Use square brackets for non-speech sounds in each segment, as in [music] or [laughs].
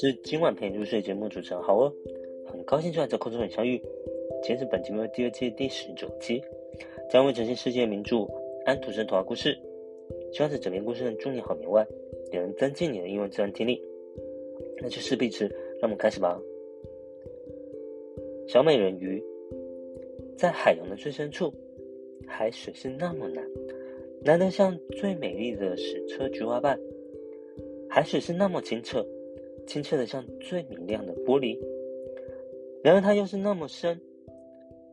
是今晚陪你入睡节目主持人好哦，很高兴就在空中与相遇。今天是本节目第二季第十九期，将会呈现世界名著《安徒生童话故事》，希望在整篇故事能助你好眠外，也能增进你的英文自然听力。那就事不宜迟，让我们开始吧。小美人鱼在海洋的最深处，海水是那么蓝。蓝得像最美丽的矢车菊花瓣，海水是那么清澈，清澈的像最明亮的玻璃。然而它又是那么深，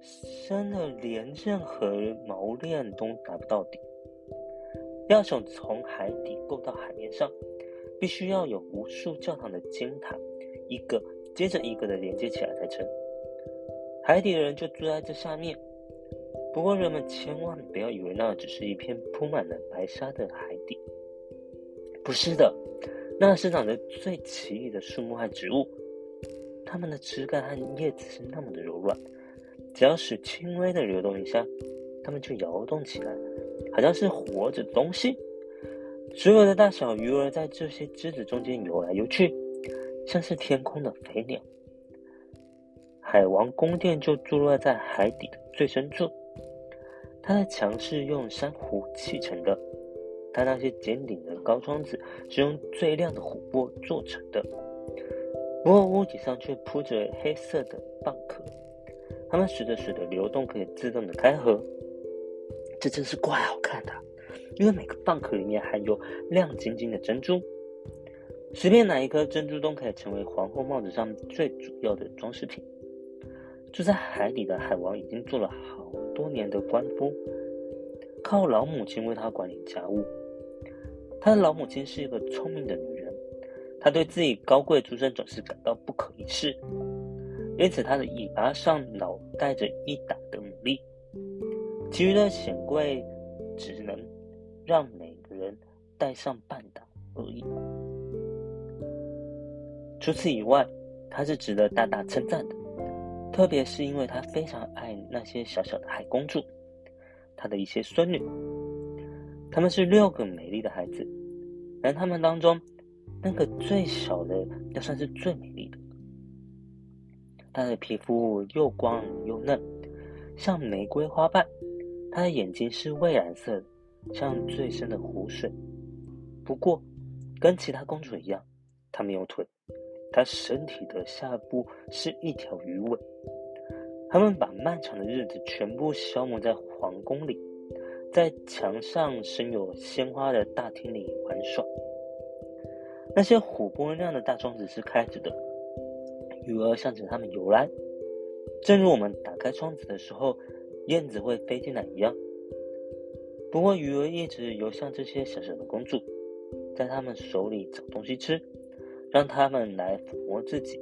深的连任何锚链都达不到底。要想从海底够到海面上，必须要有无数教堂的尖塔，一个接着一个的连接起来才成。海底的人就住在这下面。不过，人们千万不要以为那只是一片铺满了白沙的海底。不是的，那生长着最奇异的树木和植物，它们的枝干和叶子是那么的柔软，只要使轻微的流动一下，它们就摇动起来，好像是活着的东西。所有的大小鱼儿在这些枝子中间游来游去，像是天空的飞鸟。海王宫殿就坐落在海底的最深处。它的墙是用珊瑚砌成的，它那些尖顶的高窗子是用最亮的琥珀做成的。不过屋顶上却铺着黑色的蚌壳，它们随着水的流动可以自动的开合。这真是怪好看的，因为每个蚌壳里面含有亮晶晶的珍珠，随便哪一颗珍珠都可以成为皇后帽子上最主要的装饰品。住在海底的海王已经做了好多年的官夫，靠老母亲为他管理家务。他的老母亲是一个聪明的女人，她对自己高贵出身总是感到不可一世，因此她的尾巴上老带着一打的牡蛎。其余的显贵只能让每个人带上半打而已。除此以外，她是值得大大称赞的。特别是因为他非常爱那些小小的海公主，他的一些孙女，他们是六个美丽的孩子，而他们当中，那个最小的要算是最美丽的。她的皮肤又光又嫩，像玫瑰花瓣；她的眼睛是蔚蓝色的，像最深的湖水。不过，跟其他公主一样，她没有腿。她身体的下部是一条鱼尾。他们把漫长的日子全部消磨在皇宫里，在墙上生有鲜花的大厅里玩耍。那些琥珀亮的大窗子是开着的，鱼儿向着他们游来，正如我们打开窗子的时候，燕子会飞进来一样。不过，鱼儿一直游向这些小小的公主，在他们手里找东西吃，让他们来抚摸自己。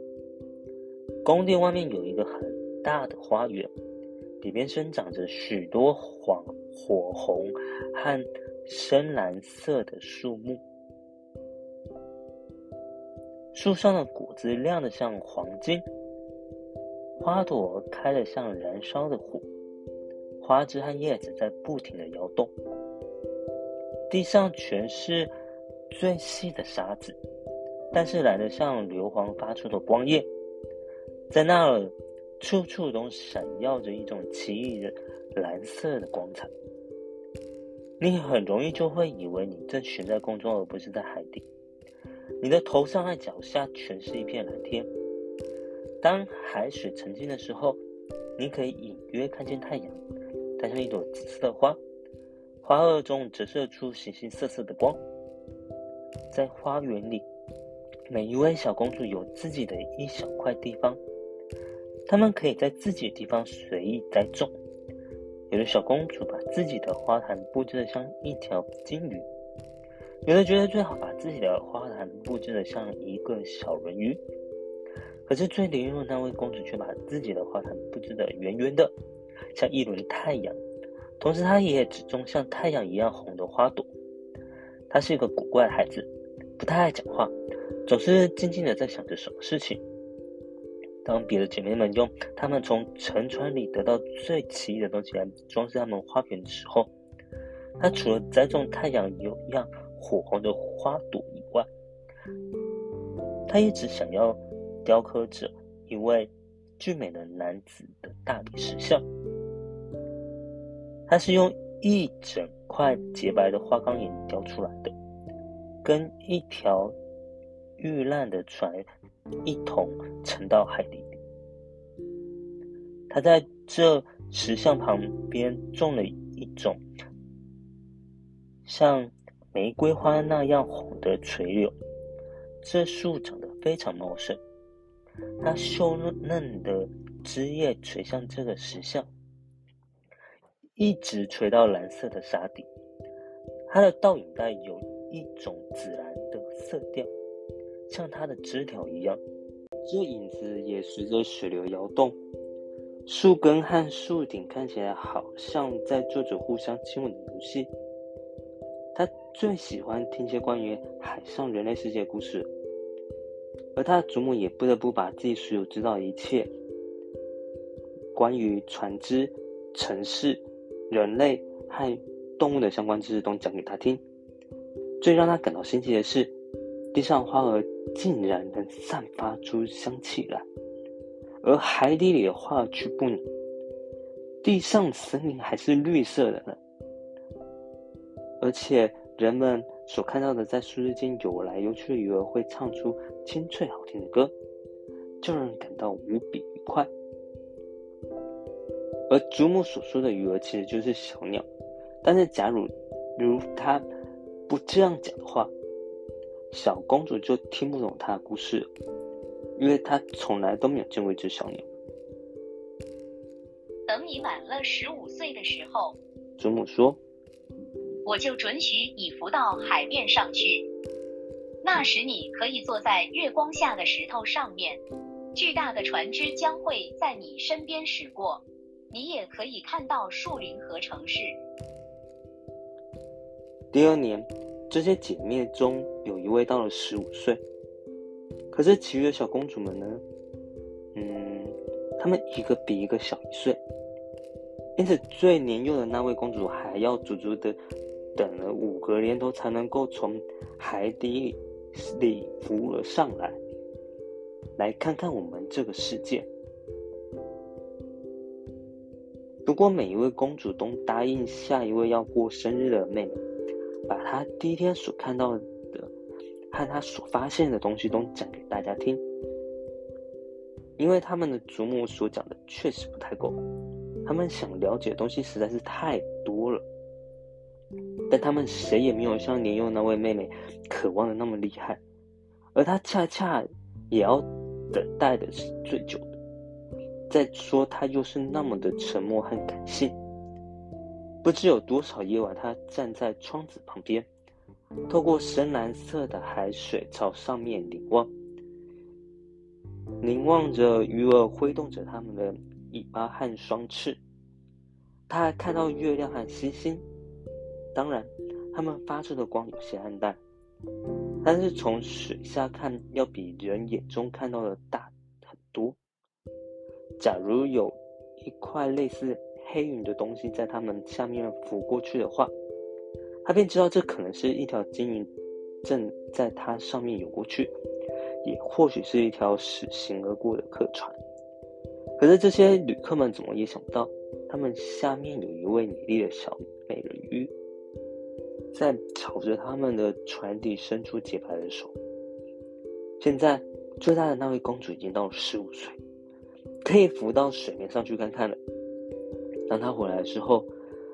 宫殿外面有一个很。大的花园里边生长着许多黄、火红和深蓝色的树木，树上的果子亮得像黄金，花朵开得像燃烧的火，花枝和叶子在不停的摇动，地上全是最细的沙子，但是蓝得像硫磺发出的光焰，在那儿。处处都闪耀着一种奇异的蓝色的光彩，你很容易就会以为你正悬在空中，而不是在海底。你的头上和脚下全是一片蓝天。当海水澄清的时候，你可以隐约看见太阳，它像一朵紫色的花，花萼中折射出形形色色的光。在花园里，每一位小公主有自己的一小块地方。他们可以在自己的地方随意栽种。有的小公主把自己的花坛布置的像一条金鱼，有的觉得最好把自己的花坛布置的像一个小人鱼。可是最灵用的那位公主却把自己的花坛布置的圆圆的，像一轮太阳。同时，她也只种像太阳一样红的花朵。她是一个古怪的孩子，不太爱讲话，总是静静的在想着什么事情。当别的姐妹们用她们从沉船里得到最奇异的东西来装饰她们花园的时候，她除了栽种太阳一样火红的花朵以外，他一直想要雕刻着一位俊美的男子的大理石像。它是用一整块洁白的花岗岩雕出来的，跟一条遇难的船一同沉到海底。他在这石像旁边种了一种像玫瑰花那样红的垂柳，这树长得非常茂盛，它秀嫩的枝叶垂向这个石像。一直垂到蓝色的沙底，它的倒影带有一种紫蓝的色调，像它的枝条一样。这影子也随着水流摇动，树根和树顶看起来好像在做着互相亲吻的游戏。他最喜欢听些关于海上人类世界的故事，而他的祖母也不得不把自己所有知道的一切关于船只、城市。人类和动物的相关知识都讲给他听。最让他感到新奇的是，地上花儿竟然能散发出香气来，而海底里的花儿却不能。地上森林还是绿色的呢，而且人们所看到的在树枝间游来游去的鱼儿会唱出清脆好听的歌，就让人感到无比愉快。而祖母所说的鱼儿其实就是小鸟，但是假如如他不这样讲的话，小公主就听不懂他的故事，因为她从来都没有见过一只小鸟。等你满了十五岁的时候，祖母说，我就准许你浮到海面上去，那时你可以坐在月光下的石头上面，巨大的船只将会在你身边驶过。你也可以看到树林和城市。第二年，这些姐妹中有一位到了十五岁，可是其余的小公主们呢？嗯，她们一个比一个小一岁，因此最年幼的那位公主还要足足的等了五个年头才能够从海底里浮了上来，来看看我们这个世界。如果每一位公主都答应下一位要过生日的妹妹，把她第一天所看到的的和她所发现的东西都讲给大家听，因为他们的祖母所讲的确实不太够，他们想了解的东西实在是太多了，但他们谁也没有像年幼那位妹妹渴望的那么厉害，而她恰恰也要等待的是最久的。再说，她又是那么的沉默和感性。不知有多少夜晚，她站在窗子旁边，透过深蓝色的海水朝上面凝望，凝望着鱼儿挥动着它们的尾巴和双翅。他还看到月亮和星星，当然，它们发出的光有些暗淡，但是从水下看，要比人眼中看到的大很多。假如有一块类似黑云的东西在它们下面浮过去的话，他便知道这可能是一条金鱼正在它上面游过去，也或许是一条驶行而过的客船。可是这些旅客们怎么也想不到，他们下面有一位美丽的小美人鱼，在朝着他们的船底伸出洁白的手。现在最大的那位公主已经到了十五岁。可以浮到水面上去看看了。当她回来的时候，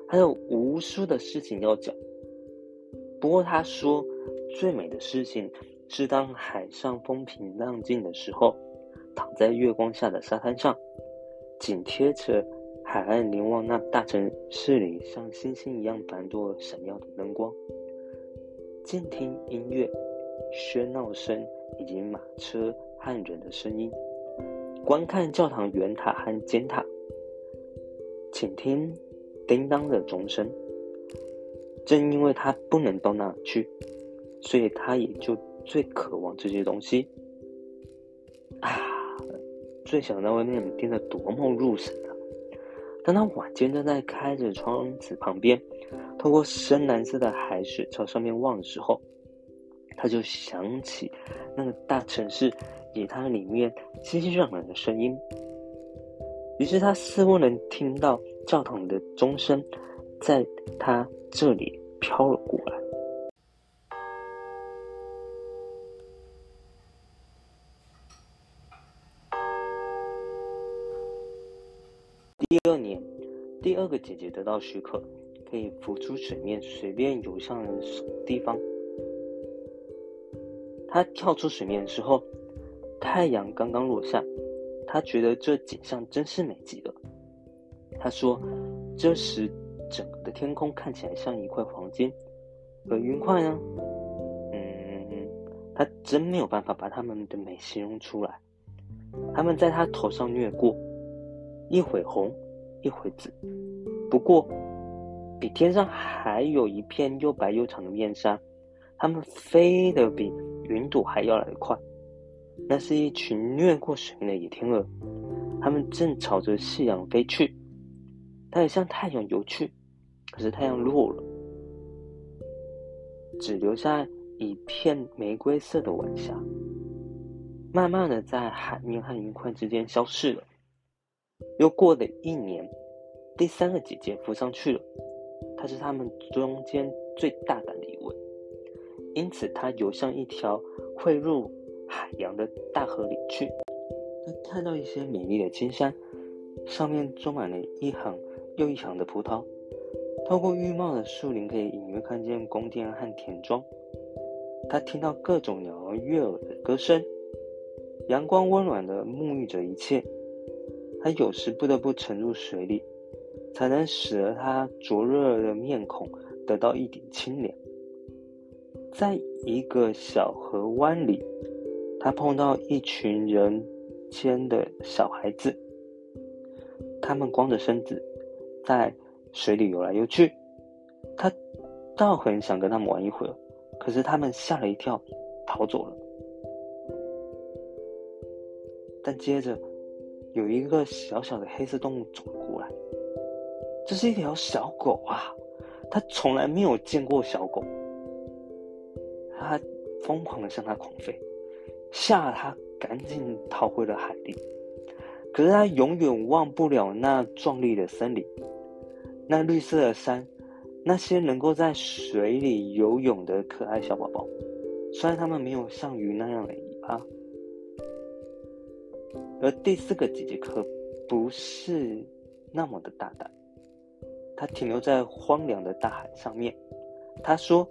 还有无数的事情要讲。不过他说，最美的事情是当海上风平浪静的时候，躺在月光下的沙滩上，紧贴着海岸凝望那大城市里像星星一样繁多闪耀的灯光，静听音乐、喧闹声以及马车和人的声音。观看教堂圆塔和尖塔，请听叮当的钟声。正因为他不能到那去，所以他也就最渴望这些东西。啊，最想在外面听得多么入神啊！当他晚间站在开着窗子旁边，透过深蓝色的海水朝上面望的时候，他就想起那个大城市以它里面熙熙攘攘的声音，于是他似乎能听到教堂的钟声在他这里飘了过来。第二年，第二个姐姐得到许可，可以浮出水面，随便游向什么地方。他跳出水面的时候，太阳刚刚落下，他觉得这景象真是美极了。他说：“这时，整个天空看起来像一块黄金，而云块呢？嗯，他真没有办法把它们的美形容出来。他们在他头上掠过，一会红，一会紫。不过，比天上还有一片又白又长的面纱，它们飞得比……”云朵还要来得快，那是一群掠过水面的野天鹅，它们正朝着夕阳飞去。它也向太阳游去，可是太阳落了，只留下一片玫瑰色的晚霞，慢慢的在海面和云块之间消失了。又过了一年，第三个姐姐浮上去了，她是他们中间最大胆的一位。因此，他游向一条汇入海洋的大河里去。他看到一些美丽的青山，上面种满了一行又一行的葡萄。透过郁茂的树林，可以隐约看见宫殿和田庄。他听到各种鸟儿悦耳的歌声，阳光温暖的沐浴着一切。他有时不得不沉入水里，才能使得他灼热的面孔得到一点清凉。在一个小河湾里，他碰到一群人间的小孩子，他们光着身子在水里游来游去。他倒很想跟他们玩一会儿，可是他们吓了一跳，逃走了。但接着有一个小小的黑色动物走了过来，这是一条小狗啊！他从来没有见过小狗。他疯狂的向他狂吠，吓得他赶紧逃回了海里。可是他永远忘不了那壮丽的森林，那绿色的山，那些能够在水里游泳的可爱小宝宝。虽然他们没有像鱼那样的尾巴，而第四个姐姐可不是那么的大胆，她停留在荒凉的大海上面。她说。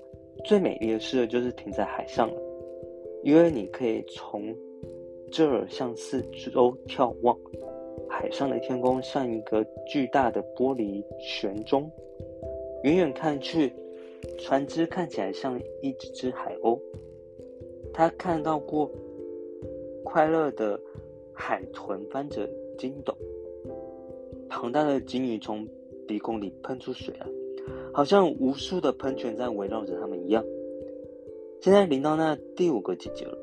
最美丽的事就是停在海上了，因为你可以从这儿向四周眺望，海上的天空像一个巨大的玻璃旋钟，远远看去，船只看起来像一只只海鸥。他看到过快乐的海豚翻着筋斗，庞大的鲸鱼从鼻孔里喷出水来。好像无数的喷泉在围绕着他们一样。现在临到那第五个姐姐了，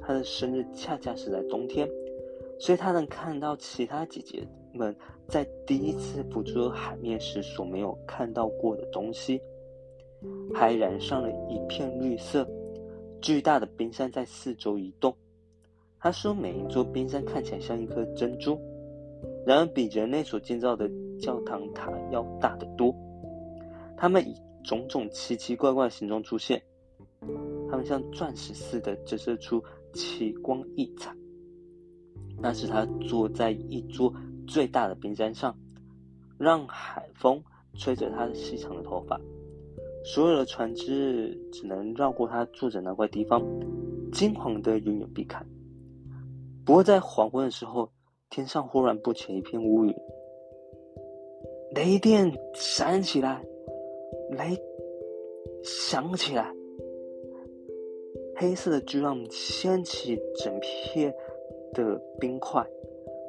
她的生日恰恰是在冬天，所以她能看到其他姐姐们在第一次捕捉海面时所没有看到过的东西。还染上了一片绿色，巨大的冰山在四周移动。他说，每一座冰山看起来像一颗珍珠，然而比人类所建造的教堂塔要大得多。它们以种种奇奇怪怪的形状出现，它们像钻石似的折射出奇光异彩。那是他坐在一座最大的冰山上，让海风吹着他细长的头发。所有的船只只能绕过他坐着那块地方，惊慌的远远避开。不过在黄昏的时候，天上忽然布起一片乌云，雷电闪起来。雷响起来，黑色的巨浪掀起整片的冰块，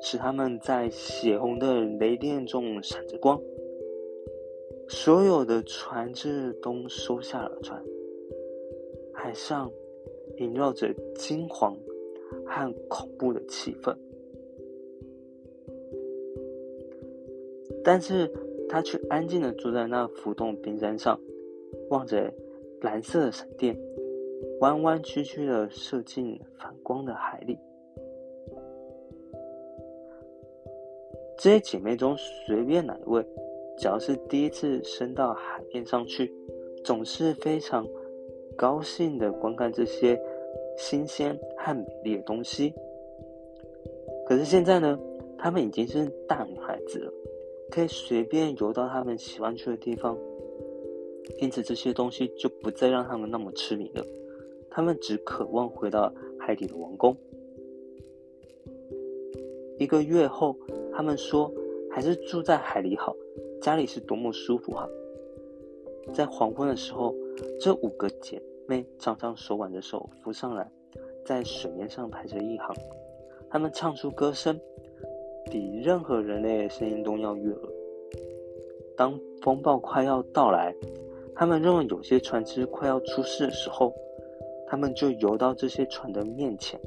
使他们在血红的雷电中闪着光。所有的船只都收下了船，海上萦绕着金黄和恐怖的气氛，但是。他却安静的坐在那浮动冰山上，望着蓝色的闪电，弯弯曲曲的射进反光的海里。这些姐妹中，随便哪一位，只要是第一次升到海面上去，总是非常高兴的观看这些新鲜和美丽的东西。可是现在呢，她们已经是大女孩子了，可以随便游到她们喜欢去的地方。因此，这些东西就不再让她们那么痴迷了。她们只渴望回到海底的王宫。一个月后，他们说：“还是住在海里好，家里是多么舒服啊！”在黄昏的时候，这五个姐妹常常手挽着手浮上来，在水面上排成一行。她们唱出歌声，比任何人类的声音都要悦耳。当风暴快要到来，他们认为有些船只快要出事的时候，他们就游到这些船的面前，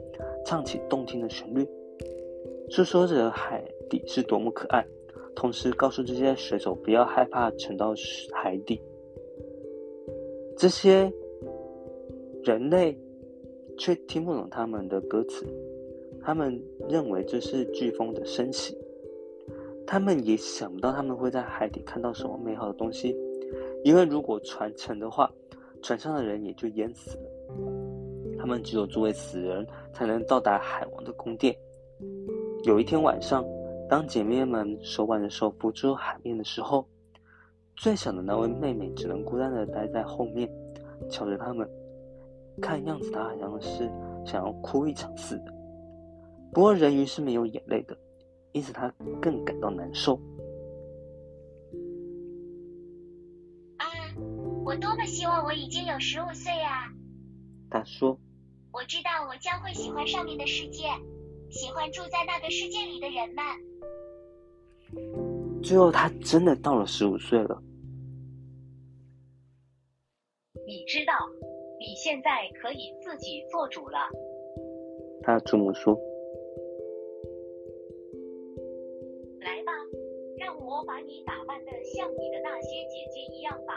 唱起动听的旋律，诉说着海是多么可爱，同时告诉这些水手不要害怕沉到海底。这些人类却听不懂他们的歌词，他们认为这是飓风的升起，他们也想不到他们会在海底看到什么美好的东西。因为如果船沉的话，船上的人也就淹死了。他们只有作为死人才能到达海王的宫殿。有一天晚上，当姐妹们手挽着手浮出海面的时候，最小的那位妹妹只能孤单的待在后面，瞧着他们。看样子，她好像是想要哭一场似的。不过人鱼是没有眼泪的，因此她更感到难受。啊我多么希望我已经有十五岁啊！她说：“我知道我将会喜欢上面的世界，喜欢住在那个世界里的人们。”最后，他真的到了十五岁了。你知道，你现在可以自己做主了。他祖母说：“来吧，让我把你打扮的像你的那些姐姐一样吧。”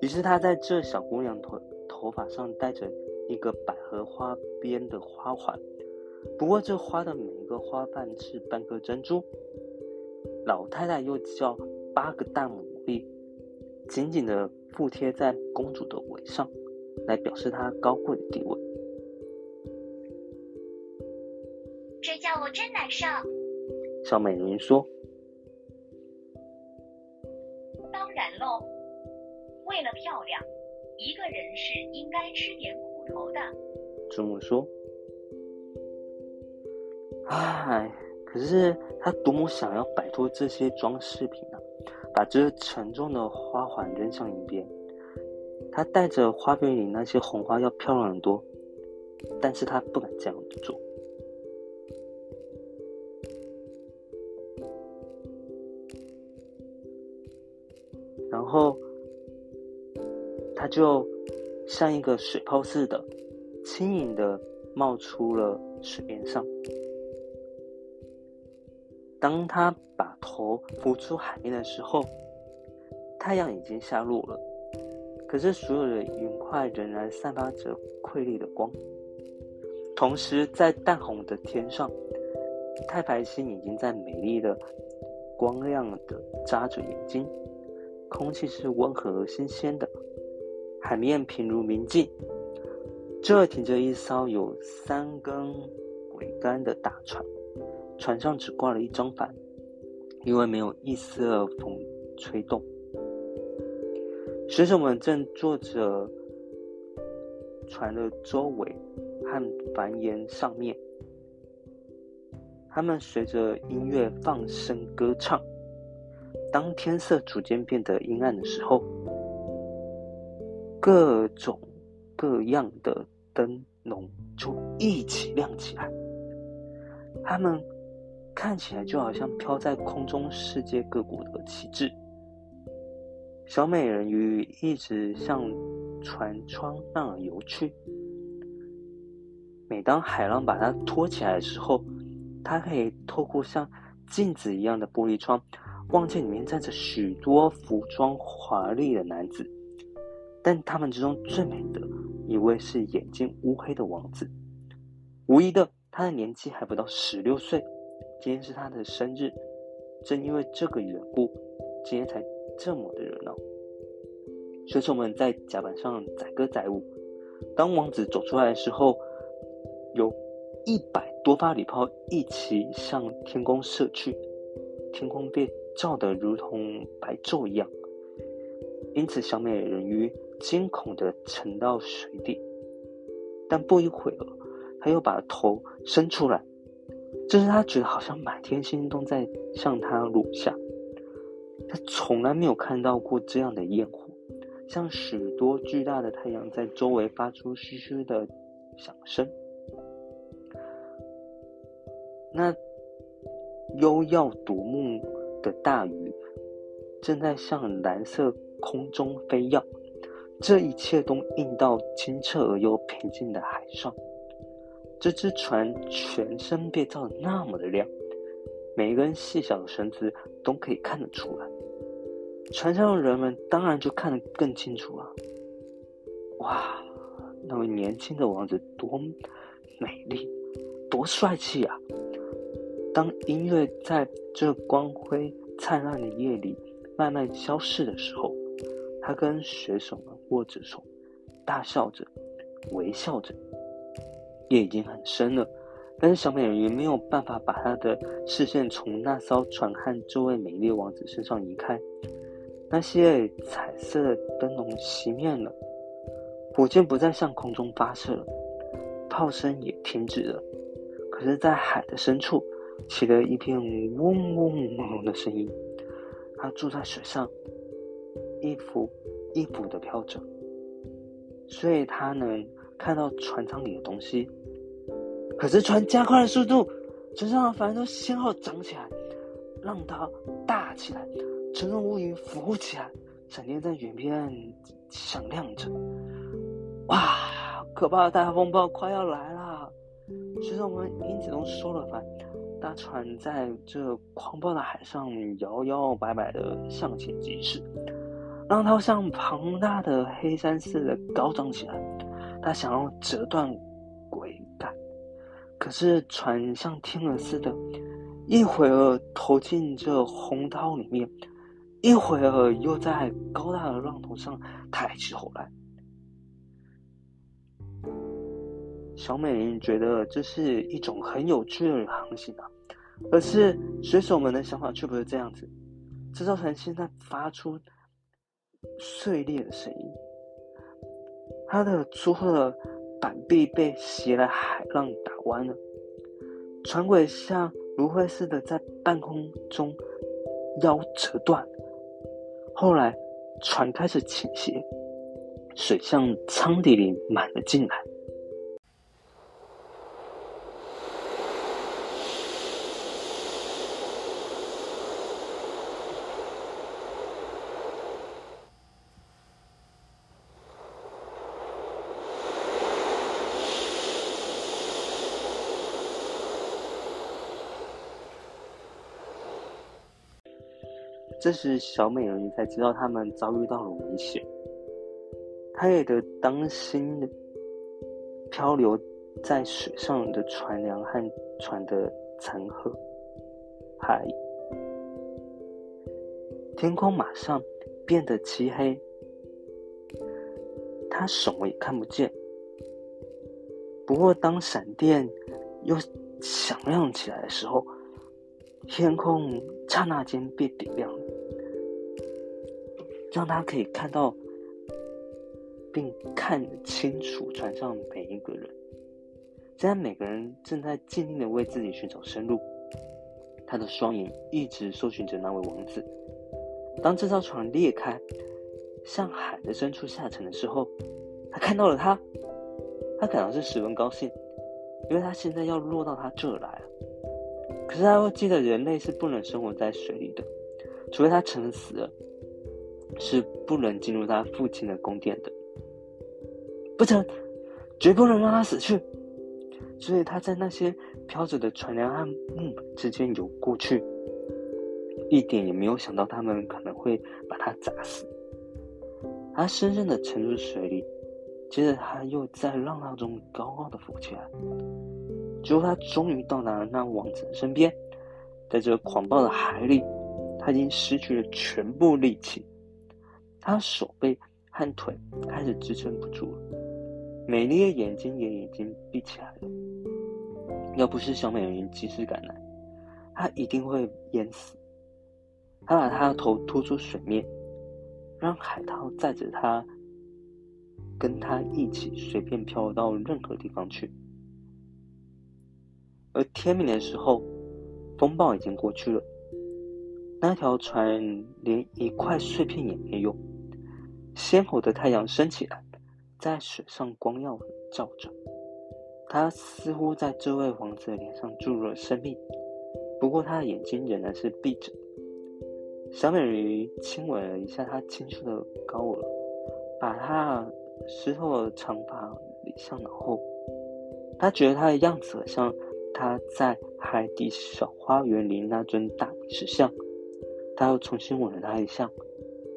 于是他在这小姑娘头头发上戴着一个百合花边的花环，不过这花的每一个花瓣是半颗珍珠。老太太又叫八个大牡蛎紧紧的附贴在公主的尾上，来表示她高贵的地位。这叫我真难受。小美人鱼说。当然喽为了漂亮，一个人是应该吃点苦头的。怎么说：“唉，可是他多么想要摆脱这些装饰品啊！把这沉重的花环扔向一边。他带着花边里那些红花要漂亮很多，但是他不敢这样做。然后。”他就像一个水泡似的，轻盈的冒出了水面上。当他把头浮出海面的时候，太阳已经下落了，可是所有的云块仍然散发着瑰丽的光。同时，在淡红的天上，太白星已经在美丽的光亮的眨着眼睛，空气是温和而新鲜的。海面平如明镜，这停着一艘有三根桅杆的大船，船上只挂了一张帆，因为没有一丝的风吹动。水手们正坐着船的周围和帆沿上面，他们随着音乐放声歌唱。当天色逐渐变得阴暗的时候。各种各样的灯笼就一起亮起来，它们看起来就好像飘在空中世界各国的旗帜。小美人鱼一直向船窗那儿游去。每当海浪把它托起来的时候，它可以透过像镜子一样的玻璃窗，望见里面站着许多服装华丽的男子。但他们之中最美的一位是眼睛乌黑的王子。无疑的，他的年纪还不到十六岁。今天是他的生日，正因为这个缘故，今天才这么的热闹。水手们在甲板上载歌载舞。当王子走出来的时候，有一百多发礼炮一起向天空射去，天空被照得如同白昼一样。因此，小美人鱼惊恐的沉到水底。但不一会儿，她又把头伸出来，这时她觉得好像满天星都在向她落下。她从来没有看到过这样的焰火。像许多巨大的太阳在周围发出嘘嘘的响声。那幽耀夺目的大鱼正在向蓝色空中飞耀，这一切都映到清澈而又平静的海上。这只船全身被照得那么的亮，每一根细小的绳子都可以看得出来。船上的人们当然就看得更清楚了。哇，那位年轻的王子多美丽，多帅气啊！当音乐在这光辉灿烂的夜里慢慢消逝的时候，他跟水手们握着手，大笑着，微笑着。夜已经很深了，但是小美人鱼没有办法把她的视线从那艘船和这位美丽王子身上移开。那些彩色的灯笼熄灭了，火箭不再向空中发射了，炮声也停止了。可是，在海的深处，起了一片嗡嗡嗡的声音。他住在水上，一浮一浮的飘着，所以它能看到船舱里的东西。可是，船加快了速度，船上的帆都先后涨起来，让它大起来。沉重乌云浮起来，闪电在远边响亮着。哇！可怕的大风暴快要来了！随着我们因此都收了帆，大船在这狂暴的海上摇摇摆摆的向前疾驶，浪涛像庞大的黑山似的高涨起来。他想要折断桅杆，可是船像天了似的，一会儿投进这洪涛里面。一会儿又在高大的浪头上抬起头来，小美玲觉得这是一种很有趣的航行啊。可是水手们的想法却不是这样子。这艘船现在发出碎裂的声音，他的粗厚的板壁被袭来海浪打弯了，船轨像芦荟似的在半空中腰折断。后来，船开始倾斜，水向舱底里满了进来。这时，小美人鱼才知道他们遭遇到了危险，她也得当心的漂流在水上的船梁和船的残骸。海，天空马上变得漆黑，她什么也看不见。不过，当闪电又响亮起来的时候，天空刹那间被点亮。让他可以看到，并看清楚船上每一个人。现在每个人正在静静的为自己寻找生路。他的双眼一直搜寻着那位王子。当这艘船裂开，向海的深处下沉的时候，他看到了他。他感到是十分高兴，因为他现在要落到他这来了。可是他又记得人类是不能生活在水里的，除非他沉死了。是不能进入他父亲的宫殿的，不成，绝不能让他死去。所以他在那些飘着的船梁和木之间游过去，一点也没有想到他们可能会把他砸死。他深深的沉入水里，接着他又在浪浪中高高的浮起来。最后，他终于到达了那王子的身边，在这狂暴的海里，他已经失去了全部力气，他手背和腿开始支撑不住了，美丽的眼睛也已经闭起来了。要不是小美人鱼及时赶来，他一定会淹死。他把他的头拖出水面。让海涛载着他，跟他一起随便飘到任何地方去。而天明的时候，风暴已经过去了，那条船连一块碎片也没有。鲜红的太阳升起来，在水上光耀照着，他似乎在这位王子的脸上注入了生命。不过他的眼睛仍然是闭着。小美人鱼亲吻了一下他清秀的高额，把他湿透的长发理向脑后。他觉得他的样子很像他在海底小花园里那尊大理石像。他又重新吻了他一下，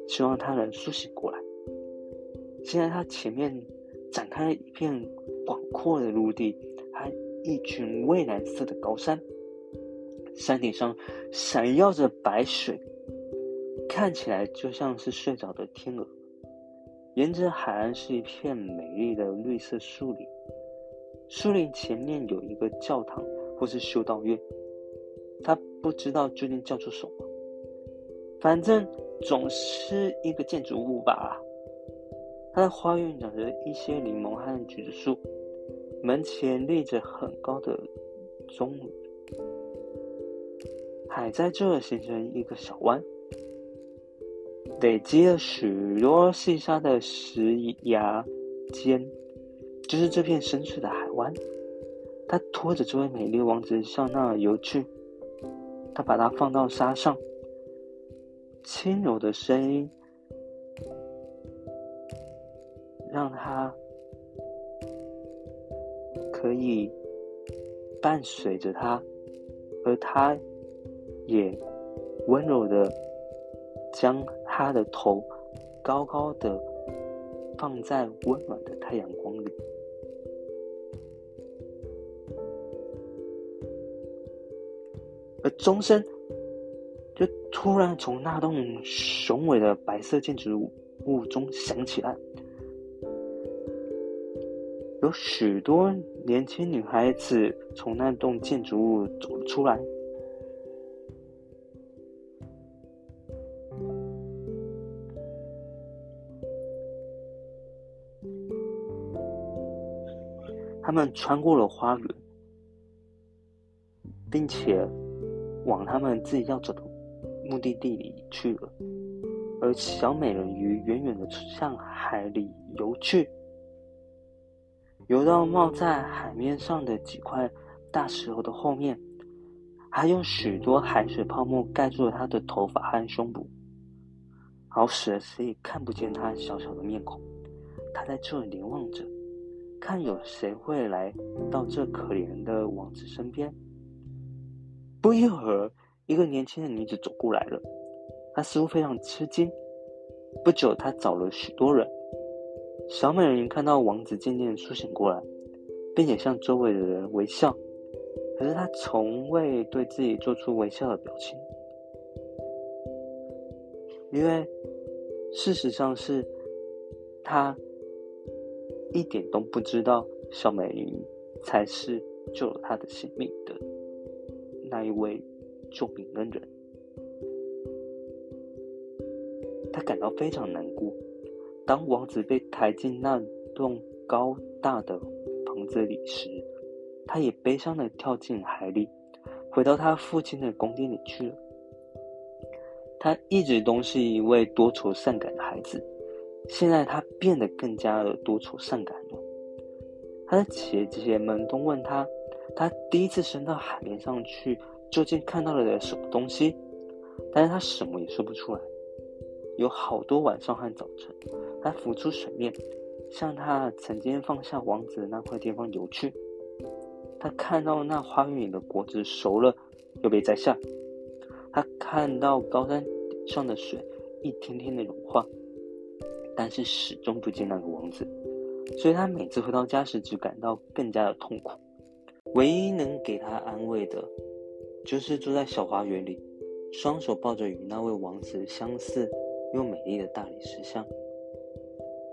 希望他能苏醒过来。现在他前面展开了一片广阔的陆地，还一群蔚蓝色的高山，山顶上闪耀着白水。看起来就像是睡着的天鹅。沿着海岸是一片美丽的绿色树林，树林前面有一个教堂或是修道院，他不知道究竟叫做什么，反正总是一个建筑物罢了。它的花园长着一些柠檬和橘子树，门前立着很高的钟乳，海在这形成一个小湾。累积了许多细沙的石崖间，就是这片深邃的海湾。他拖着这位美丽王子向那游去。他把它放到沙上，轻柔的声音让他可以伴随着他，而他也温柔的将。他的头高高的放在温暖的太阳光里，而钟声就突然从那栋雄伟的白色建筑物中响起来，有许多年轻女孩子从那栋建筑物走了出来。他们穿过了花园，并且往他们自己要走的目的地里去了。而小美人鱼远远的向海里游去，游到冒在海面上的几块大石头的后面，还用许多海水泡沫盖住了他的头发和胸部，好使谁也看不见他小小的面孔。他在这里凝望着。看有谁会来到这可怜的王子身边。不一会儿，一个年轻的女子走过来了，她似乎非常吃惊。不久，她找了许多人。小美人鱼看到王子渐渐苏醒过来，并且向周围的人微笑，可是她从未对自己做出微笑的表情，因为事实上是她。一点都不知道，小美人鱼才是救了他的性命的那一位救命恩人。他感到非常难过。当王子被抬进那栋高大的棚子里时，他也悲伤的跳进海里，回到他父亲的宫殿里去了。他一直都是一位多愁善感的孩子。现在他变得更加的多愁善感了。他的姐姐们都问他，他第一次升到海面上去，究竟看到了什么东西？但是他什么也说不出来。有好多晚上和早晨，他浮出水面，向他曾经放下王子的那块地方游去。他看到那花园里的果子熟了，又被摘下。他看到高山上的水一天天的融化。但是始终不见那个王子，所以他每次回到家时只感到更加的痛苦。唯一能给他安慰的，就是坐在小花园里，双手抱着与那位王子相似又美丽的大理石像。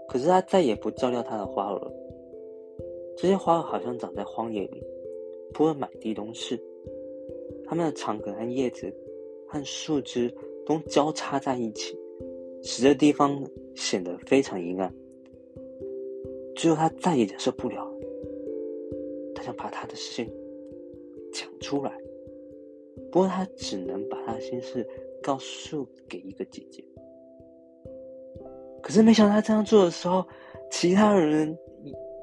可是他再也不照料他的花儿了，这些花儿好像长在荒野里，铺了满地都是。它们的长梗和叶子和树枝都交叉在一起，使这地方显得非常阴暗。最后，他再也忍受不了，他想把他的事情讲出来，不过他只能把他的心事告诉给一个姐姐。可是，没想到他这样做的时候，其他人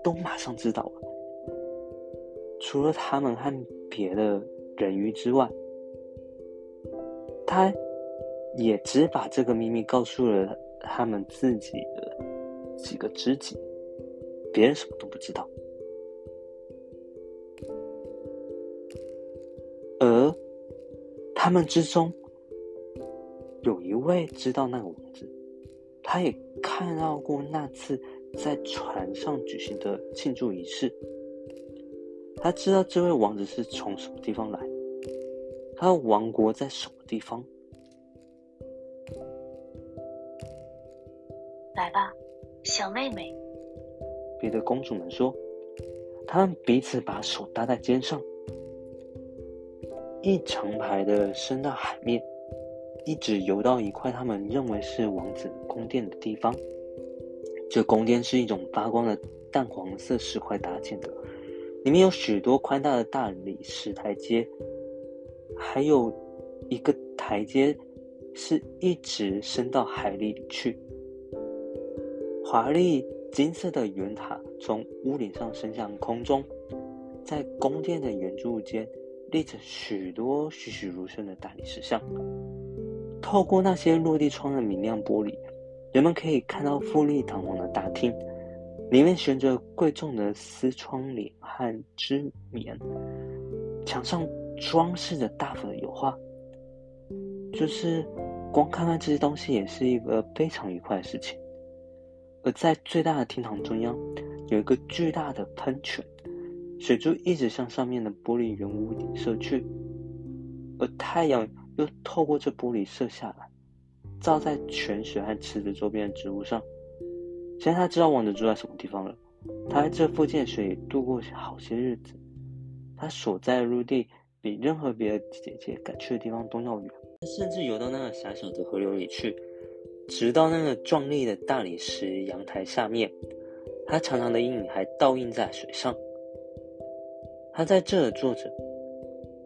都马上知道了。除了他们和别的人鱼之外，他也只把这个秘密告诉了他们自己的几个知己，别人什么都不知道。而他们之中，有一位知道那个王子。他也看到过那次在船上举行的庆祝仪式。他知道这位王子是从什么地方来，他的王国在什么地方。来吧，小妹妹。别的公主们说，他们彼此把手搭在肩上，一长排的伸到海面。一直游到一块他们认为是王子宫殿的地方。这宫殿是一种发光的淡黄色石块搭建的，里面有许多宽大的大理石台阶，还有一个台阶是一直伸到海里去。华丽金色的圆塔从屋顶上升向空中，在宫殿的圆柱间立着许多栩栩如生的大理石像。透过那些落地窗的明亮玻璃，人们可以看到富丽堂皇的大厅，里面悬着贵重的丝窗帘和织棉，墙上装饰着大幅的油画。就是光看看这些东西也是一个非常愉快的事情。而在最大的厅堂中央，有一个巨大的喷泉，水珠一直向上面的玻璃圆屋顶射去，而太阳。又透过这玻璃射下来，照在泉水和池子周边的植物上。现在他知道王子住在什么地方了。他在这附近的水里度过好些日子。他所在的陆地比任何别的姐姐敢去的地方都要远。他甚至游到那个狭小的河流里去，直到那个壮丽的大理石阳台下面。他长长的阴影还倒映在水上。他在这儿坐着，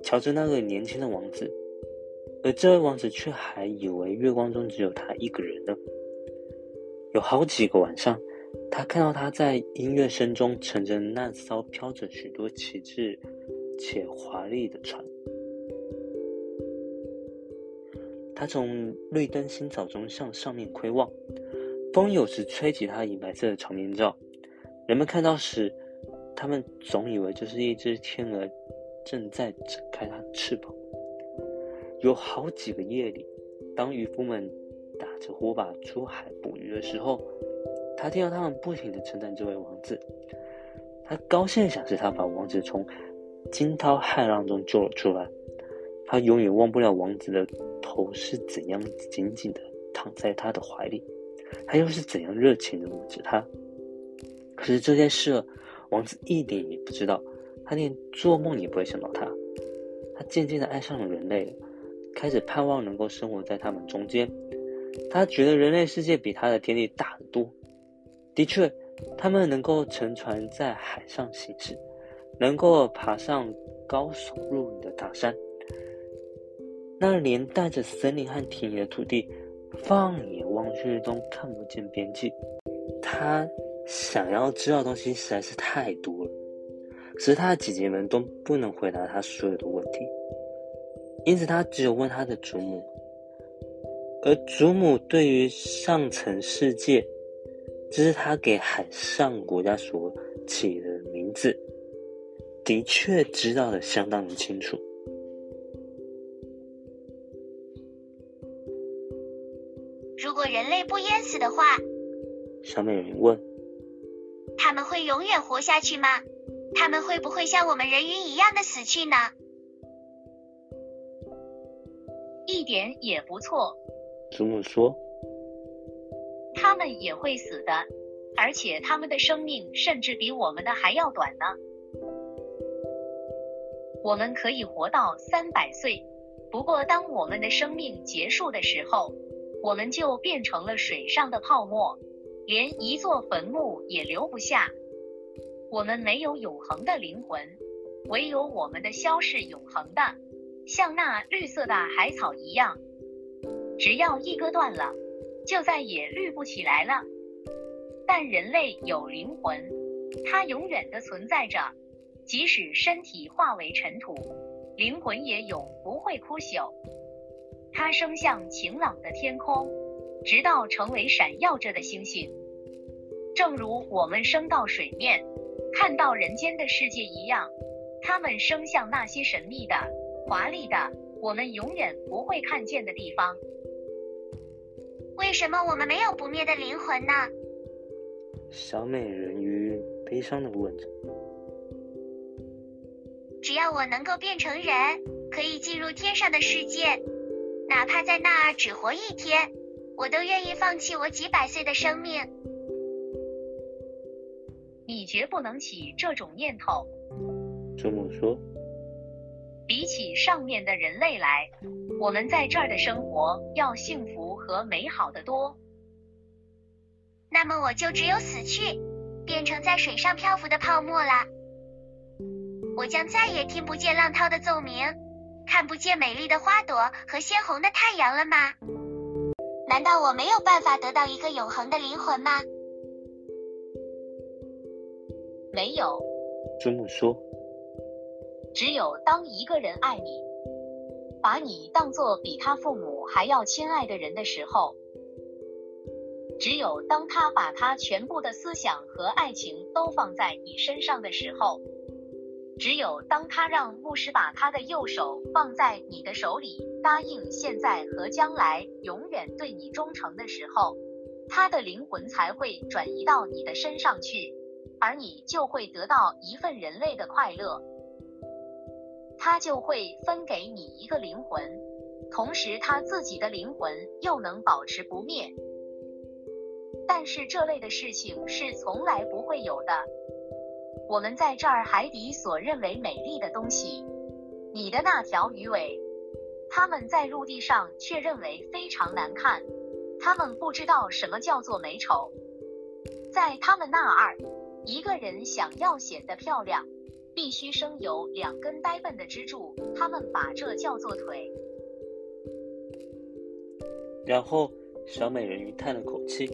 瞧着那个年轻的王子。而这位王子却还以为月光中只有他一个人呢。有好几个晚上，他看到他在音乐声中乘着那艘飘着许多旗帜且华丽的船。他从绿灯新草中向上面窥望，风有时吹起他银白色的长面罩。人们看到时，他们总以为这是一只天鹅正在展开它的翅膀。有好几个夜里，当渔夫们打着火把出海捕鱼的时候，他听到他们不停的称赞这位王子。他高兴的想是他把王子从惊涛骇浪中救了出来。他永远忘不了王子的头是怎样紧紧的躺在他的怀里，他又是怎样热情的吻着他。可是这件事，王子一点也不知道，他连做梦也不会想到他。他渐渐的爱上了人类。开始盼望能够生活在他们中间。他觉得人类世界比他的天地大得多。的确，他们能够乘船在海上行驶，能够爬上高耸入云的大山。那连带着森林和田野的土地，放眼望去都看不见边际。他想要知道的东西实在是太多了，可是他的姐姐们都不能回答他所有的问题。因此，他只有问他的祖母，而祖母对于上层世界，这是他给海上国家所起的名字，的确知道的相当的清楚。如果人类不淹死的话，上面有人问：“他们会永远活下去吗？他们会不会像我们人鱼一样的死去呢？”一点也不错，这么说：“他们也会死的，而且他们的生命甚至比我们的还要短呢。我们可以活到三百岁，不过当我们的生命结束的时候，我们就变成了水上的泡沫，连一座坟墓也留不下。我们没有永恒的灵魂，唯有我们的消是永恒的。”像那绿色的海草一样，只要一割断了，就再也绿不起来了。但人类有灵魂，它永远的存在着，即使身体化为尘土，灵魂也永不会枯朽。它升向晴朗的天空，直到成为闪耀着的星星。正如我们升到水面，看到人间的世界一样，它们升向那些神秘的。华丽的，我们永远不会看见的地方。为什么我们没有不灭的灵魂呢？小美人鱼悲伤的问着。只要我能够变成人，可以进入天上的世界，哪怕在那儿只活一天，我都愿意放弃我几百岁的生命。你绝不能起这种念头。这么说。比起上面的人类来，我们在这儿的生活要幸福和美好的多。那么我就只有死去，变成在水上漂浮的泡沫了。我将再也听不见浪涛的奏鸣，看不见美丽的花朵和鲜红的太阳了吗？难道我没有办法得到一个永恒的灵魂吗？没有，祖母说。只有当一个人爱你，把你当做比他父母还要亲爱的人的时候，只有当他把他全部的思想和爱情都放在你身上的时候，只有当他让牧师把他的右手放在你的手里，答应现在和将来永远对你忠诚的时候，他的灵魂才会转移到你的身上去，而你就会得到一份人类的快乐。他就会分给你一个灵魂，同时他自己的灵魂又能保持不灭。但是这类的事情是从来不会有的。我们在这儿海底所认为美丽的东西，你的那条鱼尾，他们在陆地上却认为非常难看。他们不知道什么叫做美丑，在他们那儿，一个人想要显得漂亮。必须生有两根呆笨的支柱，他们把这叫做腿。然后，小美人鱼叹了口气，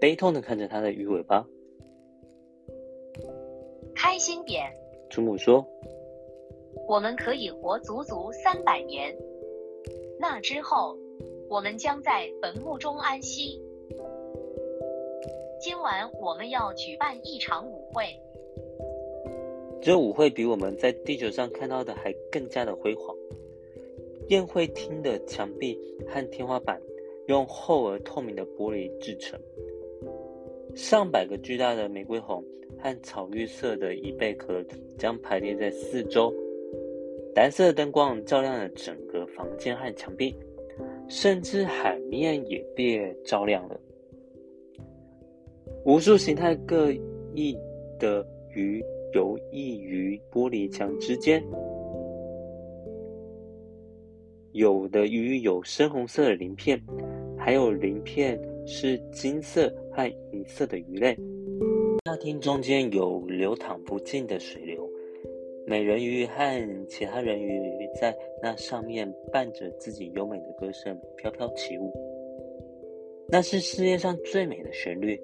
悲痛的看着她的鱼尾巴。开心点，祖母说：“我们可以活足足三百年，那之后，我们将在坟墓中安息。今晚我们要举办一场舞会。”这舞会比我们在地球上看到的还更加的辉煌。宴会厅的墙壁和天花板用厚而透明的玻璃制成，上百个巨大的玫瑰红和草绿色的椅背壳将排列在四周，蓝色的灯光照亮了整个房间和墙壁，甚至海面也被照亮了。无数形态各异的鱼。游弋于玻璃墙之间，有的鱼有深红色的鳞片，还有鳞片是金色和银色的鱼类。大厅中间有流淌不尽的水流，美人鱼和其他人鱼在那上面伴着自己优美的歌声飘飘起舞。那是世界上最美的旋律，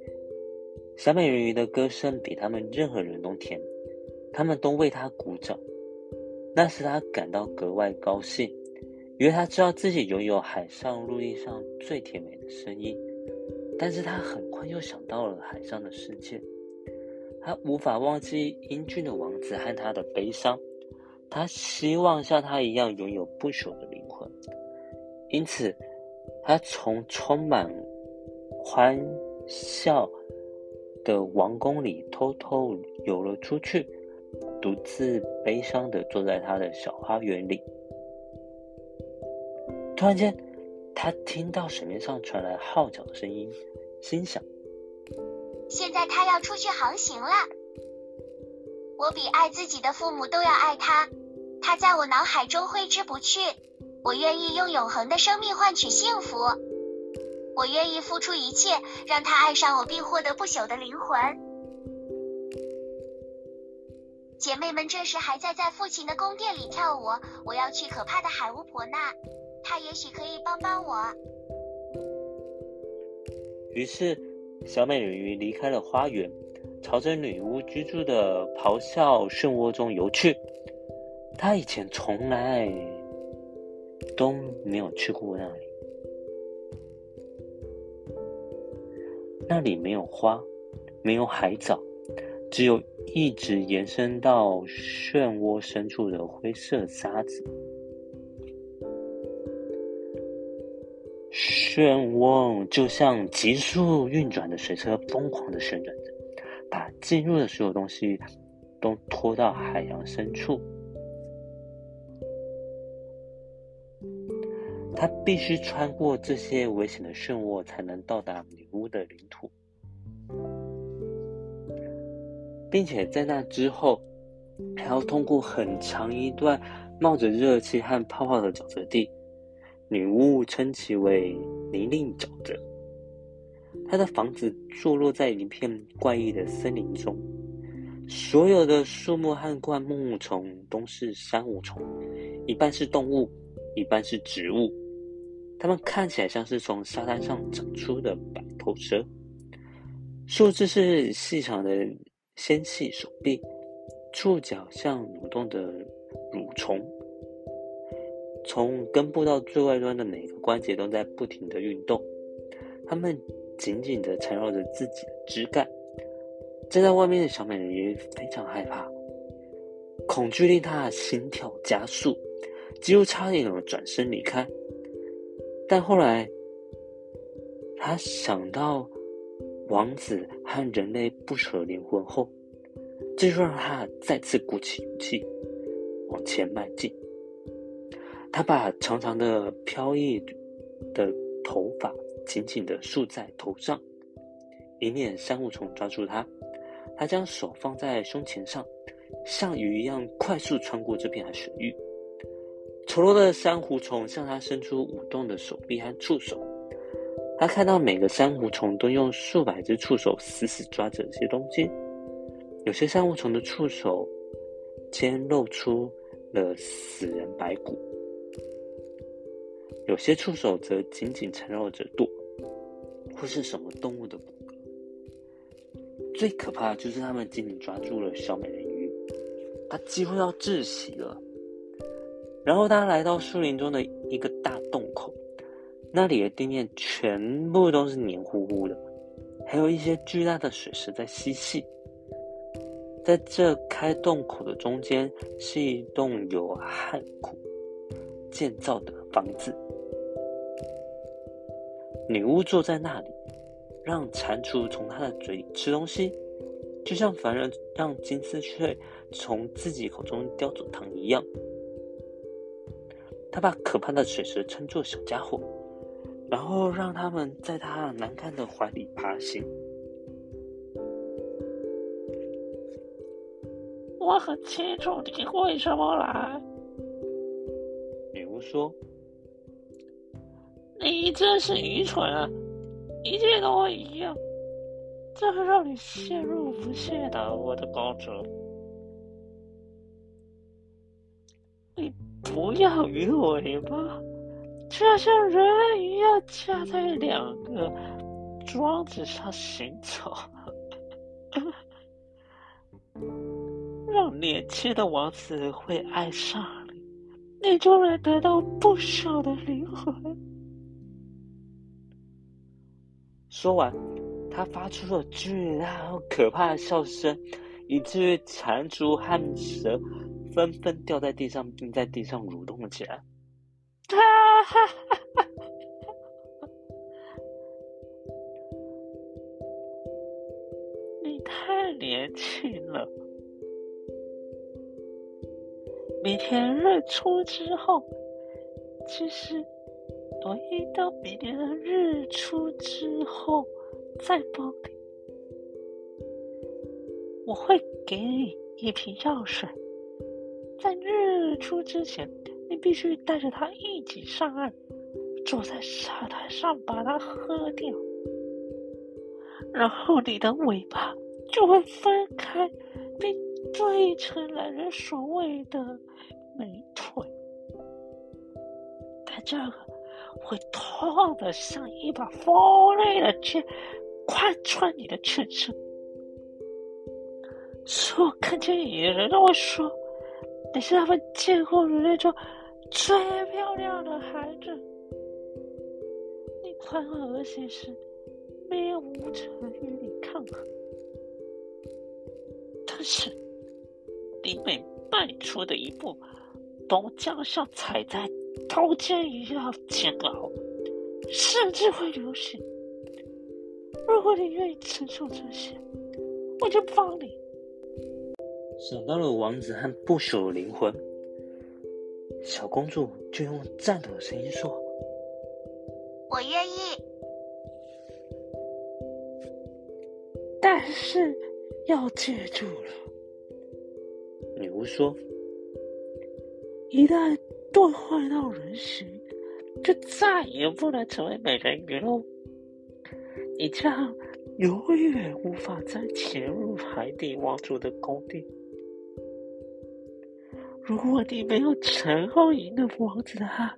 小美人鱼的歌声比他们任何人都甜。他们都为他鼓掌，那时他感到格外高兴，因为他知道自己拥有海上陆地上最甜美的声音。但是他很快又想到了海上的世界，他无法忘记英俊的王子和他的悲伤。他希望像他一样拥有不朽的灵魂，因此他从充满欢笑的王宫里偷偷游了出去，独自悲伤的坐在他的小花园里。突然间，他听到水面上传来号角的声音，心想：现在他要出去航行了。我比爱自己的父母都要爱他，他在我脑海中挥之不去。我愿意用永恒的生命换取幸福。我愿意付出一切，让他爱上我，并获得不朽的灵魂。姐妹们这时还在在父亲的宫殿里跳舞。我要去可怕的海巫婆那，她也许可以帮帮我。于是，小美人鱼离开了花园，朝着女巫居住的咆哮漩涡中游去。她以前从来都没有去过那里。那里没有花，没有海藻，只有一直延伸到漩涡深处的灰色沙子。漩涡就像急速运转的水车，疯狂的旋转着，把进入的所有东西都拖到海洋深处。他必须穿过这些危险的漩涡，才能到达女巫的领土，并且在那之后，还要通过很长一段冒着热气和泡泡的沼泽地。女巫称其为“泥泞沼泽”。她的房子坐落在一片怪异的森林中，所有的树木和灌木丛都是珊瑚虫，一半是动物，一半是植物。它们看起来像是从沙滩上长出的白头蛇，树枝是细长的纤细手臂，触角像蠕动的蠕虫，从根部到最外端的每个关节都在不停的运动。它们紧紧的缠绕着自己的枝干。站在外面的小美人鱼非常害怕，恐惧令她心跳加速，几乎差点转身离开。但后来，他想到王子和人类不舍灵魂后，这就让他再次鼓起勇气往前迈进。他把长长的飘逸的头发紧紧的束在头上，以免珊瑚虫抓住他。他将手放在胸前上，像鱼一样快速穿过这片海水域。丑陋的珊瑚虫向他伸出舞动的手臂和触手，他看到每个珊瑚虫都用数百只触手死死抓着一些东西。有些珊瑚虫的触手间露出了死人白骨，有些触手则紧紧缠绕着舵或是什么动物的骨骼。最可怕的就是他们紧紧抓住了小美人鱼，她几乎要窒息了。然后他来到树林中的一个大洞，那里的地面全部都是黏糊糊的，还有一些巨大的水石在嬉戏。在这开洞口的中间是一栋由汉苦建造的房子，女巫坐在那里，让蟾蜍从她的嘴里吃东西，就像凡人让金丝雀从自己口中叼走糖一样。他把可怕的水蛇称作小家伙，然后让他们在他难看的怀里爬行。我很清楚你为什么来，女巫说：“你真是愚蠢啊！一切都会一样，这会让你陷入不懈的，我的公主。”不要鱼尾巴，就像人类一样架在两个桩子上行走，[laughs] 让年轻的王子会爱上你，你就能得到不朽的灵魂。说完，他发出了巨大而可怕的笑声，以至于蟾蜍和蛇。纷纷掉在地上，并在地上蠕动起来。哈 [laughs] 哈你太年轻了。明天日出之后，其实我一到明天的日出之后再帮你。我会给你一瓶药水，在日出之前，你必须带着它一起上岸，坐在沙滩上把它喝掉，然后你的尾巴就会分开，并对成男人所谓的美腿。但这个会痛的像一把锋利的剑，贯穿你的全身。所有看见你的人都会说，你是他们见过人类中最漂亮的孩子。你宽厚而现实，没有无者与你抗衡。但是，你每迈出的一步，都将像踩在刀尖一样煎熬，甚至会流血。如果你愿意承受这些，我就帮你。想到了王子和不朽的灵魂，小公主就用颤抖的声音说：“我愿意。”但是要记住了，女巫说：“一旦钝化到人形，就再也不能成为美人鱼喽。你这样永远无法再潜入海底王族的宫殿。”如果你没有成功赢的王子的话，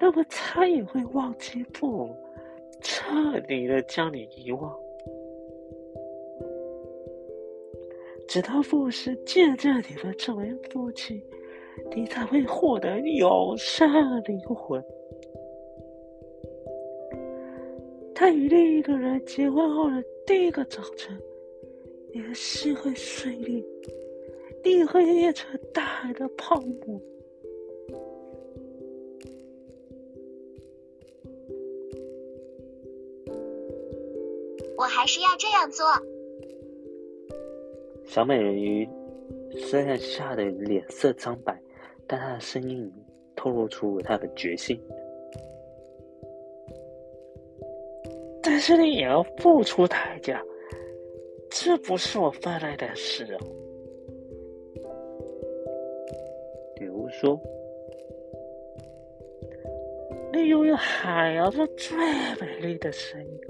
那么他也会忘记父母，彻底的将你遗忘，直到父是见证你们成为夫妻，你才会获得永生的灵魂。他与另一个人结婚后的第一个早晨，你的心会碎裂。你会变成大海的泡沫。我还是要这样做。小美人鱼虽然吓得脸色苍白，但她的声音透露出她的决心。但是你也要付出代价，这不是我犯来的事哦。说：“你拥有海洋中最美丽的声音，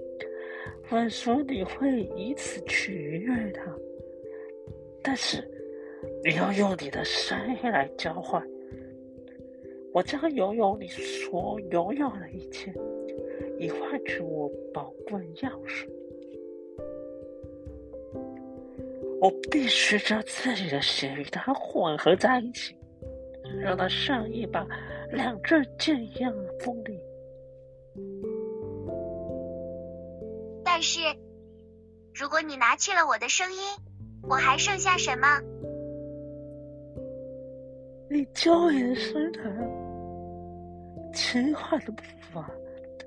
我说你会以此取悦他，但是你要用你的声音来交换。我将拥有你所拥有的一切，以换取我宝贵钥匙。我必须将自己的血与它混合在一起。”让它上一把两支剑一样的锋利。但是，如果你拿去了我的声音，我还剩下什么？你娇艳身材、轻快的步伐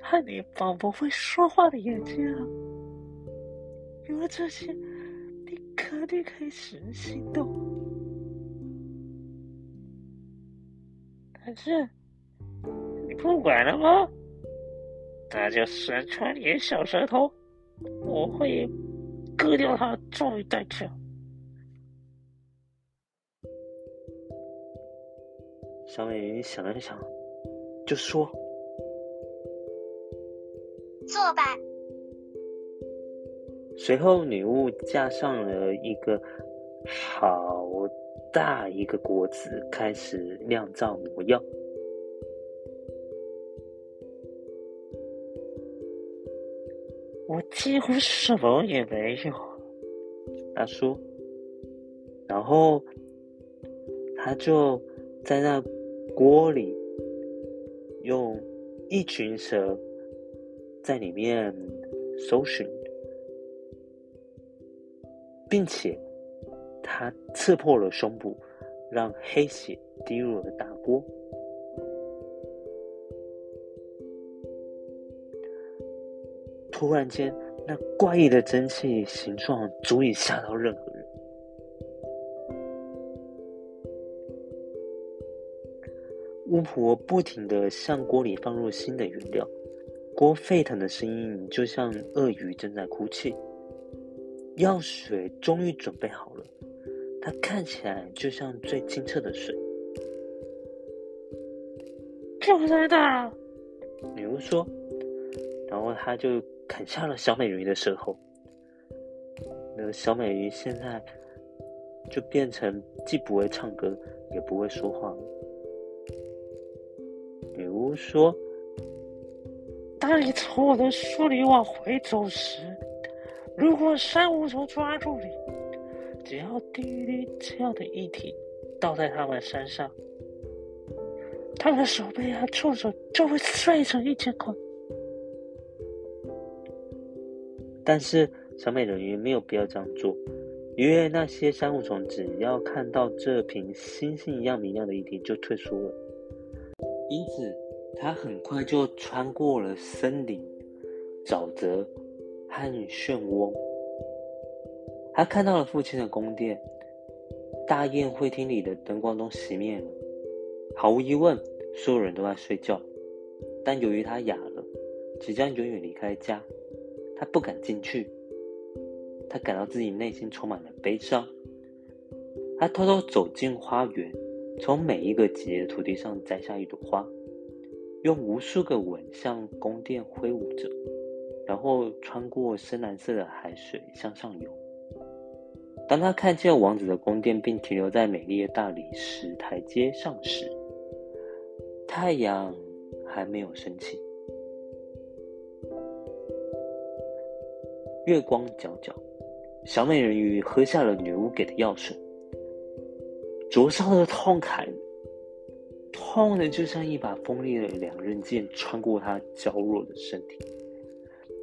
和你仿佛会说话的眼睛啊！有了这些，你肯定可以使人心动。可是，你不管了吗？那就伸出你的小舌头，我会割掉它作为代价。小美人鱼想了想，就说：“做吧。”随后，女巫架上了一个好。大一个锅子开始酿造魔药，我几乎什么也没有。他说，然后他就在那锅里用一群蛇在里面搜寻，并且。他刺破了胸部，让黑血滴入了大锅。突然间，那怪异的蒸汽形状足以吓到任何人。巫婆不停的向锅里放入新的原料，锅沸腾的声音就像鳄鱼正在哭泣。药水终于准备好了，它看起来就像最清澈的水。就在那，女巫说，然后他就砍下了小美人鱼的舌头。那个小美人鱼现在就变成既不会唱歌，也不会说话了。女巫说：“当你从我的树里往回走时，如果珊瑚虫抓住你，只要滴滴这样的液体倒在他们身上，他们的手背和触手就会碎成一千块。”但是小美人鱼没有必要这样做，因为那些珊瑚虫只要看到这瓶星星一样明亮的液体就退缩了。因此，他很快就穿过了森林、沼泽和漩涡。他看到了父亲的宫殿，大宴会厅里的灯光都熄灭了。毫无疑问，所有人都在睡觉。但由于他哑了，即将永远离开家，他不敢进去。他感到自己内心充满了悲伤。他偷偷走进花园。从每一个节的土地上摘下一朵花，用无数个吻向宫殿挥舞着，然后穿过深蓝色的海水向上游。当他看见王子的宫殿并停留在美丽的大理石台阶上时，太阳还没有升起。月光皎皎，小美人鱼喝下了女巫给的药水。灼烧的痛感，痛的就像一把锋利的两刃剑穿过他娇弱的身体。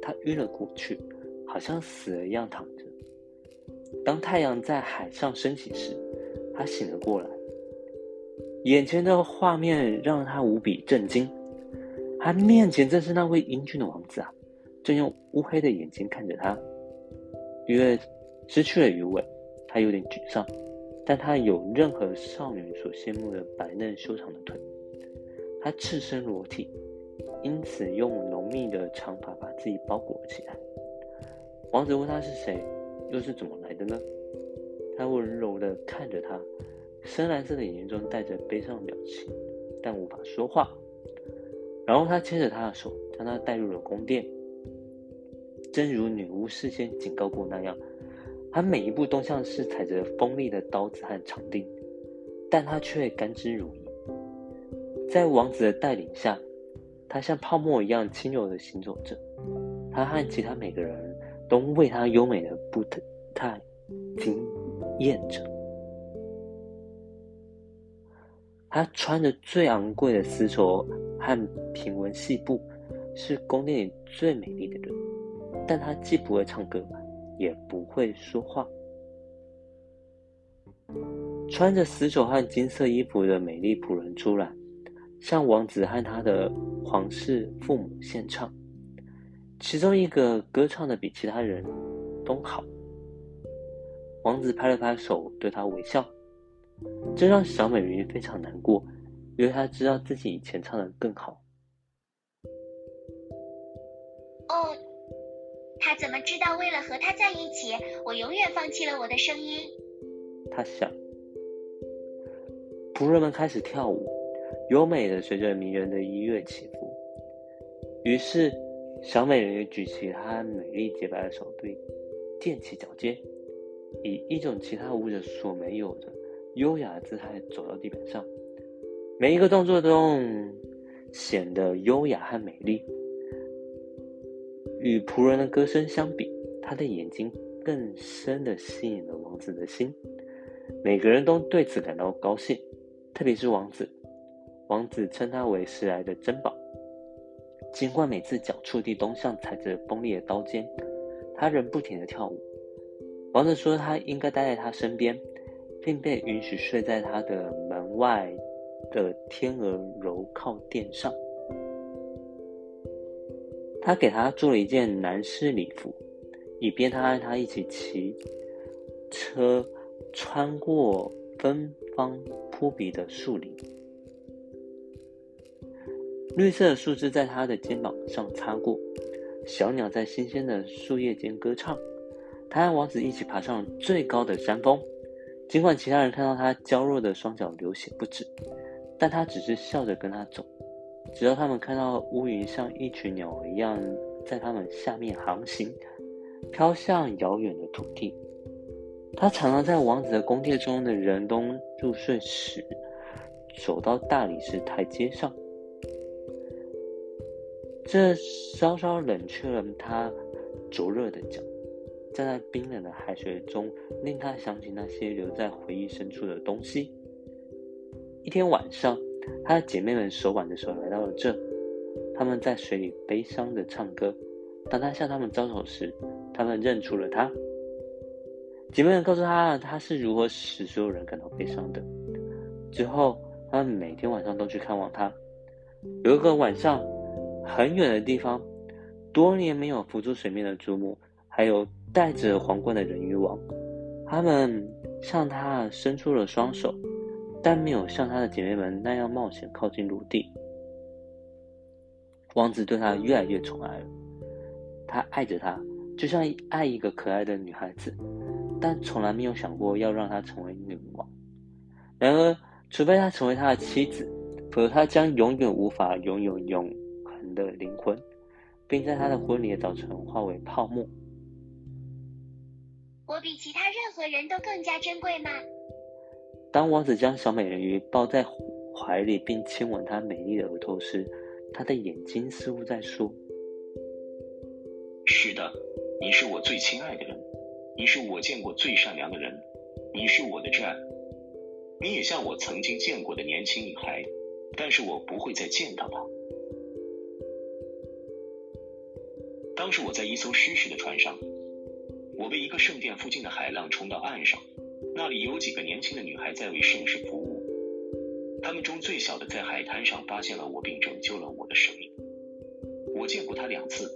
她晕了过去，好像死了一样躺着。当太阳在海上升起时，他醒了过来。眼前的画面让他无比震惊。他面前正是那位英俊的王子啊，正用乌黑的眼睛看着他。因为失去了鱼尾，他有点沮丧。但他有任何少女所羡慕的白嫩修长的腿，他赤身裸体，因此用浓密的长发把自己包裹了起来。王子问他是谁，又是怎么来的呢？他温柔的看着她，深蓝色的眼睛中带着悲伤的表情，但无法说话。然后他牵着她的手，将她带入了宫殿，正如女巫事先警告过那样。他每一步都像是踩着锋利的刀子和长钉，但他却甘之如饴。在王子的带领下，他像泡沫一样轻柔的行走着。他和其他每个人都为他优美的步态惊艳着。他穿着最昂贵的丝绸和平纹细布，是宫殿里最美丽的人。但他既不会唱歌。也不会说话。穿着丝绸和金色衣服的美丽仆人出来，向王子和他的皇室父母献唱。其中一个歌唱的比其他人都好。王子拍了拍手，对他微笑，这让小美人鱼非常难过，因为她知道自己以前唱的更好。哦。他怎么知道？为了和他在一起，我永远放弃了我的声音。他想。仆人们开始跳舞，优美的随着迷人的音乐起伏。于是，小美人鱼举起她美丽洁白的手臂，踮起脚尖，以一种其他舞者所没有的优雅的姿态走到地板上。每一个动作都显得优雅和美丽。与仆人的歌声相比，他的眼睛更深的吸引了王子的心。每个人都对此感到高兴，特别是王子。王子称他为时来的珍宝。尽管每次脚触地都像踩着锋利的刀尖，他仍不停的跳舞。王子说他应该待在他身边，并被允许睡在他的门外的天鹅柔靠垫上。他给他做了一件男士礼服，以便他和他一起骑车穿过芬芳扑鼻的树林。绿色的树枝在他的肩膀上擦过，小鸟在新鲜的树叶间歌唱。他和王子一起爬上了最高的山峰，尽管其他人看到他娇弱的双脚流血不止，但他只是笑着跟他走，直到他们看到乌云像一群鸟一样在他们下面航行。飘向遥远的土地。他常常在王子的宫殿中的人都入睡时，走到大理石台阶上。这稍稍冷却了他灼热的脚，站在冰冷的海水中，令他想起那些留在回忆深处的东西。一天晚上，他的姐妹们手挽着手来到了这，他们在水里悲伤的唱歌。当他向他们招手时，他们认出了他。姐妹们告诉他，他是如何使所有人感到悲伤的。之后，他们每天晚上都去看望他。有一个晚上，很远的地方，多年没有浮出水面的祖母，还有戴着皇冠的人鱼王，他们向他伸出了双手，但没有像他的姐妹们那样冒险靠近陆地。王子对他越来越宠爱了。他爱着她，就像爱一个可爱的女孩子，但从来没有想过要让她成为女王。然而，除非她成为他的妻子，否则他将永远无法拥有永恒的灵魂，并在他的婚礼的早晨化为泡沫。我比其他任何人都更加珍贵吗？当王子将小美人鱼抱在怀里并亲吻她美丽的额头时，他的眼睛似乎在说。是的，你是我最亲爱的人，你是我见过最善良的人，你是我的挚爱。你也像我曾经见过的年轻女孩，但是我不会再见到她。当时我在一艘失事的船上，我被一个圣殿附近的海浪冲到岸上，那里有几个年轻的女孩在为圣事服务，她们中最小的在海滩上发现了我并拯救了我的生命。我见过她两次。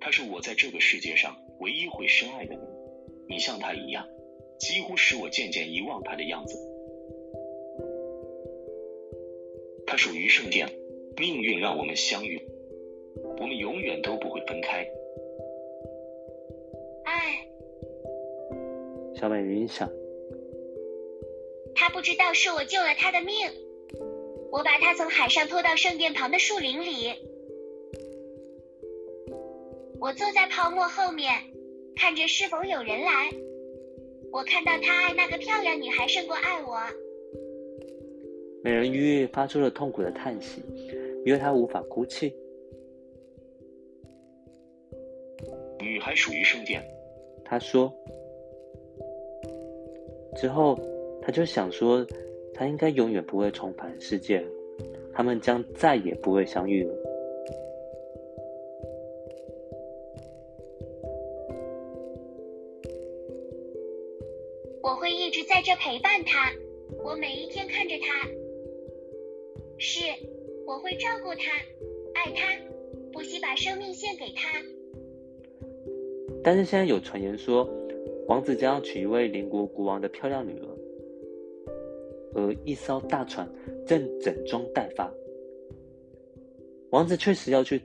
她是我在这个世界上唯一会深爱的人，你像她一样，几乎使我渐渐遗忘她的样子。她属于圣殿，命运让我们相遇，我们永远都不会分开。哎，小美人鱼想，他不知道是我救了他的命，我把他从海上拖到圣殿旁的树林里。我坐在泡沫后面，看着是否有人来。我看到他爱那个漂亮女孩胜过爱我。美人鱼发出了痛苦的叹息，因为她无法哭泣。女孩属于圣殿，他说。之后，他就想说，他应该永远不会重返世界了，他们将再也不会相遇了。我会一直在这陪伴他，我每一天看着他。是，我会照顾他，爱他，不惜把生命献给他。但是现在有传言说，王子将要娶一位邻国国王的漂亮女儿，而一艘大船正整装待发。王子确实要去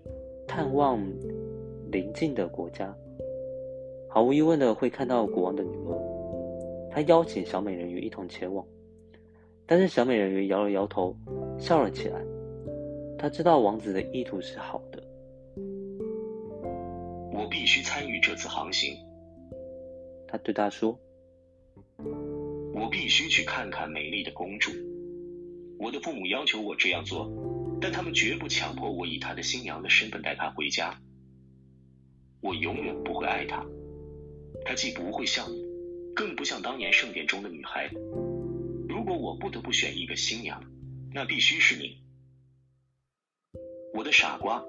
探望邻近的国家，毫无疑问的会看到国王的女儿。他邀请小美人鱼一同前往，但是小美人鱼摇了摇头，笑了起来。他知道王子的意图是好。我必须参与这次航行，他对他说：“我必须去看看美丽的公主。我的父母要求我这样做，但他们绝不强迫我以他的新娘的身份带她回家。我永远不会爱她，她既不会像你。”更不像当年圣殿中的女孩。如果我不得不选一个新娘，那必须是你，我的傻瓜。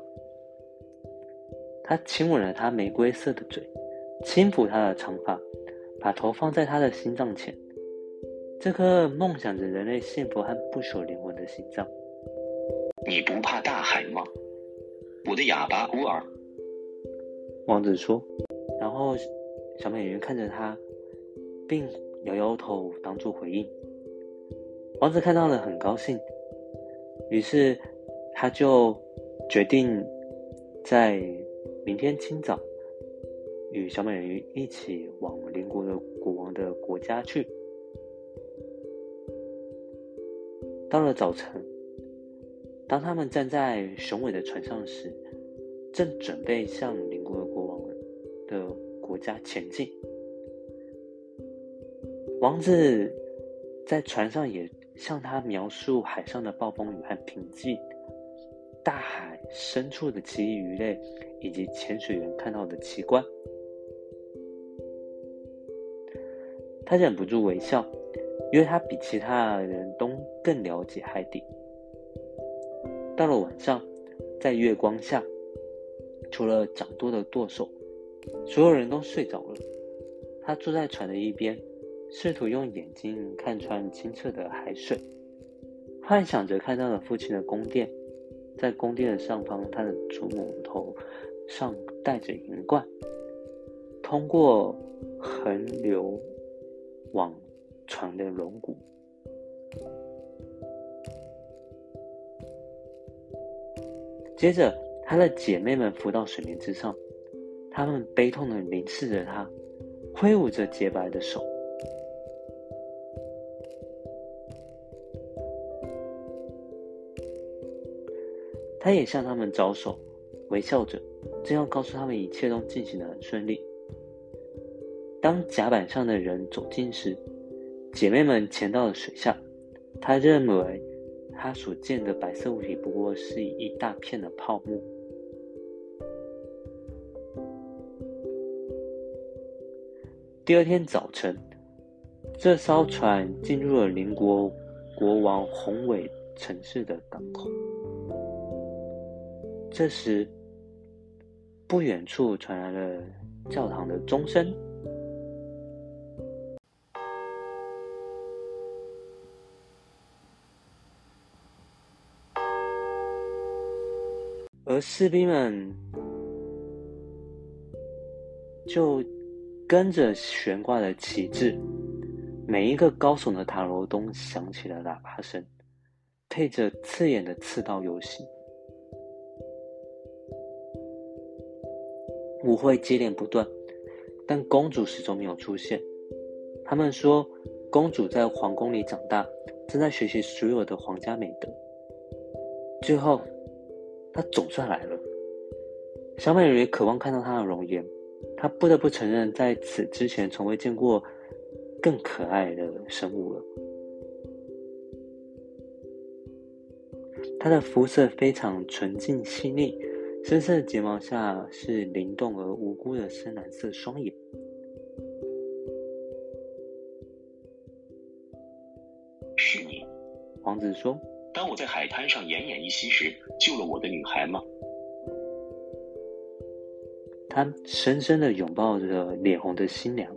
他亲吻了她玫瑰色的嘴，轻抚她的长发，把头放在她的心脏前，这颗梦想着人类幸福和不朽灵魂的心脏。你不怕大海吗，我的哑巴孤儿？王子说，然后。小美人鱼看着他，并摇摇头当做回应。王子看到了，很高兴，于是他就决定在明天清早与小美人鱼一起往邻国的国王的国家去。到了早晨，当他们站在雄伟的船上时，正准备向邻国的国王的国家前进。王子在船上也向他描述海上的暴风雨和平静，大海深处的奇异鱼类，以及潜水员看到的奇观。他忍不住微笑。因为他比其他人都更了解海底。到了晚上，在月光下，除了掌舵的舵手，所有人都睡着了。他坐在船的一边，试图用眼睛看穿清澈的海水，幻想着看到了父亲的宫殿。在宫殿的上方，他的祖母头上戴着银冠，通过横流往。船的龙骨。接着，她的姐妹们浮到水面之上，她们悲痛的凝视着他，挥舞着洁白的手。他也向他们招手，微笑着，正要告诉他们一切都进行的很顺利。当甲板上的人走近时，姐妹们潜到了水下，她认为她所见的白色物体不过是一大片的泡沫。第二天早晨，这艘船进入了邻国国王宏伟城市的港口。这时，不远处传来了教堂的钟声。而士兵们就跟着悬挂的旗帜，每一个高耸的塔楼都响起了喇叭声，配着刺眼的刺刀游行。舞会接连不断，但公主始终没有出现。他们说，公主在皇宫里长大，正在学习所有的皇家美德。最后。他总算来了。小美人鱼渴望看到他的容颜，她不得不承认，在此之前从未见过更可爱的生物了。她的肤色非常纯净细腻，深色的睫毛下是灵动而无辜的深蓝色双眼。是你，王子说。当我在海滩上奄奄一息时，救了我的女孩吗？他深深的拥抱着脸红的新娘。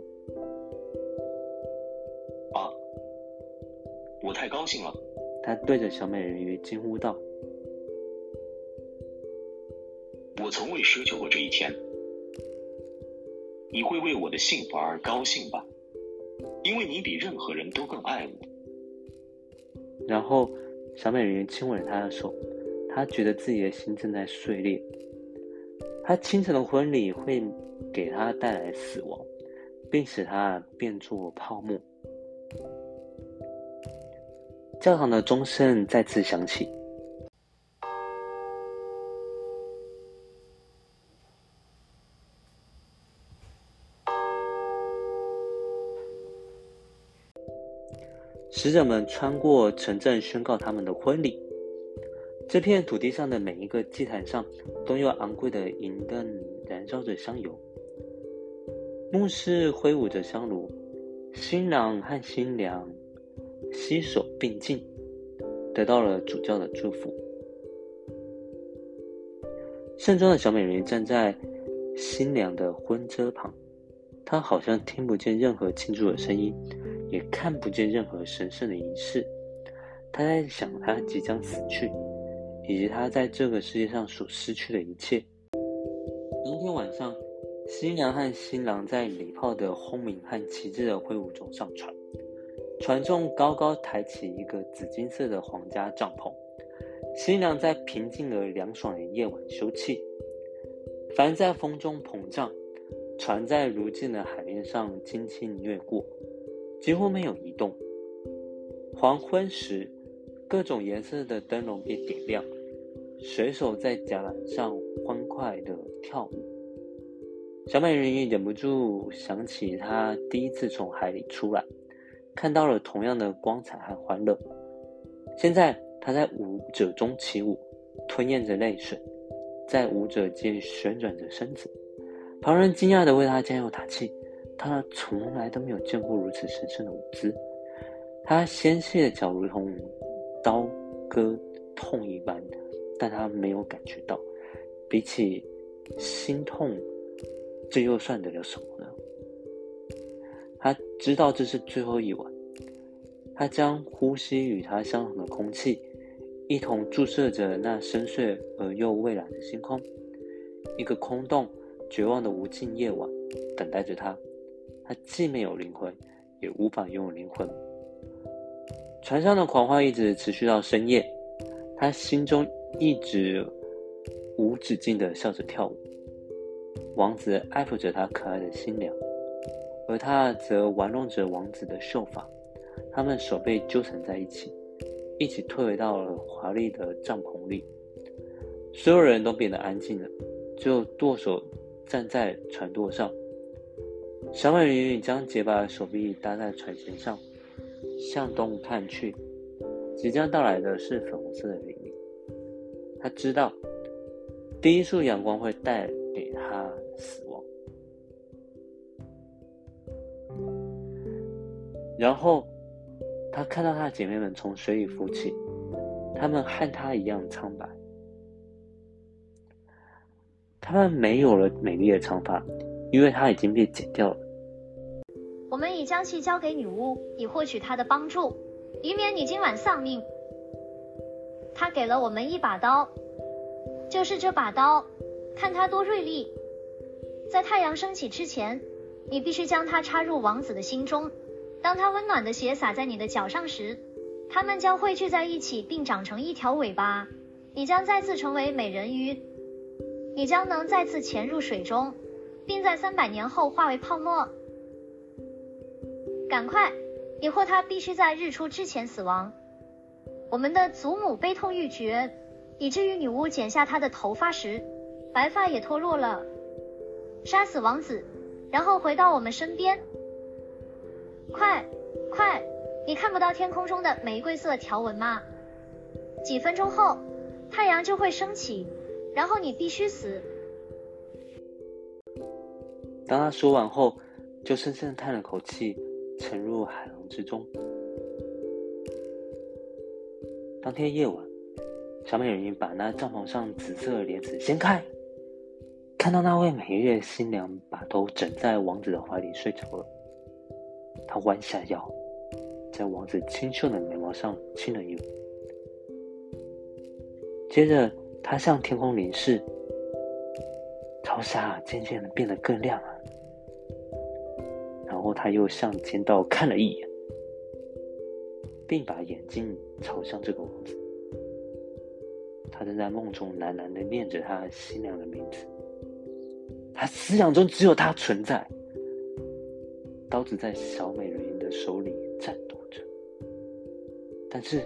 啊！我太高兴了！他对着小美人鱼惊呼道：“我从未奢求过这一天。你会为我的幸福而高兴吧？因为你比任何人都更爱我。”然后。小美人鱼亲吻了他的手，他觉得自己的心正在碎裂。他清晨的婚礼会给他带来死亡，并使他变作泡沫。教堂的钟声再次响起。使者们穿过城镇，宣告他们的婚礼。这片土地上的每一个祭坛上，都有昂贵的银灯燃烧着香油。牧师挥舞着香炉，新郎和新娘携手并进，得到了主教的祝福。盛装的小美人站在新娘的婚车旁，她好像听不见任何庆祝的声音。也看不见任何神圣的仪式，他在想他即将死去，以及他在这个世界上所失去的一切。当天晚上，新娘和新郎在礼炮的轰鸣和旗帜的挥舞中上船，船中高高抬起一个紫金色的皇家帐篷。新娘在平静而凉爽的夜晚休憩，帆在风中膨胀，船在如镜的海面上轻轻掠过，几乎没有移动。黄昏时，各种颜色的灯笼被点亮，水手在甲板上欢快地跳舞。小美人鱼忍不住想起她第一次从海里出来，看到了同样的光彩和欢乐。现在。她在舞者中起舞，吞咽着泪水，在舞者间旋转着身子。旁人惊讶地为她加油打气。他从来都没有见过如此神圣的舞姿。他纤细的脚如同刀割痛一般，但他没有感觉到。比起心痛，这又算得了什么呢？他知道这是最后一晚。他将呼吸与他相同的空气。一同注射着那深邃而又蔚蓝的星空，一个空洞、绝望的无尽夜晚等待着他。他既没有灵魂，也无法拥有灵魂。船上的狂欢一直持续到深夜，他心中一直无止境的笑着跳舞。王子爱抚着他可爱的新娘，而他则玩弄着王子的秀发，他们手被纠缠在一起。一起退回到了华丽的帐篷里，所有人都变得安静了，只有舵手站在船舵上。小美人鱼将洁白的手臂搭在船舷上，向东看去，即将到来的是粉红色的黎明。他知道，第一束阳光会带给他死亡，然后。他看到他的姐妹们从水里浮起，她们和他一样苍白，她们没有了美丽的长发，因为它已经被剪掉了。我们已将其交给女巫，以获取她的帮助，以免你今晚丧命。他给了我们一把刀，就是这把刀，看它多锐利。在太阳升起之前，你必须将它插入王子的心中。当它温暖的血洒在你的脚上时，它们将汇聚在一起，并长成一条尾巴。你将再次成为美人鱼，你将能再次潜入水中，并在三百年后化为泡沫。赶快，你或他必须在日出之前死亡。我们的祖母悲痛欲绝，以至于女巫剪下她的头发时，白发也脱落了。杀死王子，然后回到我们身边。快，快！你看不到天空中的玫瑰色条纹吗？几分钟后，太阳就会升起，然后你必须死。当他说完后，就深深的叹了口气，沉入海浪之中。当天夜晚，小美人鱼把那帐篷上紫色的帘子掀开，看到那位美丽的新娘把头枕在王子的怀里睡着了。她弯下腰，在王子清秀的眉毛上亲了一吻，接着他向天空凝视，朝霞渐渐的变得更亮了。然后他又向天道看了一眼，并把眼睛朝向这个王子。他正在梦中喃喃的念着他新娘的名字，他思想中只有她存在。刀子在小美人鱼的手里颤抖着，但是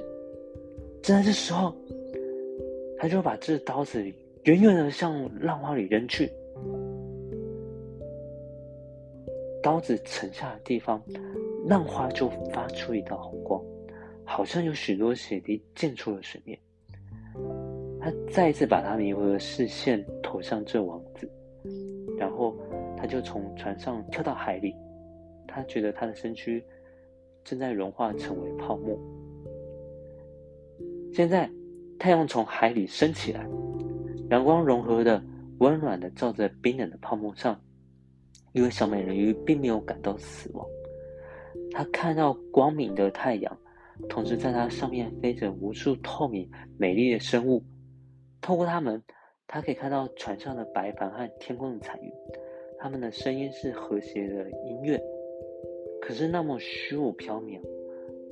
正在这时候，他就把这刀子远远的向浪花里扔去。刀子沉下的地方，浪花就发出一道红光，好像有许多血滴溅出了水面。他再一次把他迷惑的视线投向这王子，然后他就从船上跳到海里。他觉得他的身躯正在融化成为泡沫。现在，太阳从海里升起来，阳光融合的温暖的照在冰冷的泡沫上。因为小美人鱼并没有感到死亡，她看到光明的太阳，同时在它上面飞着无数透明美丽的生物。透过它们，她可以看到船上的白帆和天空的彩云。它们的声音是和谐的音乐，可是那么虚无缥缈，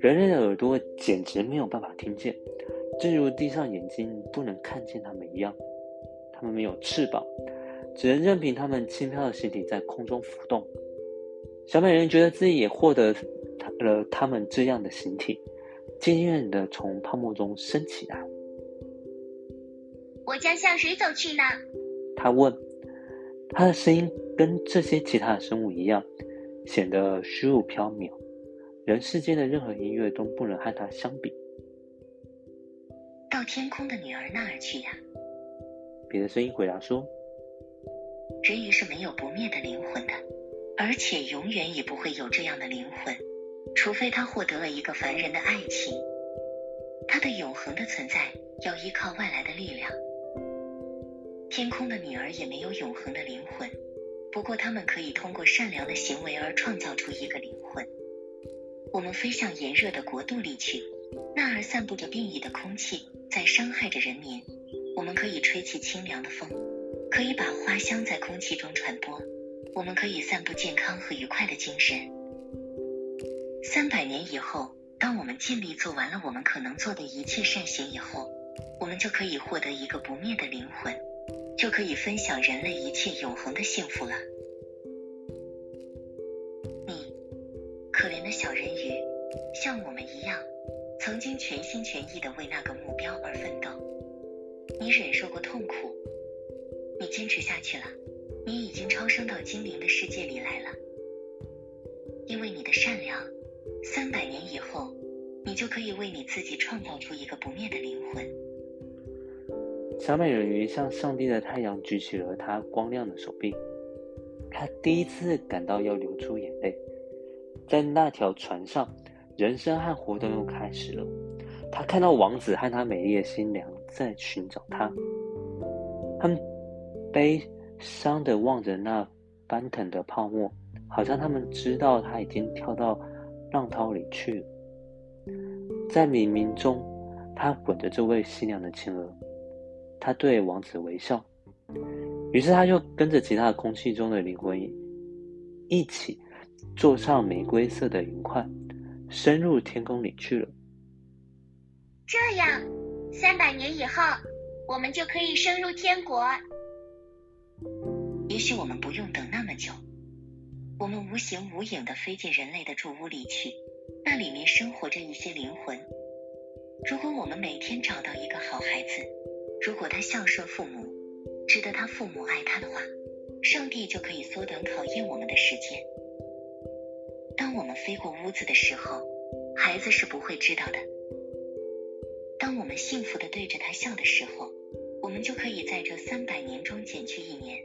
人类的耳朵简直没有办法听见，正如地上眼睛不能看见它们一样。它们没有翅膀，只能任凭它们轻飘的形体在空中浮动。小美人觉得自己也获得了它们这样的形体，渐渐的从泡沫中升起来。我将向谁走去呢？他问。他的声音跟这些其他的生物一样，显得虚无缥缈，人世间的任何音乐都不能和它相比。到天空的女儿那儿去呀。别的声音回答说：“人鱼是没有不灭的灵魂的，而且永远也不会有这样的灵魂，除非他获得了一个凡人的爱情。他的永恒的存在要依靠外来的力量。”天空的女儿也没有永恒的灵魂，不过他们可以通过善良的行为而创造出一个灵魂。我们飞向炎热的国度里去，那儿散布着变异的空气，在伤害着人民。我们可以吹起清凉的风，可以把花香在空气中传播。我们可以散布健康和愉快的精神。三百年以后，当我们尽力做完了我们可能做的一切善行以后，我们就可以获得一个不灭的灵魂。就可以分享人类一切永恒的幸福了。你，可怜的小人鱼，像我们一样，曾经全心全意的为那个目标而奋斗。你忍受过痛苦，坚持下去了，你已经超生到精灵的世界里来了。因为你的善良，三百年以后，你就可以为你自己创造出一个不灭的灵魂。小美人鱼向上帝的太阳举起了她光亮的手臂，她第一次感到要流出眼泪。在那条船上，人生和活动又开始了。她看到王子和他美丽的新娘在寻找她，他们悲伤的望着那翻腾的泡沫，好像他们知道他已经跳到浪涛里去了。在黎明中，他吻着这位新娘的前额。他对王子微笑，于是他就跟着其他空气中的灵魂一起坐上玫瑰色的云块，升入天空里去了。这样，三百年以后，我们就可以升入天国。也许我们不用等那么久，我们无形无影的飞进人类的住屋里去，那里面生活着一些灵魂。如果我们每天找到一个好孩子。如果他孝顺父母，值得他父母爱他的话，上帝就可以缩短考验我们的时间。当我们飞过屋子的时候，孩子是不会知道的。当我们幸福的对着他笑的时候，我们就可以在这三百年中减去一年。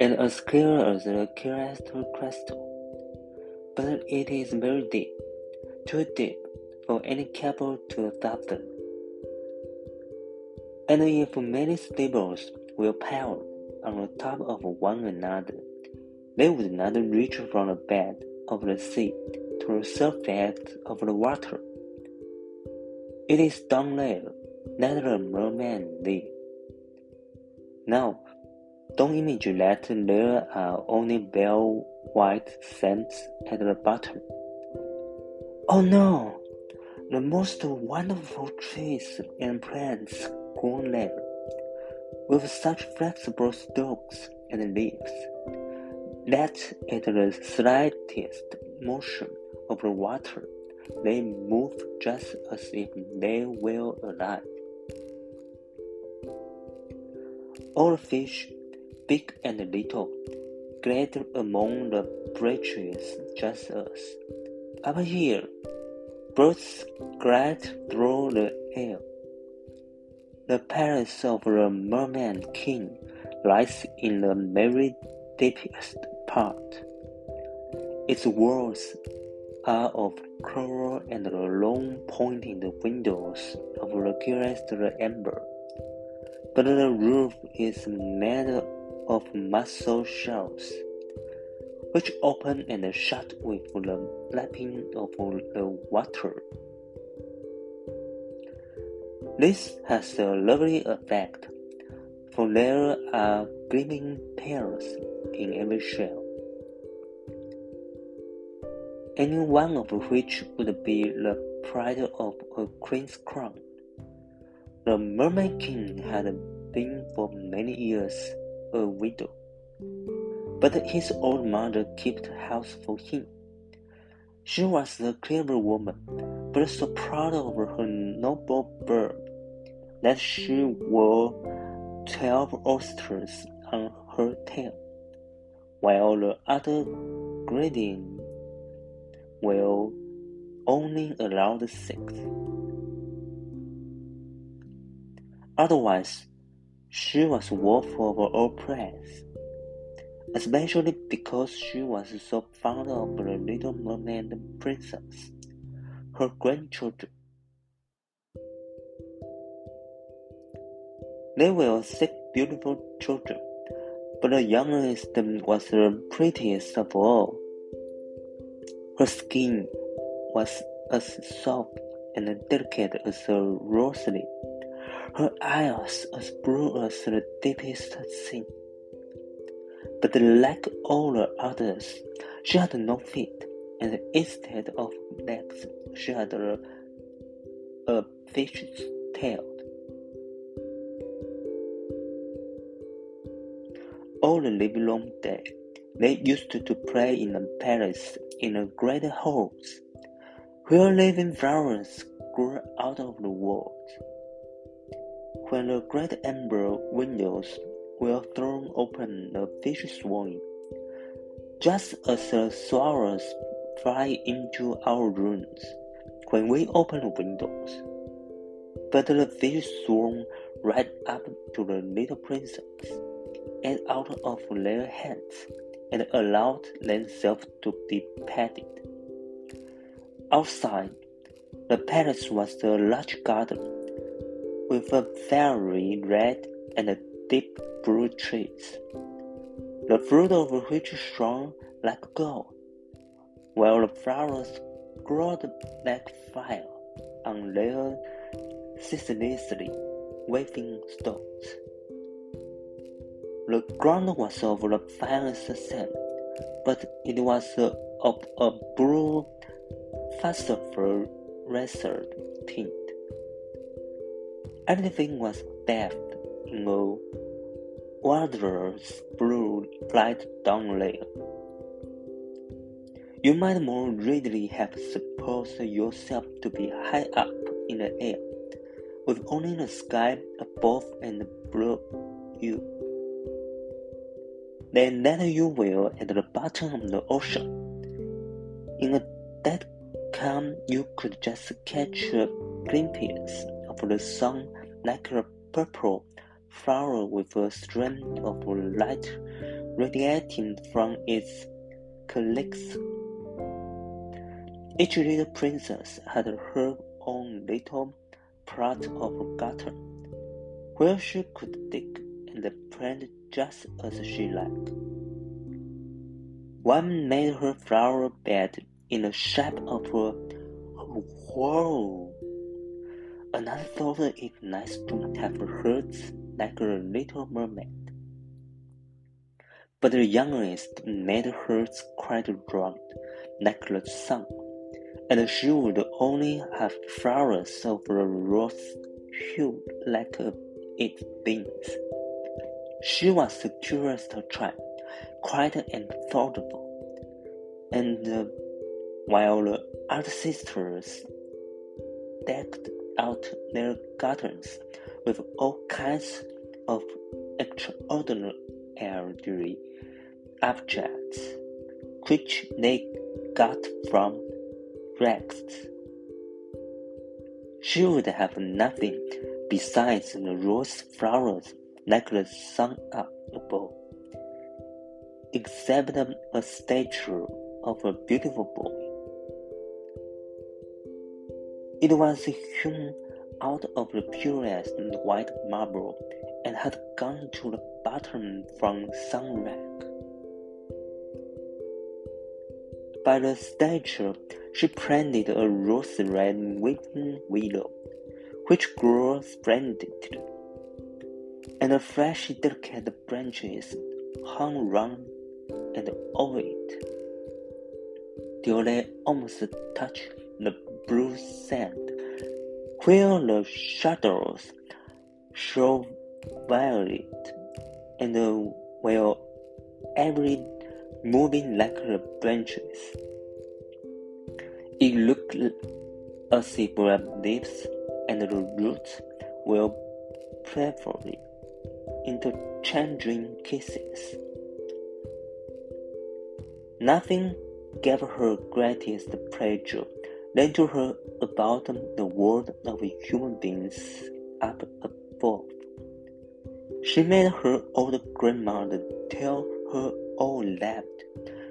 and as clear as the clearest crystal. But it is very deep, too deep for any cable to fathom. And if many steamers were piled on the top of one another, they would not reach from the bed of the sea to the surface of the water. It is down there that the merman live. Now, don't imagine that there are uh, only bare white sands at the bottom. Oh no! The most wonderful trees and plants grow there, with such flexible stalks and leaves, that at the slightest motion of the water they move just as if they were alive. All fish, big and little, glide among the branches just us. up here, birds glide through the air. The palace of the merman king lies in the very deepest part. Its walls are of coral and the long pointed windows of the clearest amber, but the roof is made of mussel shells, which open and shut with the lapping of the water. This has a lovely effect, for there are gleaming pearls in every shell, any one of which would be the pride of a queen's crown. The Mermaid King had been for many years a widow, but his old mother kept house for him. She was a clever woman, but so proud of her noble birth that she wore twelve oysters on her tail, while the other grading were only allowed six. Otherwise, she was worth of all praise, especially because she was so fond of the little mermaid princess, her grandchildren. They were six beautiful children, but the youngest was the prettiest of all. Her skin was as soft and delicate as a rosary, her eyes as blue as the deepest sea. But like all the others, she had no feet, and instead of legs, she had a, a fish's tail. All the livelong day, they used to play in the palace in the great halls, where living flowers grew out of the walls. When the great amber windows were thrown open, the fish swam, just as the swallows fly into our rooms when we open the windows. But the fish swam right up to the little princess and out of their hands and allowed themselves to be petted. Outside, the palace was a large garden with a very red and a deep blue trees, the fruit of which shone like gold, while the flowers glowed like fire on their ceaselessly waving stalks. The ground was of the finest sand, but it was of a blue phosphorescent tint. Everything was bathed in a wondrous blue light down there. You might more readily have supposed yourself to be high up in the air, with only the sky above and below you then that you will at the bottom of the ocean. In a dead calm, you could just catch a glimpse of the sun like a purple flower with a stream of light radiating from its calyx. Each little princess had her own little plot of garden, where she could dig and plant just as she liked. One made her flower bed in the shape of a whorl. Another thought it nice to have hers like a little mermaid. But the youngest made hers quite round, like the sun, and she would only have flowers of a rose hue like its beans. She was the curious child, quiet and thoughtful, and uh, while the other sisters decked out their gardens with all kinds of extraordinary objects, which they got from rags. She would have nothing besides the rose flowers like the sun above, except a statue of a beautiful boy. It was hewn out of the purest white marble and had gone to the bottom from some wreck. By the statue, she planted a rose red weeping willow, which grew splendidly, and the fresh, delicate branches hung round and over it, till they almost touched the blue sand, where the shadows show violet, and where every moving like the branches. It looked as if the leaves and the roots were playfully interchanging kisses. Nothing gave her greatest pleasure than to her about the world of human beings up above. She made her old grandmother tell her all that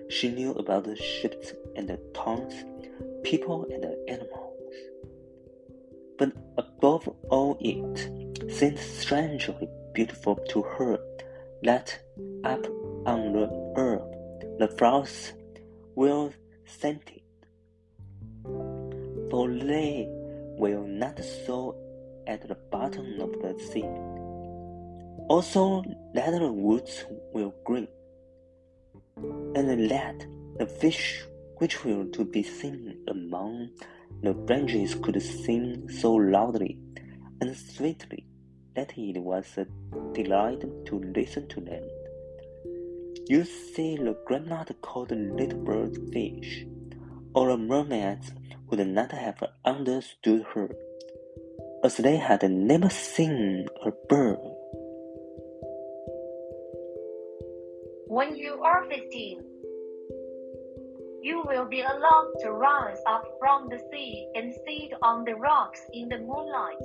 she knew about the ships and the towns, people and the animals. But above all it seemed strangely beautiful to her that up on the earth the flowers were scented, for they will not so at the bottom of the sea. Also, that the woods will green, and that the fish which were to be seen among the branches could sing so loudly and sweetly that it was a delight to listen to them. You see, the grandmother called the little bird fish, or the mermaids would not have understood her, as they had never seen a bird. When you are 15, you will be allowed to rise up from the sea and sit on the rocks in the moonlight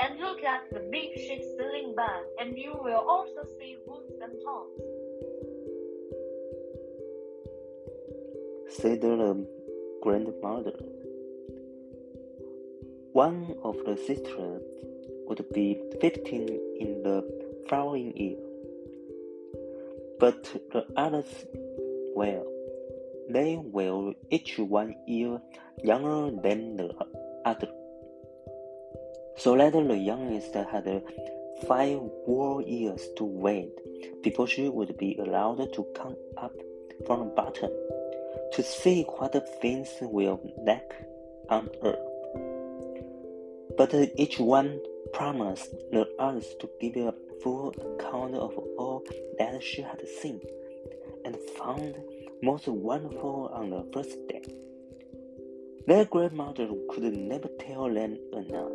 and look at the big ships sailing by, and you will also see woods and towns. said the grandmother. One of the sisters would be fifteen in the following year, but the others, well, they were each one year younger than the other. So that the youngest had five more years to wait before she would be allowed to come up from the bottom to see what things will lack on earth. But each one promised the others to give a full account of all that she had seen and found most wonderful on the first day. Their grandmother could never tell them enough,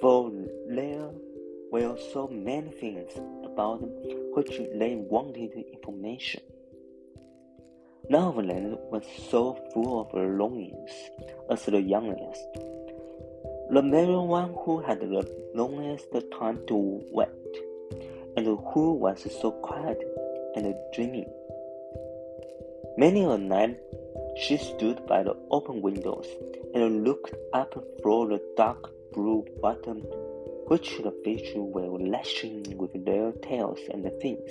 for there were so many things about which they wanted information. None of them was so full of longings as the youngest. The very one who had the longest time to wait, and who was so quiet and dreamy. Many a night she stood by the open windows and looked up through the dark blue water which the fish were lashing with their tails and fins.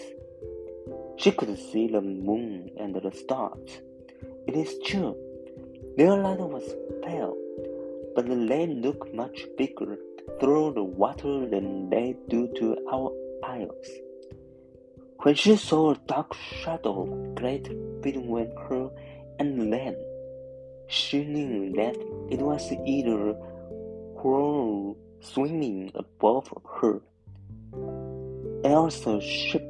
She could see the moon and the stars. It is true, their light was pale, but the land look much bigger through the water than they do to our eyes. When she saw a dark shadow glide between her and them, she knew that it was either whirl swimming above her, else a ship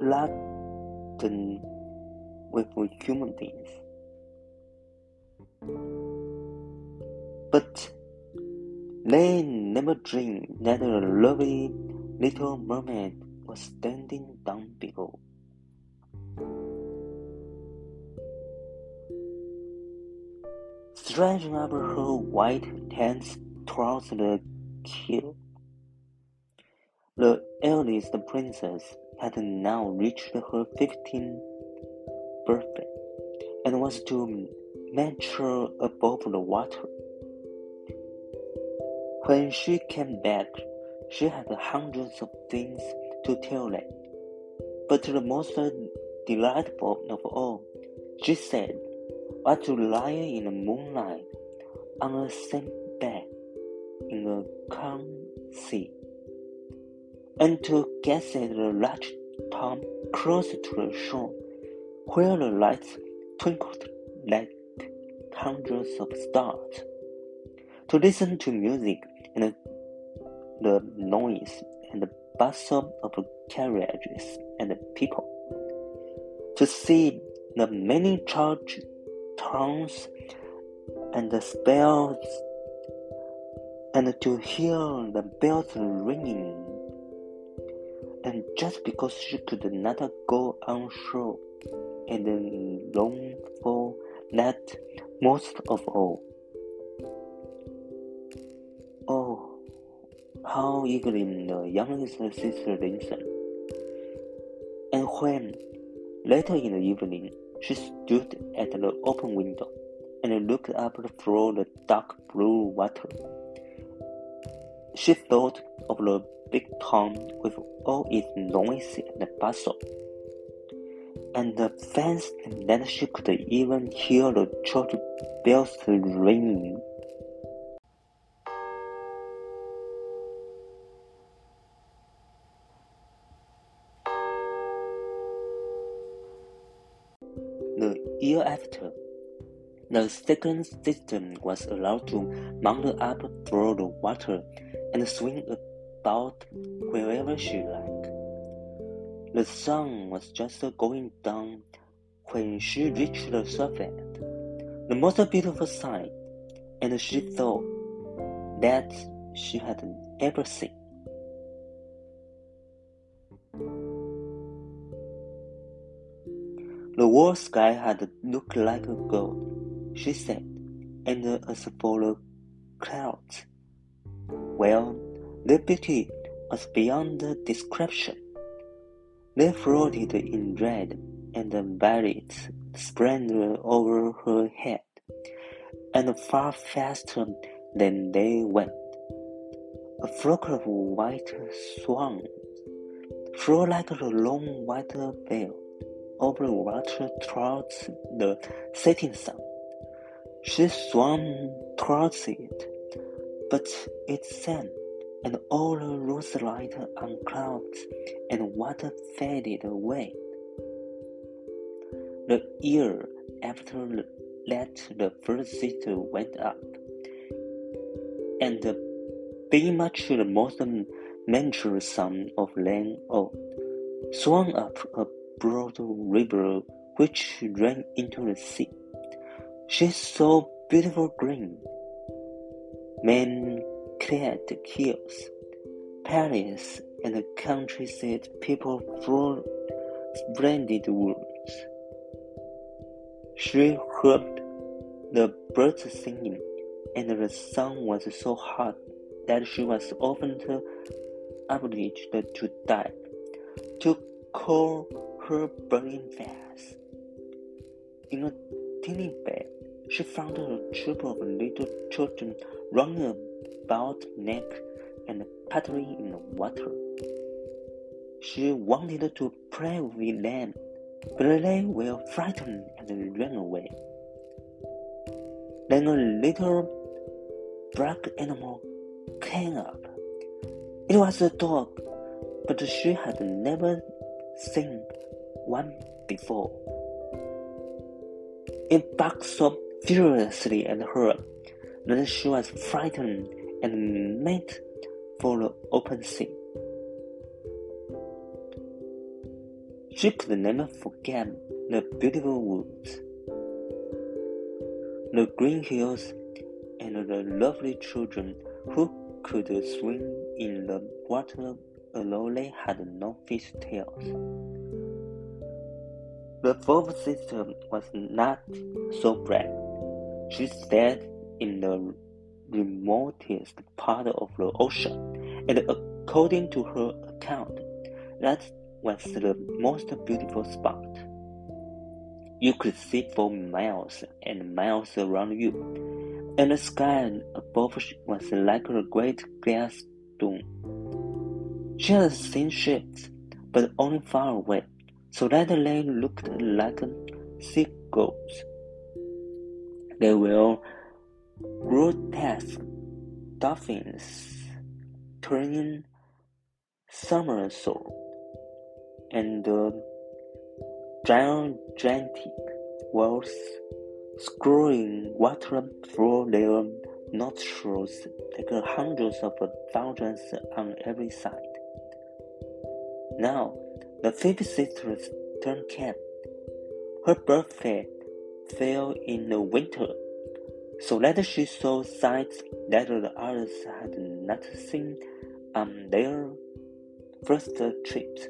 laden with human beings. But they never dreamed that a lovely little mermaid was standing down below. Stretching up her white hands towards the keel, the eldest princess had now reached her fifteenth birthday and was to mature above the water. When she came back, she had hundreds of things to tell them. But the most delightful of all, she said, was to lie in the moonlight on a sandbag in a calm sea, and to gaze at the large town close to the shore, where the lights twinkled like hundreds of stars, to listen to music and the noise and the bustle of carriages and people, to see the many church towns and the spells, and to hear the bells ringing. And just because she could not go on shore and long for that most of all. Oh, how eagerly the youngest sister listened. And when, later in the evening, she stood at the open window and looked up through the dark blue water, she thought of the big town with all its noise and bustle, and the fancied that she could even hear the church bells ringing. The year after, the second system was allowed to mount up through the water and swing about wherever she liked. The sun was just going down when she reached the surface, the most beautiful sight, and she thought that she had ever seen. The whole sky had looked like gold, she said, and as for the clouds, well, their beauty was beyond description. They floated in red and violet splendor over her head, and far faster than they went. A flock of white swans flew like a long white veil over the water towards the setting sun. She swam towards it, but it sank, and all the rose light on clouds and water faded away. The year after that, the first sister went up, and being much the most mature son of land old, swung up a broad river which ran into the sea. She saw beautiful green, man-clad hills, palaces, and countryside people through splendid woods. She heard the birds singing, and the sun was so hot that she was often obliged to dive to cool her burning face. In a tiny bed, she found a troop of little children running about neck and paddling in the water. She wanted to play with them, but they were frightened and ran away. Then a little black animal came up. It was a dog, but she had never seen one before. It barked so furiously at her that she was frightened and made for the open sea. She could never forget the beautiful woods, the green hills, and the lovely children who could swim in the water although they had no fish tails. The fourth sister was not so brave. She stayed in the remotest part of the ocean, and according to her account, that was the most beautiful spot. You could see for miles and miles around you, and the sky above was like a great glass dome. She had seen ships, but only far away, so that they looked like seagulls. They were grotesque dolphins turning somersault, and the gigantic whales screwing water through their nostrils like hundreds of thousands on every side. Now, the fifth sister's turned camp. Her birthday fell in the winter, so that she saw sights that the others had not seen on their first trips.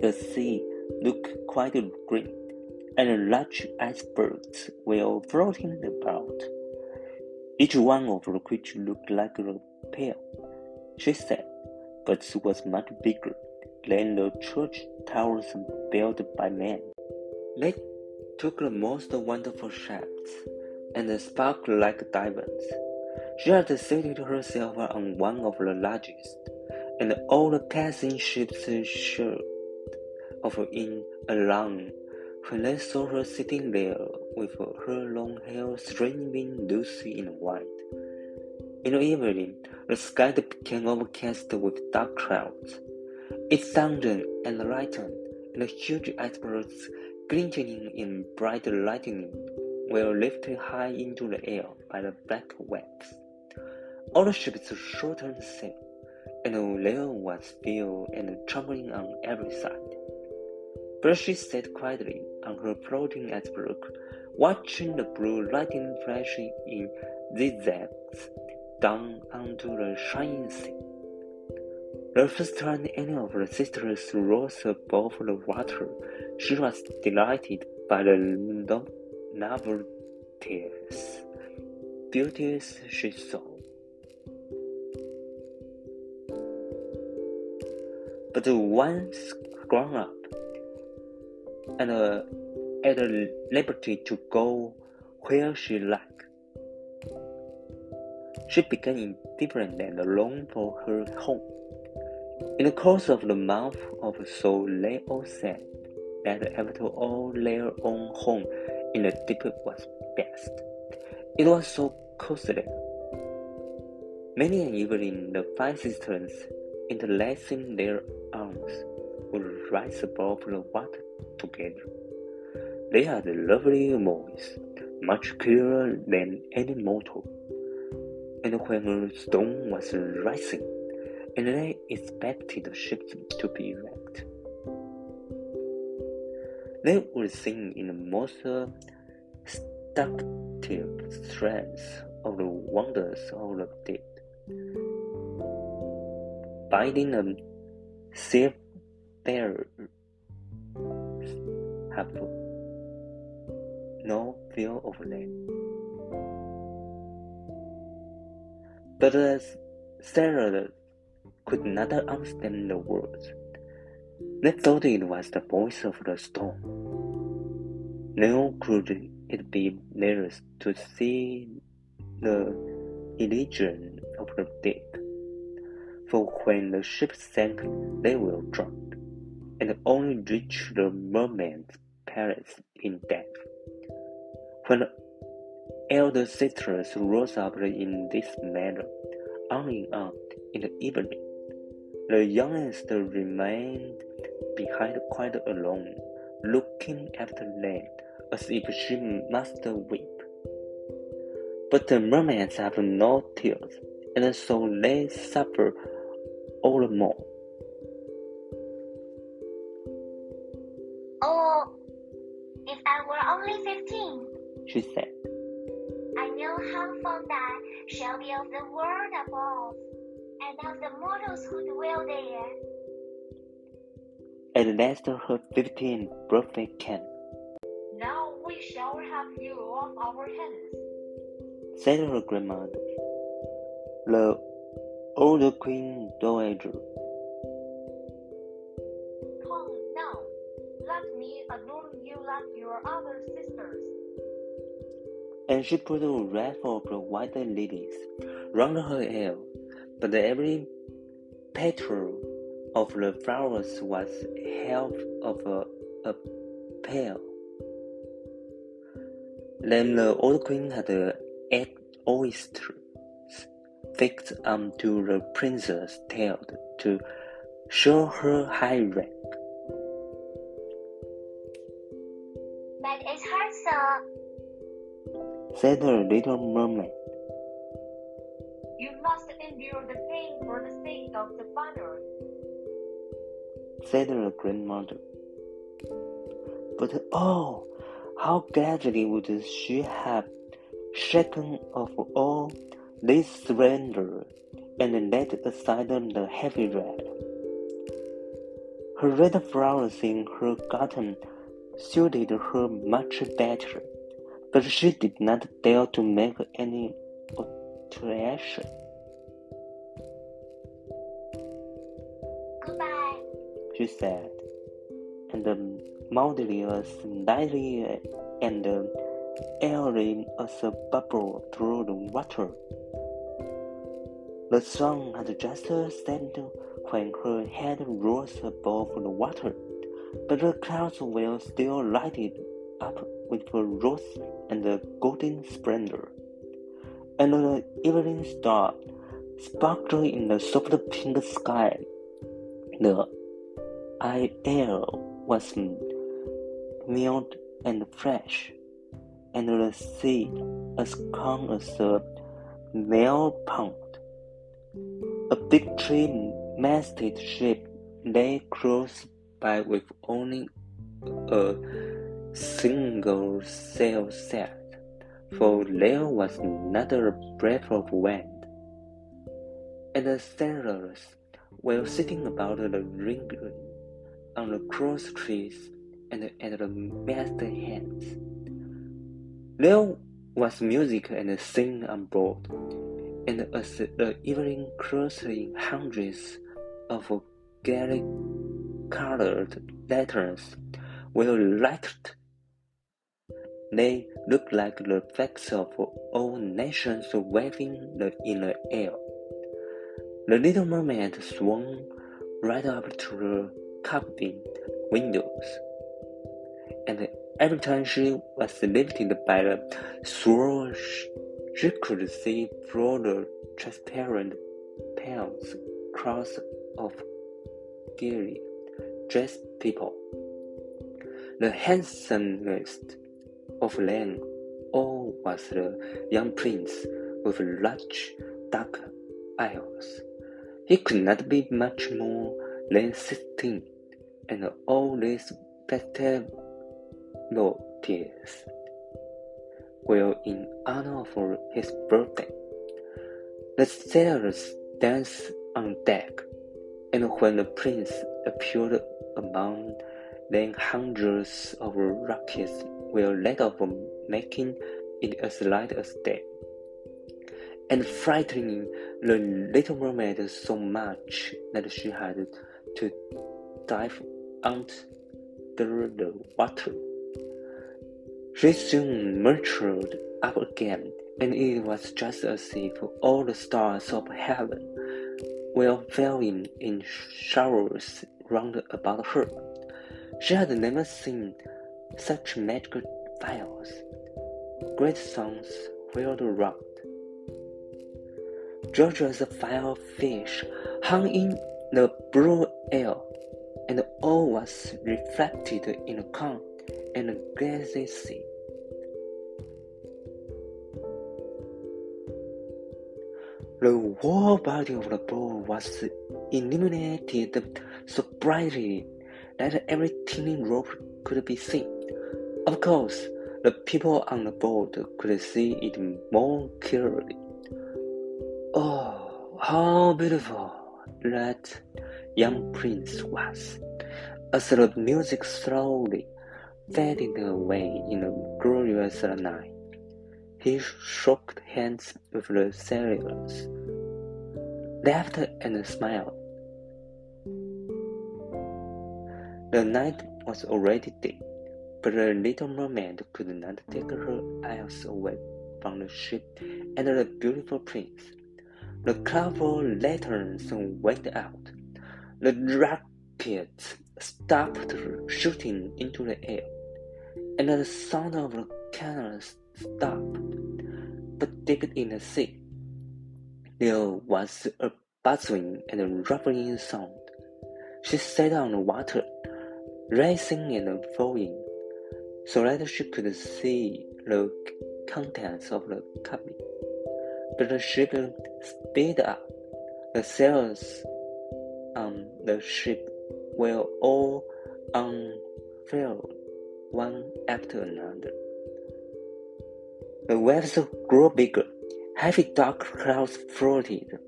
The sea looked quite green, and large icebergs were floating about. Each one of the creatures looked like a pear, she said, but was much bigger than the church towers built by men. They took the most wonderful shots and sparkled like diamonds. She had seated herself on one of the largest, and all the passing ships showed of in alarm when they saw her sitting there with her long hair streaming loosely in white. In the evening, the sky became overcast with dark clouds. It thundered and lightened, and the huge icebergs, glistening in bright lightning, were lifted high into the air by the black waves. All the ships shortened sail, and there was fear and trembling on every side. But she sat quietly on her floating iceberg, watching the blue lightning flashing in zigzags down onto the shining sea. The first time any of the sisters rose above the water, she was delighted by the novelties, beauties she saw. But once grown up, and uh, at liberty to go where she liked. She became indifferent and longed for her home. In the course of the month or so, they all said that after all, their own home in the deep was best. It was so cozy. Many an evening, the five sisters, interlacing their arms, would rise above the water together. They had a lovely voice, much clearer than any mortal. And when a storm was rising, and they expected the ship to be wrecked, they would sing in the most seductive strains of the wonders of the deep, bidding a seafarer have no fear of them. But the sailors could not understand the words. They thought it was the voice of the storm. Nor could it be theirs to see the illusion of the deep. For when the ship sank, they were drowned, and only reached the merman's parents in death. When elder sisters rose up in this manner, on and on in the evening, the youngest remained behind quite alone, looking after them as if she must weep. But the mermaids have no tears, and so they suffer all the more. Oh, if I were only fifteen, she said. I know how fond I shall be of the world above, and of the mortals who dwell there and last her 15 perfect can. Now we shall have you off our hands, said her grandmother. The old queen dowager. Come now, let me adorn you like your other sisters. And she put a wreath of white lilies round her hair, but every petal of the flowers was half of a, a pear. Then the old queen had eight oysters fixed onto the princess' tail to show her high rank. That is hard, sir. Said the little mermaid. You must endure the pain for the sake of the father. Said the grandmother. But oh, how gladly would she have shaken off all this surrender and laid aside the heavy red. Her red flowers in her garden suited her much better, but she did not dare to make any alteration. She said, and mildly as lightly and the airy as a bubble through the water. The sun had just set when her head rose above the water, but the clouds were still lighted up with a rose and golden splendor, and the evening star sparkled in the soft pink sky. The air was mild and fresh, and the sea as calm as a mill pond. A big tree-masted ship lay close by with only a single sail set, for there was not a breath of wind. And the sailors were sitting about the ring on the cross trees and at the mast heads. There was music and singing on board, and as the evening closed in hundreds of gaily colored lanterns were lighted, they looked like the flags of all nations waving in the air. The little mermaid swung right up to the cabin windows, and every time she was lifted by the swirl, she could see the transparent pales crowds of gaily dressed people. The handsomest of them all was the young prince with large dark eyes. He could not be much more sixteen, and all these festivities were in honor of his birthday. The sailors danced on deck, and when the prince appeared among them, hundreds of rockets were let off, making it as light as day, and frightening the little mermaid so much that she had to dive under the water. She soon matured up again, and it was just as if all the stars of heaven were falling in showers round about her. She had never seen such magical fires. Great songs whirled around. Georgia's fire fish hung in the blue air, and all was reflected in a calm and glassy sea. The whole body of the boat was illuminated so brightly that every tiny rope could be seen. Of course, the people on the boat could see it more clearly. Oh, how beautiful that young prince was! As the music slowly faded away in a glorious night, he shook hands with the sailors, laughed and smiled. The night was already deep, but the little mermaid could not take her eyes away from the ship and the beautiful prince. The colorful lanterns went out. The rockets stopped shooting into the air, and the sound of the cannons stopped, but deep in the sea. There was a buzzing and ruffling sound. She sat on the water, rising and falling, so that she could see the contents of the cabin. But the ship sped up. The sailors on um, the ship were all unfurled, one after another. The waves grew bigger. Heavy dark clouds floated,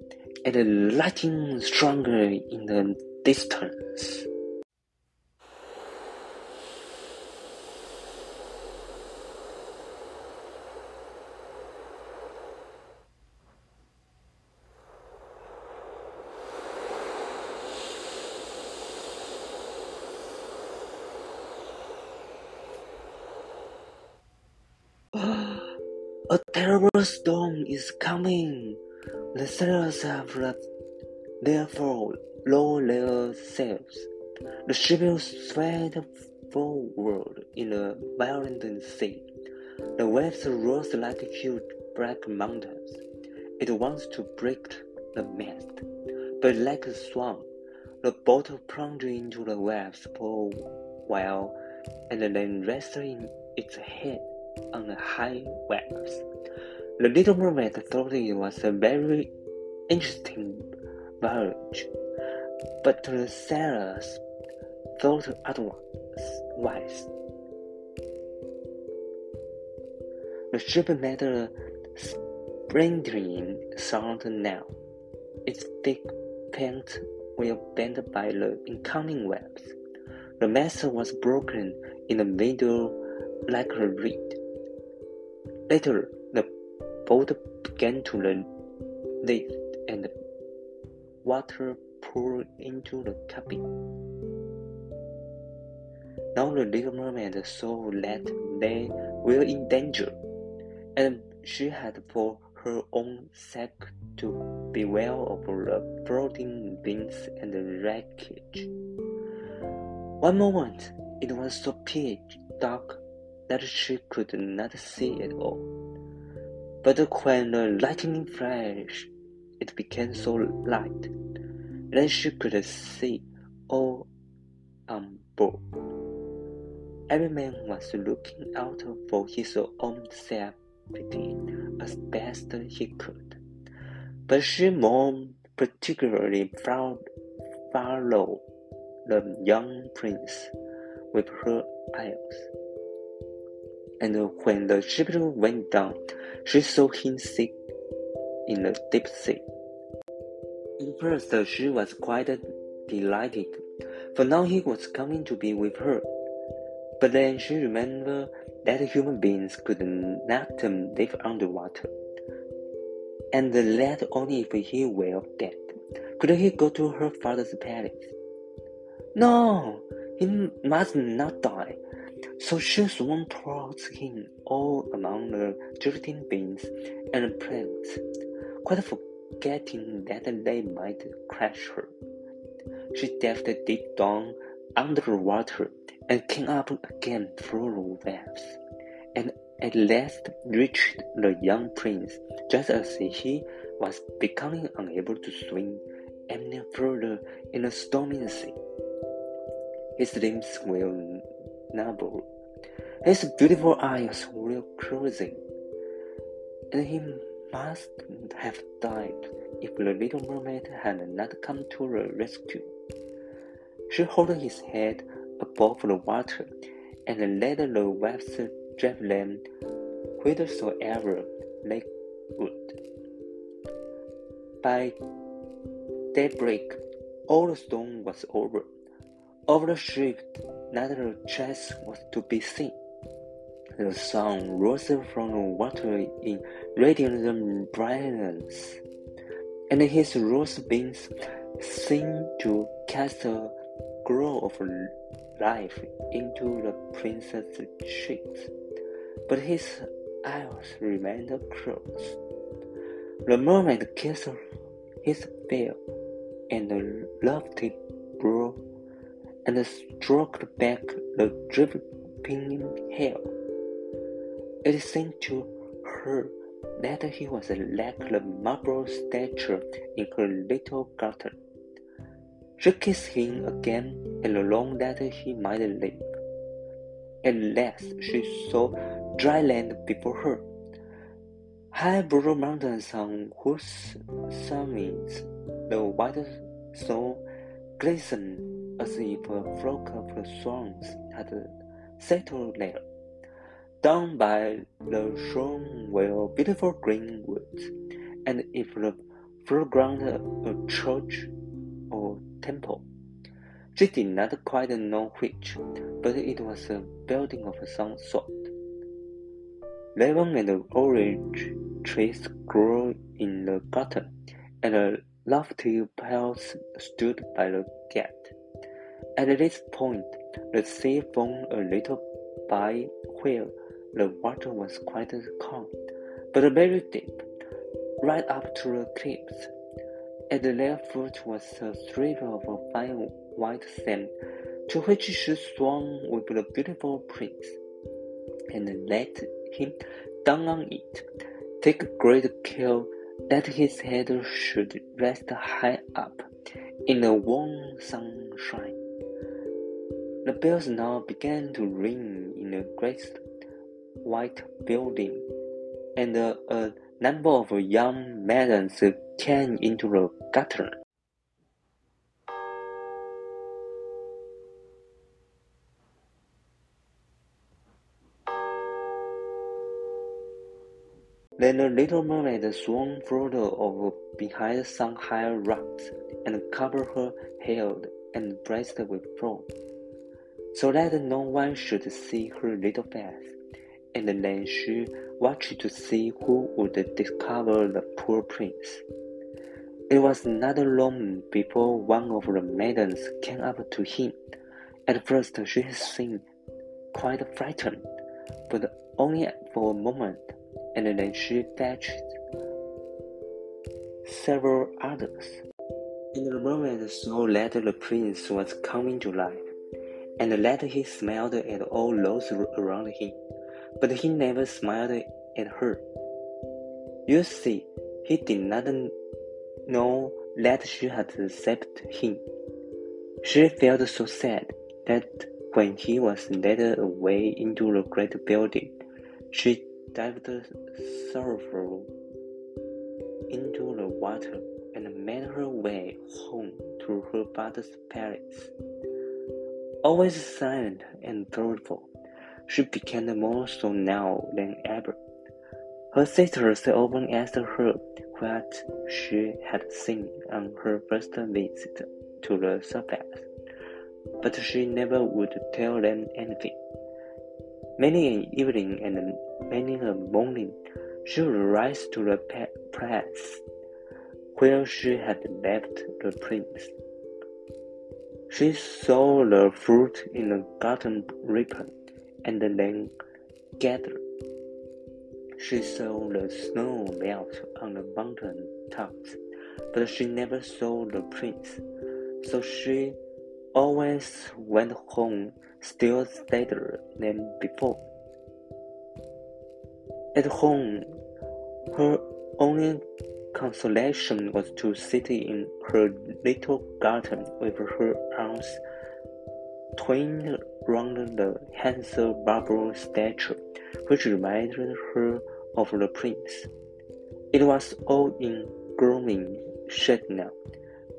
and lightning stronger in the distance. A terrible storm is coming. The sailors have therefore lowered their sails. The ship will swayed forward in a violent sea. The waves rose like huge black mountains. It wants to break the mast, but like a swan, the boat plunged into the waves for a while and then rested its head on the high waves. The little mermaid thought it was a very interesting voyage, but the sailors thought otherwise. The ship made a splintering sound now. Its thick paint were bent by the incoming waves. The mast was broken in the middle like a reed. Later, the boat began to lift and water poured into the cabin. Now the little mermaid saw that they were in danger, and she had for her own sake to beware of the floating beams and the wreckage. One moment it was so pitch dark that she could not see at all. But when the lightning flashed, it became so light that she could see all on board. Every man was looking out for his own safety as best he could, but she more particularly followed the young prince with her eyes and when the ship went down, she saw him sink in the deep sea. At first, she was quite delighted, for now he was coming to be with her. But then she remembered that human beings could not live underwater, and that only if he were dead could he go to her father's palace. No, he must not die, so she swam towards him all among the drifting beans and plants, quite forgetting that they might crush her. She dived deep down under the water and came up again through the waves, and at last reached the young prince just as he was becoming unable to swim any further in the stormy sea. His limbs were noble. His beautiful eyes were closing, and he must have died if the little mermaid had not come to the rescue. She held his head above the water and let the waves drive them whithersoever they would. By daybreak, all the storm was over. Over the ship, not a trace was to be seen. The sun rose from the water in radiant brightness, and his rose beams seemed to cast a glow of life into the prince's cheeks. But his eyes remained closed. The mermaid kissed his veil and lofty brow and stroked back the dripping hair. It seemed to her that he was like the marble statue in her little garden. She kissed him again and longed that he might live. At last she saw dry land before her. High blue mountains on whose summits the white snow glistened as if a flock of swans had settled there. Down by the shore were beautiful green woods, and if the foreground a church or temple. She did not quite know which, but it was a building of some sort. Lemon and orange trees grew in the garden, and a lofty palace stood by the gate. At this point, the sea formed a little by where the water was quite calm, but very deep, right up to the cliffs. At their foot was a strip of fine white sand, to which she swam with the beautiful prince, and let him down on it. Take great care that his head should rest high up in the warm sunshine. The bells now began to ring in the great white building, and a number of young maidens came into the garden. Then the little mermaid swam further over behind some high rocks and covered her head and breast with foam, so that no one should see her little face. And then she watched to see who would discover the poor prince. It was not long before one of the maidens came up to him. At first she seemed quite frightened, but only for a moment, and then she fetched several others. In a moment, saw that the prince was coming to life, and that he smiled at all those around him but he never smiled at her. You see, he did not know that she had accepted him. She felt so sad that when he was led away into the great building, she dived sorrowful into the water and made her way home to her father's palace. Always silent and thoughtful, she became more so now than ever. Her sisters often asked her what she had seen on her first visit to the surface, but she never would tell them anything. Many an evening and many a morning, she would rise to the place where she had left the prince. She saw the fruit in the garden ripen and then gather. She saw the snow melt on the mountain tops, but she never saw the prince, so she always went home still sadder than before. At home, her only consolation was to sit in her little garden with her arms twined round the handsome marble statue, which reminded her of the prince. It was all in gloomy shade now,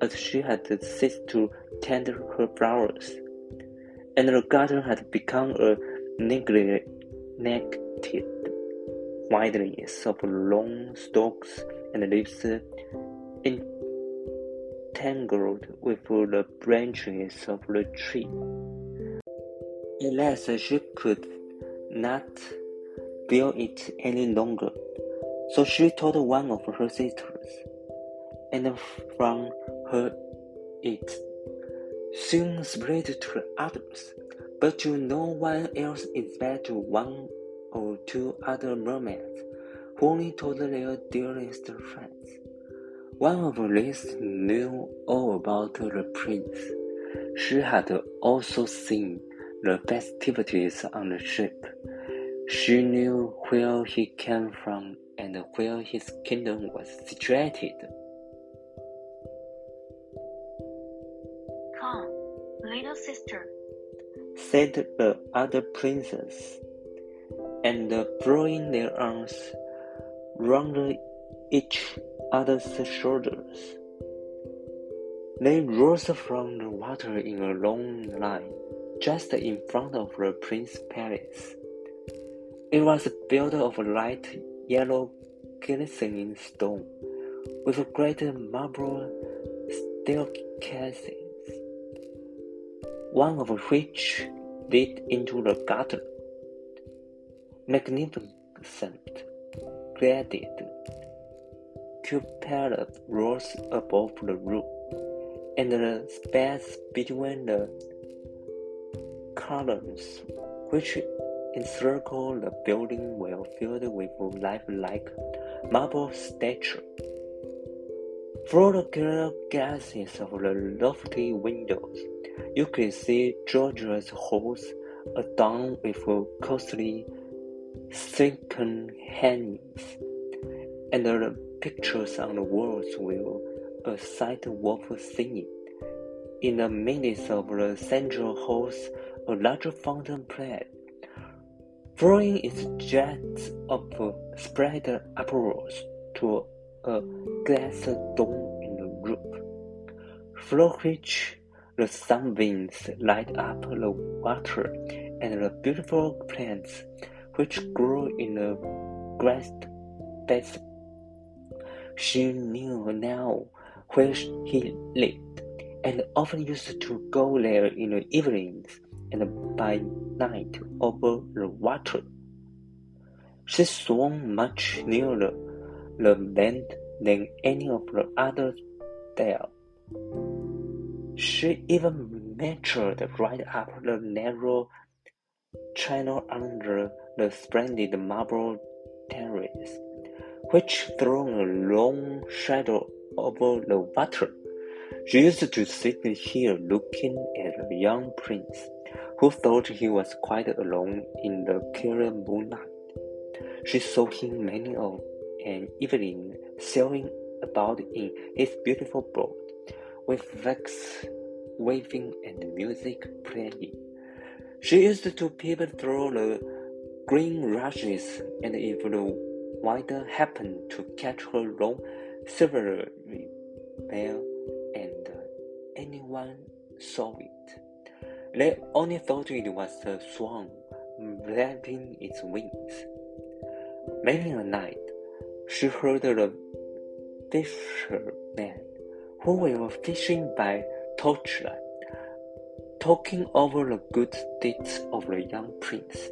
as she had ceased to tend her flowers, and the garden had become a neglected wilderness of long stalks and leaves uh, entangled with the branches of the tree. At last she could not bear it any longer, so she told one of her sisters, and from her it soon spread to others, but to no one else except to one or two other mermaids only told their dearest friends. One of these knew all about the prince. She had also seen the festivities on the ship. She knew where he came from and where his kingdom was situated. Come, little sister. said the other princes, and throwing their arms round each other's shoulders, they rose from the water in a long line just in front of the prince's palace. It was built of light yellow glistening stone, with great marble staircases one of which led into the garden. Magnificent, gilded cupolas rose above the roof, and the space between the columns, which encircled the building, were filled with lifelike marble statues. Through the clear glasses of the lofty windows, you could see Georgia's halls adorned with costly silken hangings, and the pictures on the walls a sight worth seeing. In the midst of the central halls, a large fountain played, throwing its jets of spread upwards to a glass dome in the roof, through which the sunbeams light up the water and the beautiful plants which grew in the grass basin. She knew now where he lived, and often used to go there in the evenings and by night over the water. She swam much nearer the land than any of the others there. She even ventured right up the narrow channel under the splendid marble terrace, which threw a long shadow over the water. She used to sit here looking at the young prince, who thought he was quite alone in the clear moonlight. She saw him many of an evening sailing about in his beautiful boat, with flags waving and music playing. She used to peep through the green rushes, and wind happened to catch her long silvery veil, and anyone saw it, they only thought it was a swan flapping its wings. Many a night, she heard the fishermen who were fishing by torchlight, talking over the good deeds of the young prince,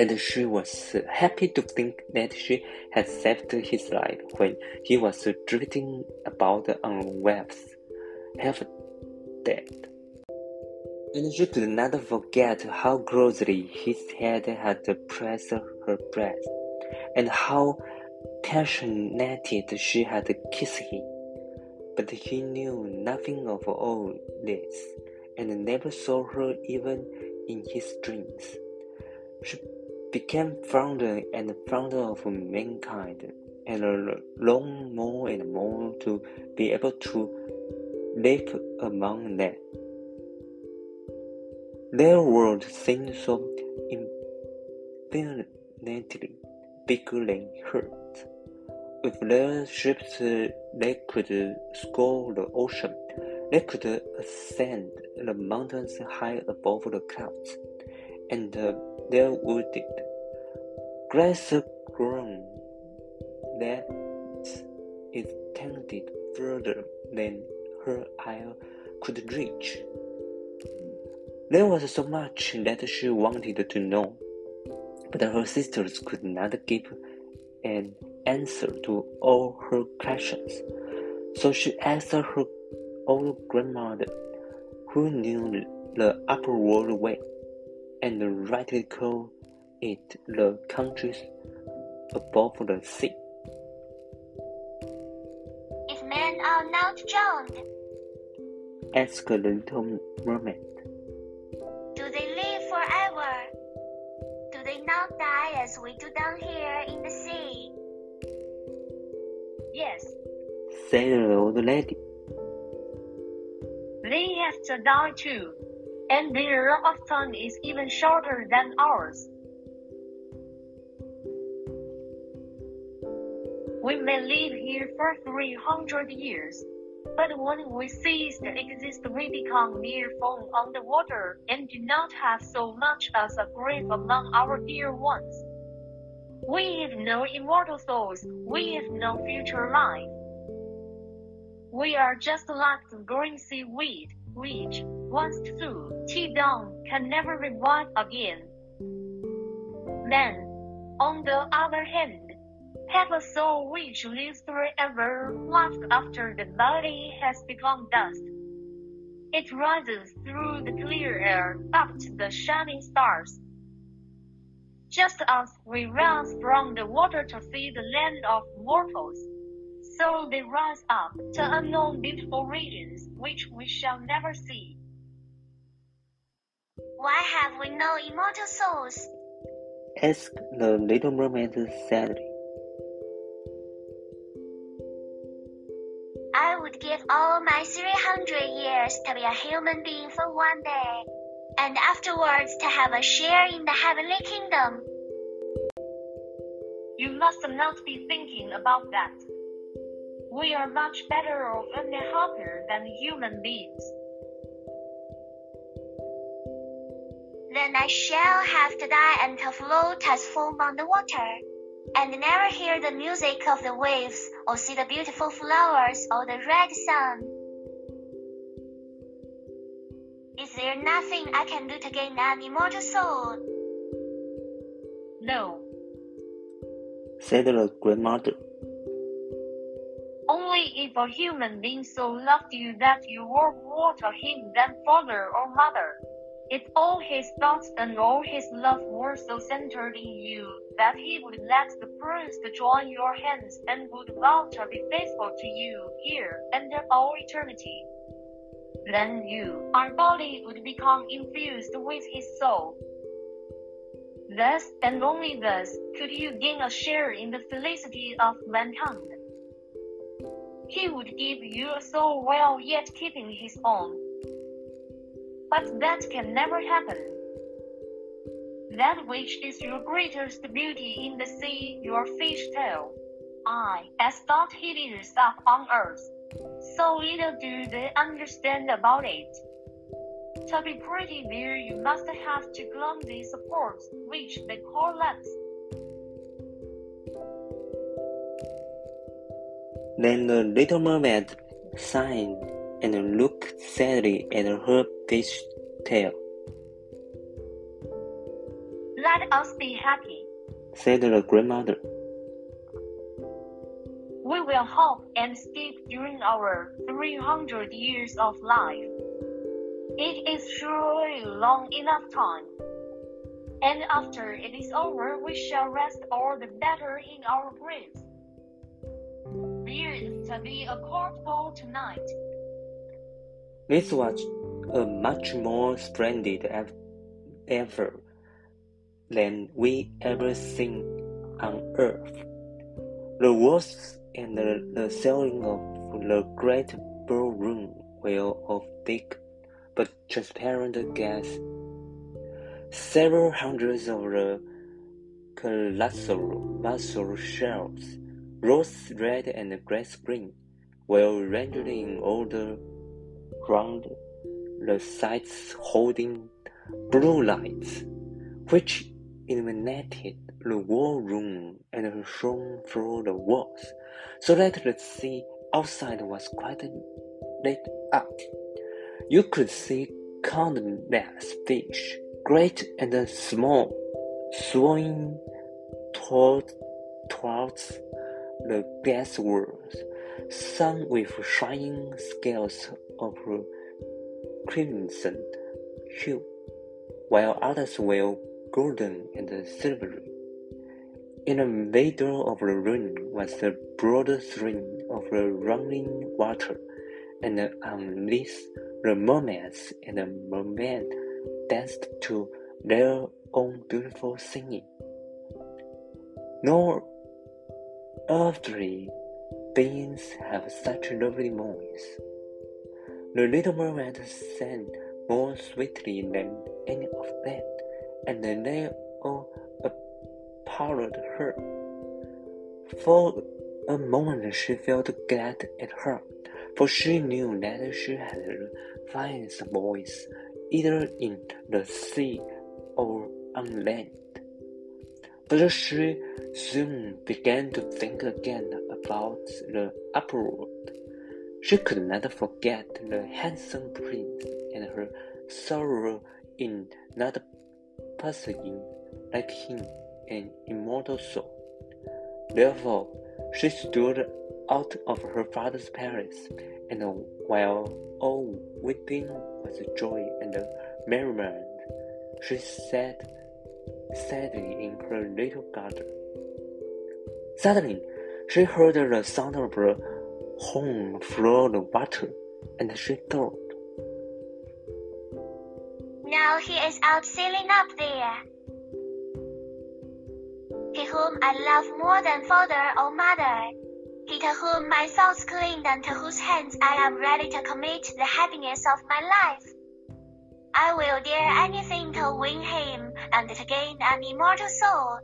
and she was happy to think that she had saved his life when he was drifting about on waves, half dead. And she could not forget how closely his head had pressed her breast, and how passionately she had kissed him. But he knew nothing of all this, and never saw her even in his dreams. She became founder and founder of mankind, and longed more and more to be able to live among them. Their world seemed so infinitely bigger than hers. With their ships, they could scour the ocean. They could ascend the mountains high above the clouds, and their wooded, grass-grown lands extended further than her eye could reach. There was so much that she wanted to know, but her sisters could not give an answer to all her questions. So she asked her old grandmother, who knew the upper world well, and rightly called it the countries above the sea. If men are not drowned, asked the little mermaid. do they live forever? Do they not die as we do down here in the sea? Yes, said the old lady. they have to die too, and their lifespan is even shorter than ours. We may live here for 300 years, but when we cease to exist, we become mere foam on the water and do not have so much as a grave among our dear ones. We have no immortal souls, we have no future life. We are just like the green seaweed, which, once through, down, can never revive again. Men, on the other hand, have a soul which lives forever life after the body has become dust. It rises through the clear air up to the shining stars. Just as we rise from the water to see the land of mortals, so they rise up to unknown beautiful regions which we shall never see. Why have we no immortal souls? asked the little mermaid sadly. I would give all my 300 years to be a human being for one day, and afterwards to have a share in the heavenly kingdom. You must not be thinking about that. We are much better off and happier than human beings. Then I shall have to die and to float as foam on the water, and never hear the music of the waves, or see the beautiful flowers, or the red sun. Is there nothing I can do to gain an immortal soul? No, said the grandmother. only if a human being so loved you that you were more to him than father or mother. If all his thoughts and all his love were so centered in you that he would let the prince join your hands and would vow to be faithful to you here and in all eternity. Then you, our body, would become infused with his soul. Thus, and only thus, could you gain a share in the felicity of mankind. He would give you a soul while yet keeping his own. But that can never happen. That which is your greatest beauty in the sea, your fish tail. I, as thought is up on earth, so little do they understand about it. To be pretty there, you must have two clumsy supports, which they call legs. Then the little mermaid sighed and looked sadly at her fish tail. Let us be happy. Said the grandmother. We will hop and skip during our 300 years of life. It is surely long enough time. And after it is over, we shall rest all the better in our graves. There is to be a court ball tonight. This was a much more splendid ever than we ever seen on earth. The walls and the, the ceiling of the great ballroom were of thick but transparent glass. Several hundreds of the colossal mussel shells, rose red and grass green, were arranged in order round the sides holding blue lights, which illuminated the ballroom and shone through the walls, so that the sea outside was quite lit up. You could see countless fish, great and small, swimming toward, towards the glass walls, some with shining scales of crimson hue, while others were golden and silvery. In the middle of the room was the broad stream of running water, and on this the mermaids and the mermen danced to their own beautiful singing. No earthly beings have such lovely voice. The little mermaid sang more sweetly than any of them, and they all appalled her. For a moment she felt glad at her, for she knew that she had the finest voice, either in the sea or on land. But she soon began to think again about the world. She could not forget the handsome prince and her sorrow in not possessing, like him, an immortal soul. Therefore, she stood out of her father's palace, and while all weeping was joy and merriment, she sat sadly in her little garden. Suddenly, she heard the sound of a horn flow the water, and she thought, Now he is out sailing up there. He whom I love more than father or mother. He to whom my thoughts cling and to whose hands I am ready to commit the happiness of my life. I will dare anything to win him and to gain an immortal soul.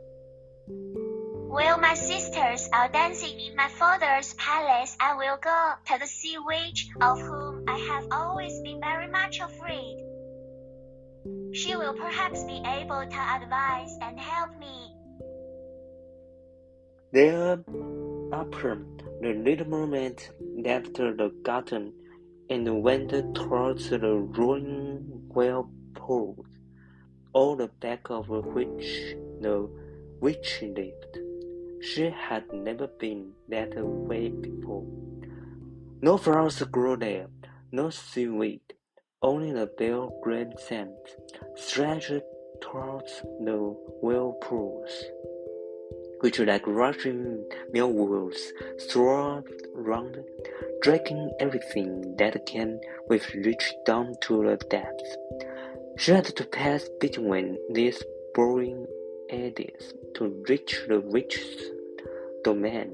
While my sisters are dancing in my father's palace, I will go to the sea witch of whom I have always been very much afraid. She will perhaps be able to advise and help me. There, after the little mermaid left the garden and went towards the ruined whirlpool, on the back of which the witch lived. She had never been that way before. No flowers grew there, no seaweed, only the bare green sand stretched towards the whirlpools, which like rushing millwheels swirled round, dragging everything that came with reach down to the depths. She had to pass between these boring eddies to reach the witch's domain,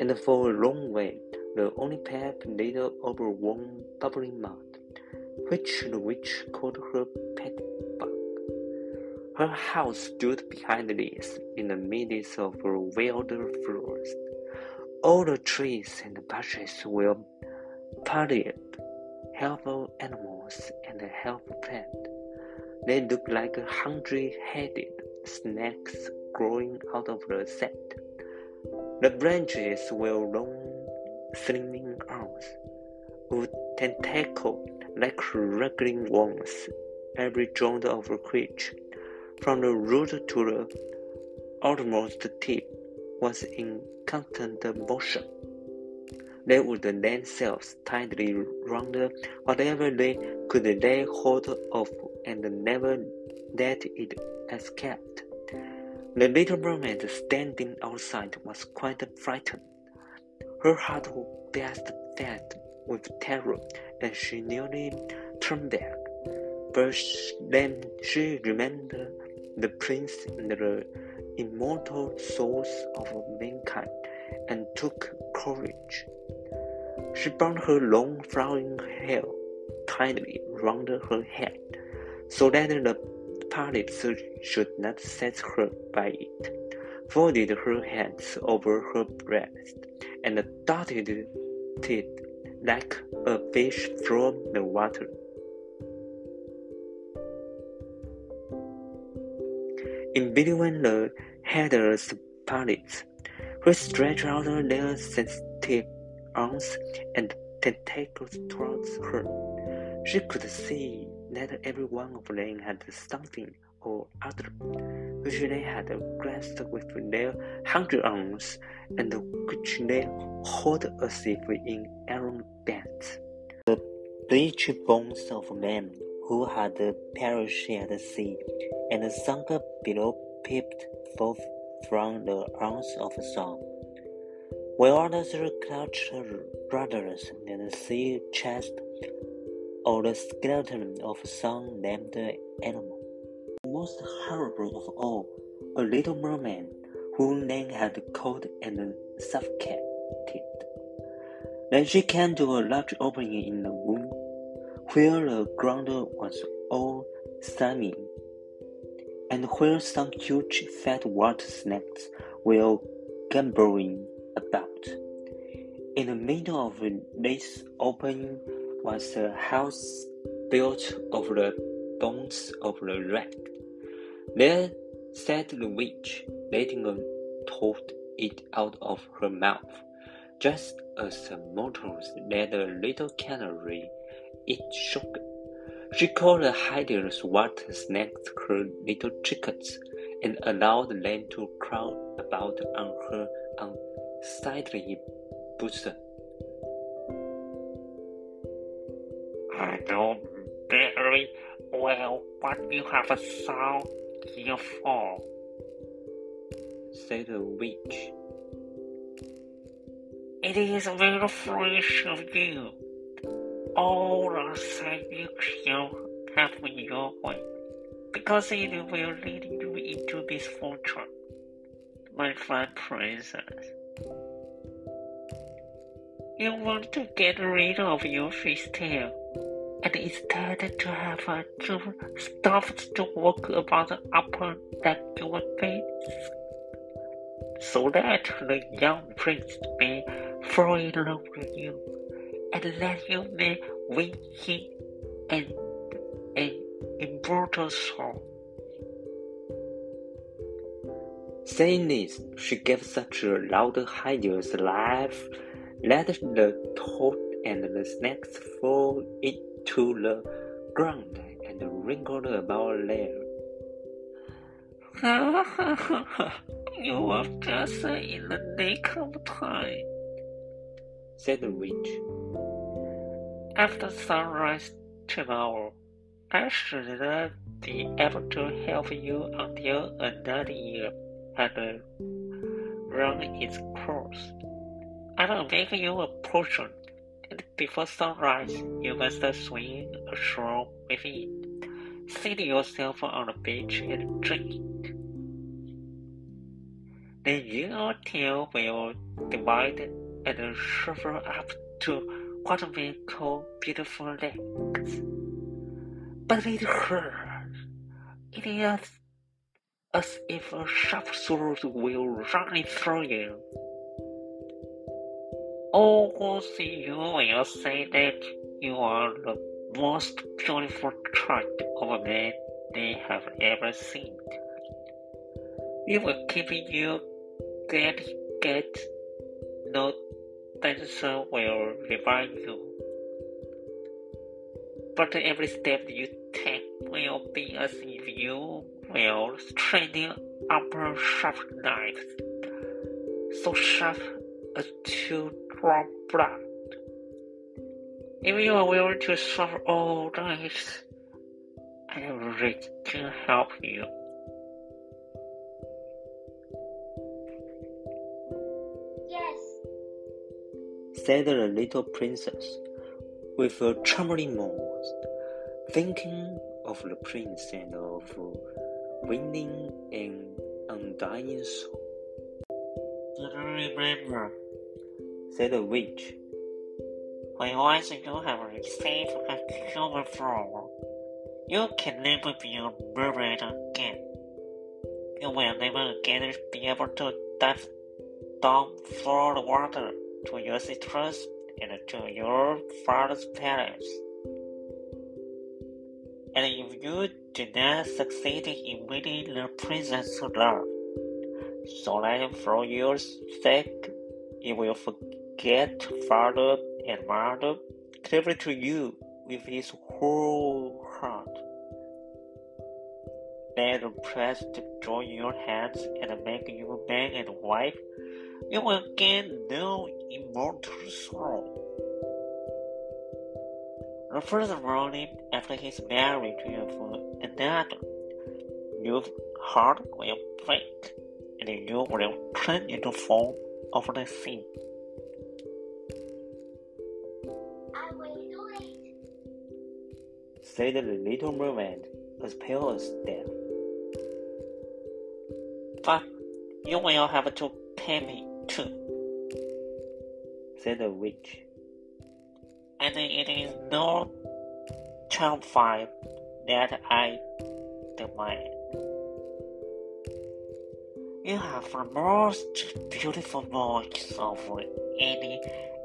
and for a long way the only path led over warm, bubbling mud which the witch called her pet bug. Her house stood behind this, in the midst of a wilder forest. All the trees and bushes were parted, helpful animals and helpful plants. They looked like a hundred-headed snakes growing out of the sand. The branches were long, slimy arms, with tentacles like wriggling worms, every joint of creature, from the root to the outermost tip, was in constant motion. They would themselves tightly round whatever they could lay hold of and never let it escaped. The little mermaid standing outside was quite frightened. Her heart beat fast with terror, and she nearly turned back. But then she remembered the prince and the immortal souls of mankind, and took courage. She bound her long flowing hair tightly round her head, so that the pilots should not set her by it, folded her hands over her breast, and darted it like a fish from the water. In between the headless pilots, who stretched out their sensitive arms and tentacles towards her, she could see that every one of them had something or other, which they had grasped with their hundred arms, and which they held as if in iron bands. The bleached bones of men who had perished at the sea and sunk below peeped forth from the arms of song, while others clutched rudderless and sea chest or the skeleton of some named animal. Most horrible of all, a little merman whom Nan had caught and suffocated. Then she came to a large opening in the womb, where the ground was all slimy, and where some huge fat water snakes were gamboling about. In the middle of this opening was a house built of the bones of the wreck. There said the witch, letting a toad eat out of her mouth, just as the mortals let a little canary eat sugar. She called the hideous water snakes her little chickens, and allowed them to crawl about on her unsightly bosom. I know very well what you have sought here for, said the witch. It is very foolish of you. All the same you shall have your way, because it will lead you into misfortune, my fine princess. You want to get rid of your fish tail, and instead to have a two stuffed to walk about upon like your face, so that the young prince may fall in love with you, and that you may win him and an immortal soul. Saying this, she gave such a loud hideous laugh that the toad and the snakes fall into the ground and wrinkled about there. [laughs] you are just in the nick of time, said the witch. After sunrise tomorrow, I should not be able to help you until another year had run its course. I will make you a potion, before sunrise you must swim ashore with it. Seat yourself on the beach and drink. Then your tail will divide and shrivel up to what we call beautiful legs. But it hurts. It is as if a sharp sword will run through you. All who see you will say that you are the most beautiful child of man they have ever seen. We will keep you get get no dancer will revive you. But every step you take will be as if you were straining upper sharp knives, so sharp as to draw blood. If you are willing to suffer all this, oh, I am ready to help you. Yes. said the little princess, with a trembling voice, thinking of the prince and of winning an undying soul. Remember Said the witch, when once you have received a human form, you can never be a mermaid again. You will never again be able to dive down through the water to your citrus and to your father's palace. And if you do not succeed in winning the princess' love, so that for your sake you will forget father and mother, clearly to you with his whole heart. Let the press to join your hands and make you man and wife. You will gain no immortal soul. The first morning after his marriage with another, your heart will break, and you will turn into foam of the sea. I will do it. said the little mermaid, as pale as death. But you will have to pay me too, said the witch. and it is no child five that I demand. You have the most beautiful voice of any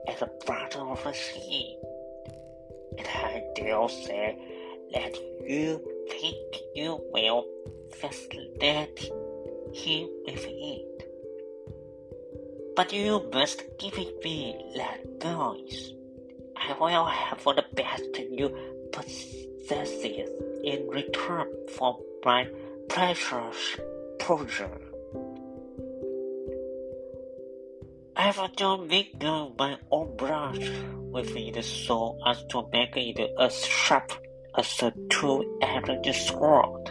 at the bottom of the sea. And I dare say that you think you will fascinate him with it. But you must give it me like voice. I will have the best you possess in return for my precious pleasure. I have to make my own brush with it so as to make it as sharp as a two-edged sword.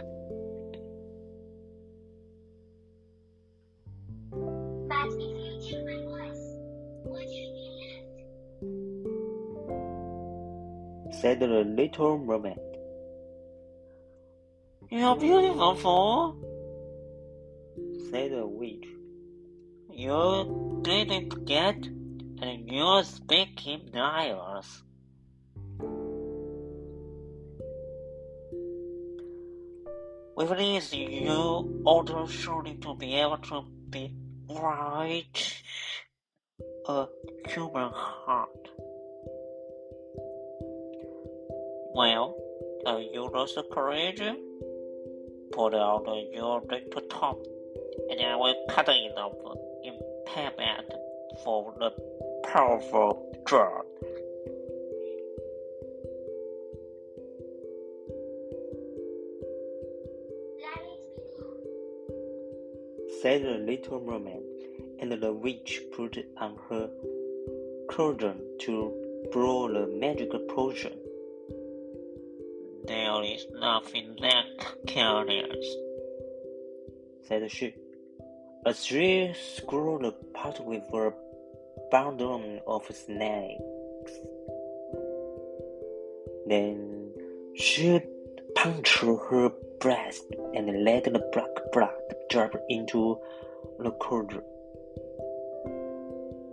But if you hear my voice, what should be left? said the little mermaid. You're beautiful, fool. said the witch. You didn't get, and you speaking Niles. With this, you ought surely to be able to be right a human heart. Well, have you lost courage? Put out your tongue, and I will cut it off payment for the powerful drug. Said the little mermaid, and the witch put on her cauldron to brew the magic potion. There is nothing that careless. said she. As she the pot with a bundle of snakes. Then she punctured her breast and let the black blood drop into the cauldron.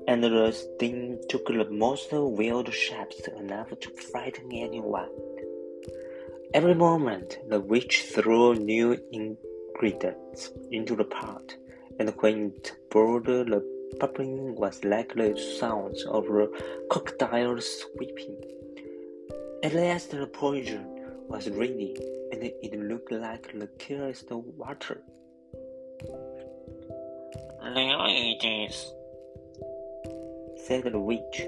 And the sting took the most wild shapes enough to frighten anyone. Every moment, the witch threw new ingredients into the pot, and when it boiled, the bubbling was like the sounds of a crocodile sweeping. At last, the poison was ready, and it looked like the clearest water. There it is. said the witch,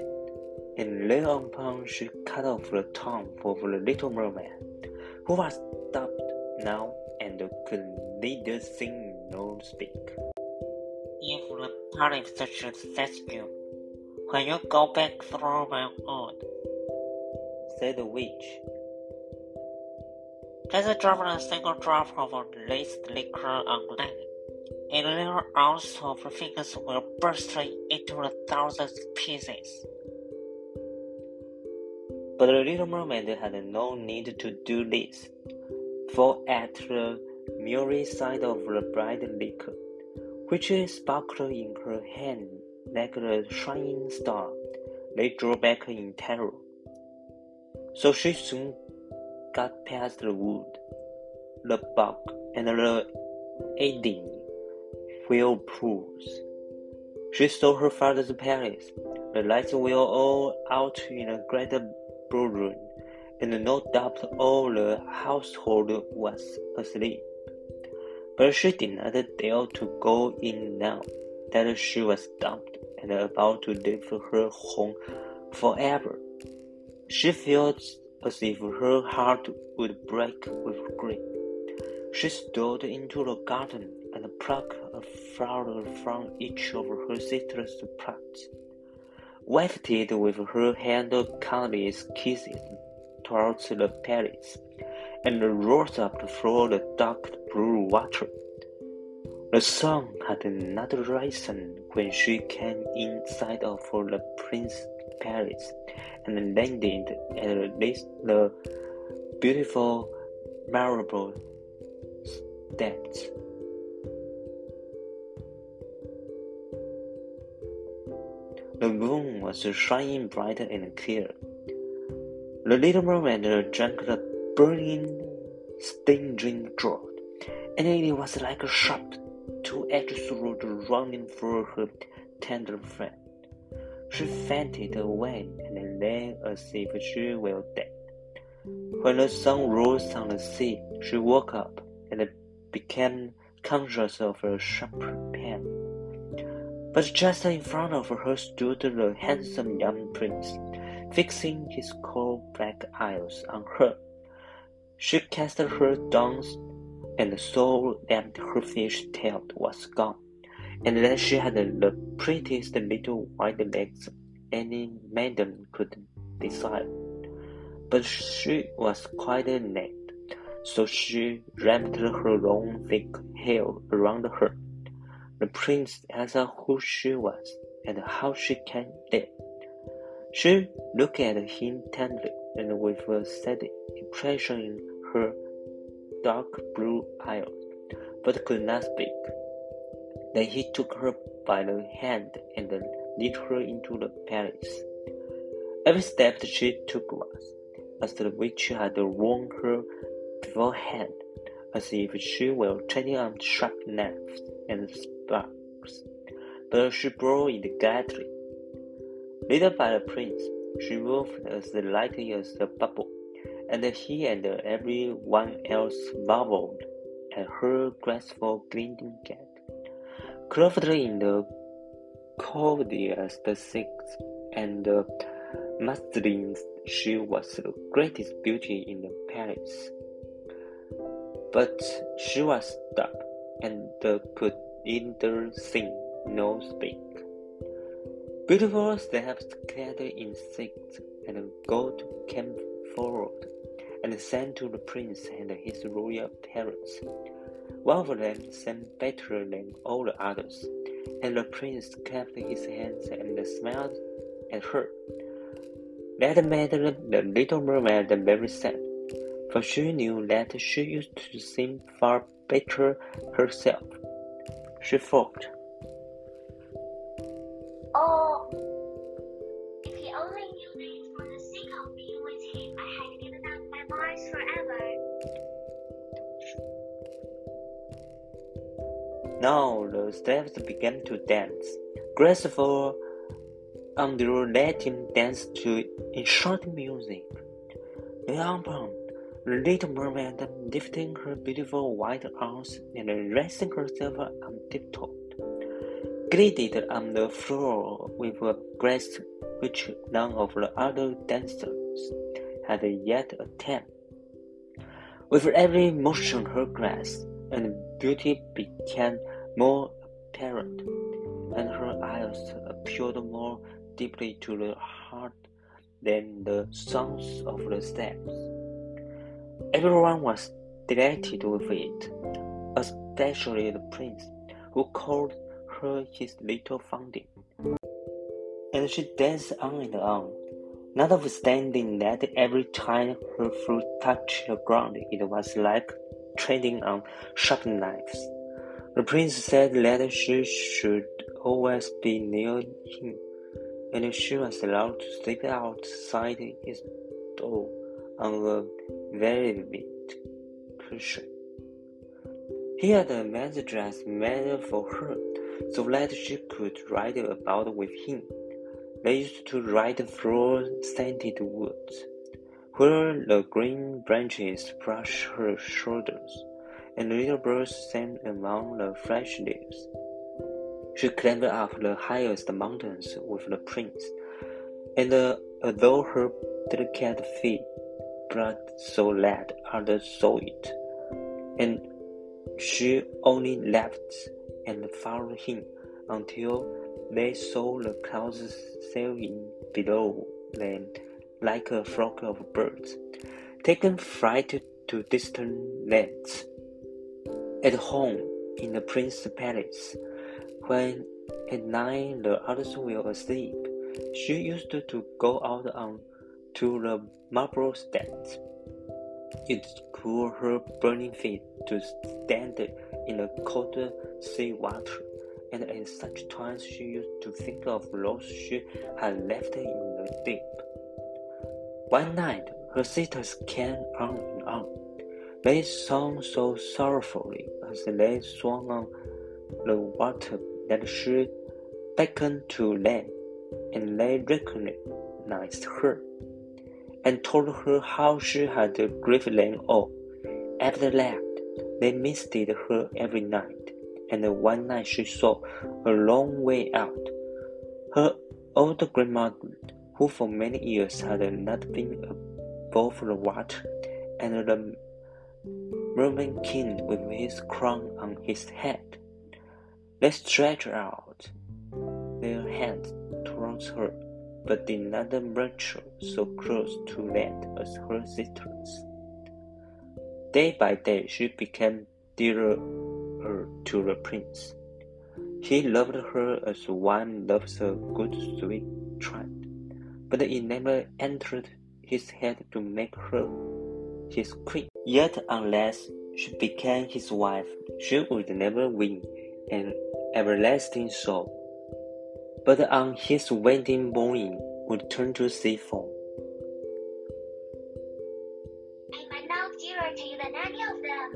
and thereupon she cut off the tongue of the little mermaid, who was stopped now and could neither sing nor speak. If the police should set you, when you go back through my wood, said the witch, let's drop a single drop of laced liquor on land, a little ounce of fingers will burst into a thousand pieces. But the little mermaid had no need to do this, for at the mirrored side of the bright liquor, which sparkled in her hand like a shining star, they drew back in terror. So she soon got past the wood, the bog, and the aiding whirlpools. She saw her father's palace. The lights were all out in a great ballroom, and no doubt all the household was asleep. But she did not dare to go in now that she was dumped and about to leave her home forever. She felt as if her heart would break with grief. She stole into the garden and plucked a flower from each of her sister's pots, wafted with her hand countless kisses, towards the palace, and rose up through the dark blue water. The sun had not risen when she came inside of the prince's palace and landed at the beautiful marble steps. The moon was shining bright and clear. The little mermaid drank the burning, stinging draught, and it was like a sharp two-edged sword running through her tender friend. She fainted away and lay as if she were dead. When the sun rose on the sea, she woke up and became conscious of a sharp pain. But just in front of her stood the handsome young prince, fixing his coal black eyes on her. She cast her down and saw that her fish tail was gone, and that she had the prettiest little white legs any maiden could desire. But she was quite naked, so she wrapped her long thick hair around her the prince asked who she was and how she came there. She looked at him tenderly and with a sad expression in her dark blue eyes, but could not speak. Then he took her by the hand and led her into the palace. Every step she took was, as the witch had warned her beforehand, as if she were treading on sharp knives and sparks, but she bore it gladly. Led by the prince, she moved as lightly as a bubble, and he and every one else marveled at her graceful glinting gait. Clothed in the costliest silks and muslins, she was the greatest beauty in the palace. But she was dark and could neither sing nor speak. Beautiful steps clad in silks and gold came forward and sang to the prince and his royal parents. One of them sang better than all the others, and the prince clapped his hands and smiled at her. That made the little mermaid very sad, for she knew that she used to sing far better herself. She thought. Now the steps began to dance, graceful, undulating dance to enchanting music. Unbound the little mermaid lifting her beautiful white arms and raising herself on tiptoe, glided on the floor with a grace which none of the other dancers had yet attained. With every motion, her grace and beauty became more apparent, and her eyes appealed more deeply to the heart than the sounds of the steps. Everyone was delighted with it, especially the prince, who called her his little fountain. And she danced on and on, notwithstanding that every time her foot touched the ground, it was like treading on sharp knives. The prince said that she should always be near him, and she was allowed to sleep outside his door on a very velvet cushion. He had a man's dress made for her, so that she could ride about with him. They used to ride through scented woods, where the green branches brushed her shoulders, and little birds sang among the fresh leaves. She climbed up the highest mountains with the prince, and uh, although her delicate feet blood so that others saw it, and she only left and followed him until they saw the clouds sailing below them like a flock of birds, taken flight to distant lands. At home in the prince's palace, when at night the others were asleep, she used to go out on to the marble steps. It cooled her burning feet to stand in the cold sea water, and at such times she used to think of those she had left in the deep. One night, her sisters came on and on. They sang so sorrowfully as they swam on the water that she beckoned to them, and they recognized her, and told her how she had grieved them all. After that, they misted her every night, and one night she saw, a long way out, her old grandmother, who for many years had not been above the water, and the Merman king with his crown on his head. They stretched out their hands towards her, but did not venture so close to them as her sisters. Day by day she became dearer to the prince. He loved her as one loves a good sweet child, but it never entered his head to make her his queen. Yet unless she became his wife, she would never win an everlasting soul, but on his wedding morning would turn to sea foam. I'm now dearer to you than any of them.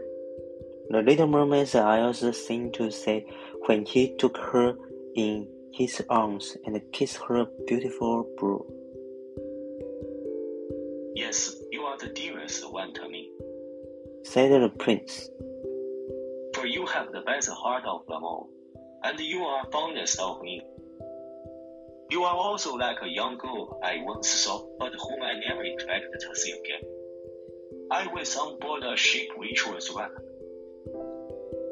The little mermaid's eyes seemed to say when he took her in his arms and kissed her beautiful brow. Yes, the dearest one to me, said the prince. for you have the best heart of them all, and you are fondest of me. You are also like a young girl I once saw, but whom I never expected to see again. I was on board a ship which was wrecked.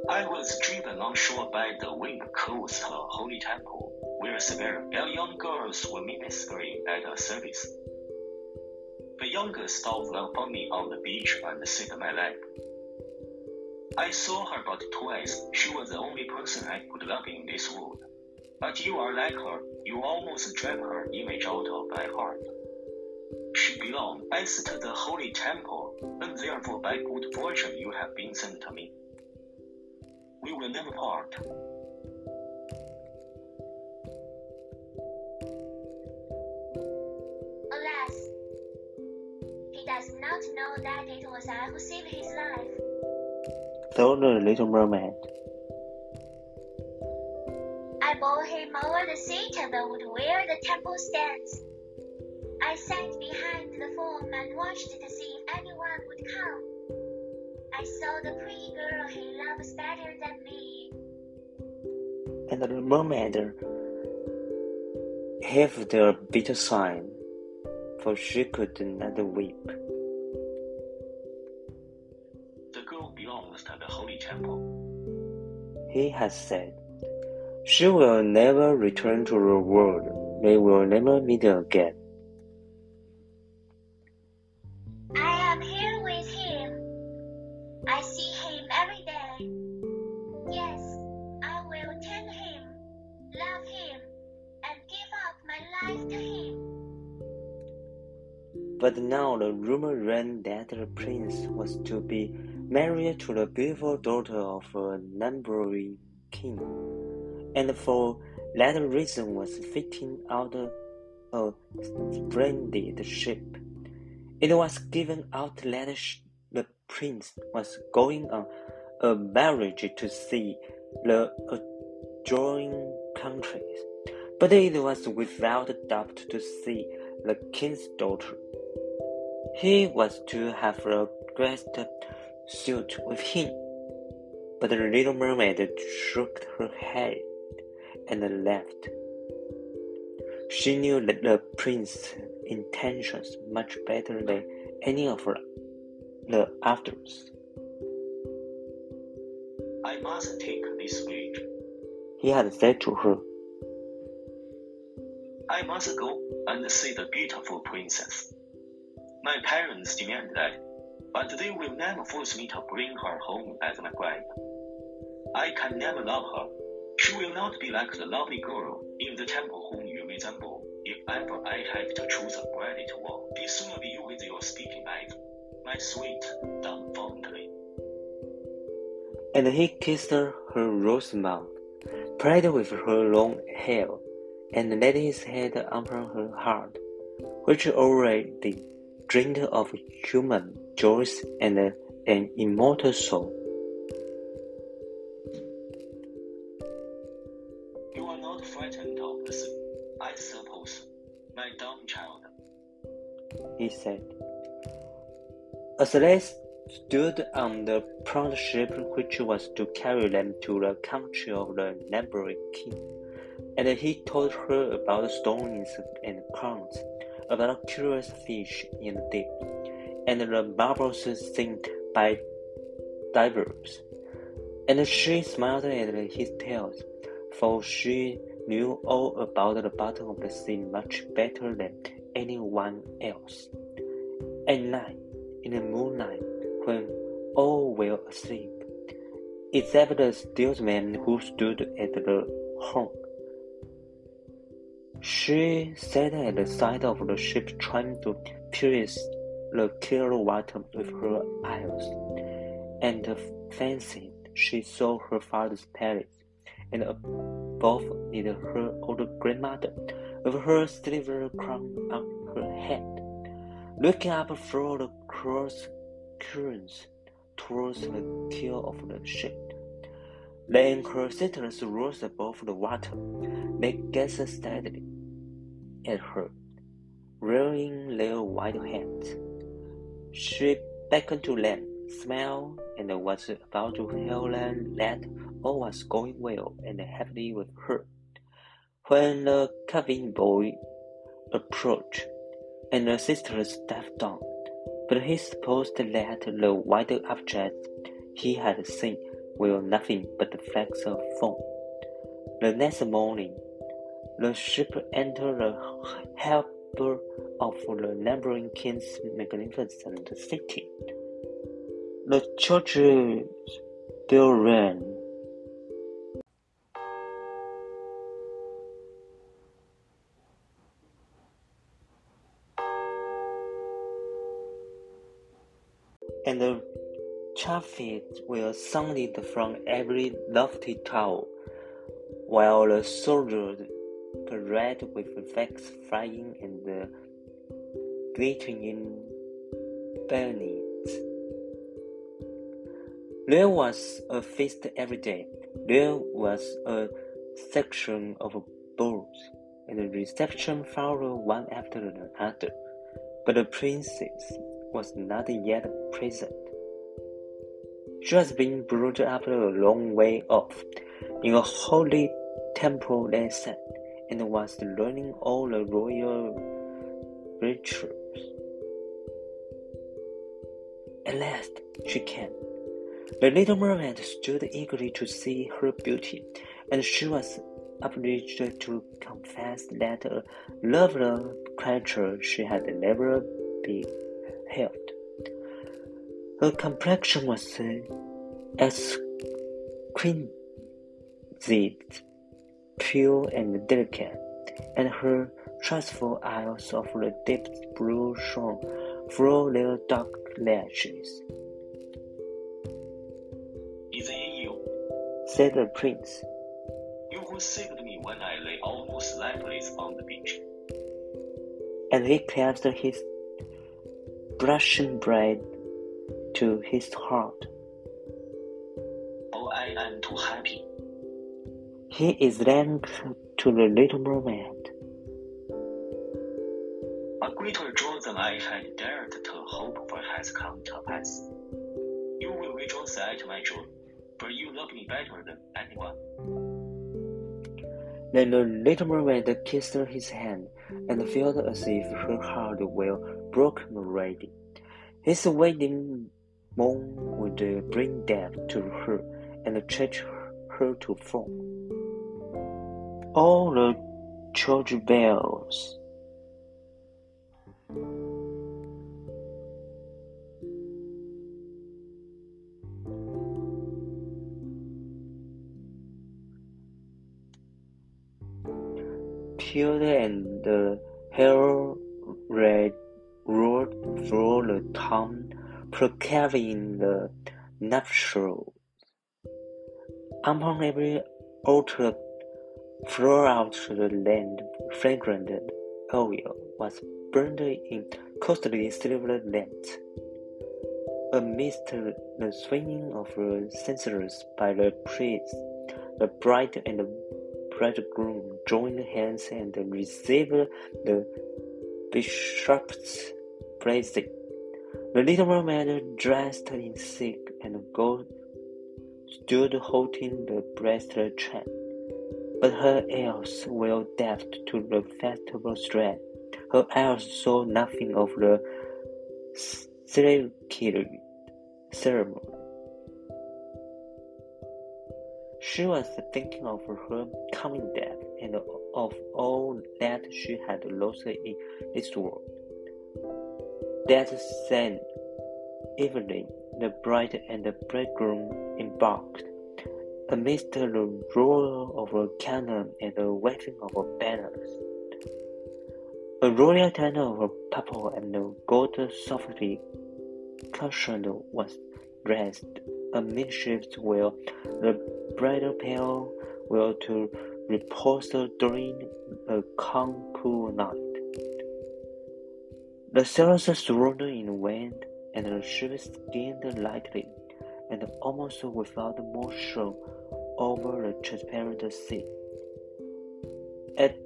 I was driven on shore by the wind close to a holy temple, where several young girls were ministering at a service. The youngest of them found me on the beach and on my lap. I saw her but twice. She was the only person I could love in this world. But you are like her. You almost drive her image out of my heart. She belonged as to the holy temple, and therefore by good fortune you have been sent to me. We will never part. Does not know that it was I who saved his life. thought the little mermaid. I bore him over the sea the wood where the temple stands. I sat behind the foam and watched to see if anyone would come. I saw the pretty girl he loves better than me. And the mermaid heaved a bitter sigh, for she could not weep. The girl belongs to the holy temple. He has said, She will never return to the world. They will never meet again. But now the rumor ran that the prince was to be married to the beautiful daughter of a neighboring king, and for that reason was fitting out a splendid ship. It was given out that the prince was going on a marriage to see the adjoining countries, but it was without doubt to see the king's daughter. He was to have a dressed suit with him, but the little mermaid shook her head and laughed. She knew the prince's intentions much better than any of her, the others. I must take this voyage. He had said to her, I must go and see the beautiful princess. My parents demand that, but they will never force me to bring her home as my bride. I can never love her. She will not be like the lovely girl in the temple whom you resemble. If ever I have to choose a bride, it will be sooner be you with your speaking eyes, my sweet, dumb foundling. And he kissed her, her rose mouth, played with her long hair, and laid his head upon her heart, which already dreamed of human joys and an immortal soul. You are not frightened of the sea, I suppose, my dumb child. he said. As they stood on the proud ship which was to carry them to the country of the neighboring king, and he told her about stones and crowns, about curious fish in the deep, and the marvels seen by divers. And she smiled at his tales, for she knew all about the bottom of the sea much better than anyone else. At night, in the moonlight, when all were asleep, except the steersman who stood at the horn, she sat at the side of the ship trying to pierce the clear water with her eyes, and fancied she saw her father's palace, and above it her old grandmother, with her silver crown on her head, looking up through the cross currents towards the keel of the ship. Then her sisters rose above the water. They gazed steadily at her, rearing their white hands. She beckoned to them, smiled, and was about to tell them that all was going well and happily with her, when the cabin boy approached, and the sisters stepped down. But he supposed that the white object he had seen were nothing but the flecks of foam. The next morning, the ship entered the harbour of the neighboring king's magnificent city. The churches still ran. And the trumpets were sounded from every lofty tower, while the soldiers paraded with flags flying and glittering bayonets. There was a feast every day. There was a section of balls, and the reception followed one after another. But the princess was not yet present. She was being brought up a long way off, in a holy temple they said, and was learning all the royal rituals. At last she came. The little mermaid stood eagerly to see her beauty, and she was obliged to confess that a lovelier creature she had never beheld. Her complexion was exquisite, pure and delicate, and her trustful eyes of the deep blue shone through their dark lashes. Is it you? Said the prince. You who saved me when I lay almost lifeless on the beach. And he clasped his blushing bride to his heart. Oh, I am too happy. He is then to the little mermaid. A greater joy than I had dared to hope for has come to pass. You will rejoice at my joy, for you love me better than anyone. Then the little mermaid kissed his hand and felt as if her heart were broken already. His wedding Mom would uh, bring them to her and teach her to form. All the church bells. Peter and the herald rode through the town proclaiming the nuptials. Upon every altar throughout the land, fragrant oil was burned in costly silver lamps. Amidst the swinging of the censers by the priests, the bride and the bridegroom joined hands and received the bishop's blessing. The little mermaid, dressed in silk and gold, stood holding the bracelet chain, but her ears were deaf to the festival strain. Her eyes saw nothing of the ceremony. She was thinking of her coming death and of all that she had lost in this world. That same evening, the bride and the bridegroom embarked. Amidst the roar of a cannon and the waving of banners, a royal tent of purple and gold softly cushioned was raised amidships where the bridal pair were to repose during a calm, night. The sails swirled in wind, and the ship skimmed lightly and almost without motion over the transparent sea. At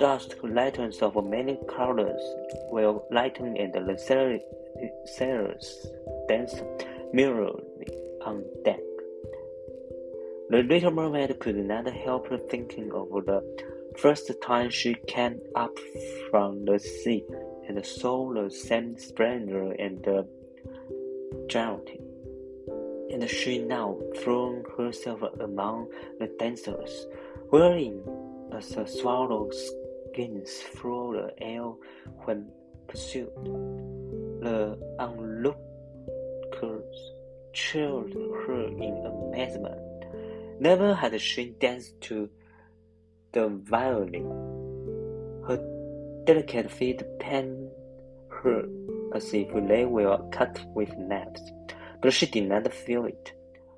dusk, lanterns of many colors were lighting, and the sailors danced merrily on deck. The little mermaid could not help thinking of the first time she came up from the sea and the saw the same splendor and uh, giantry. And she now threw herself among the dancers, whirling as a swallow skims through the air when pursued. The onlookers cheered her in amazement. Never had she danced to the violin. Delicate feet pained her as if they were cut with knives, but she did not feel it,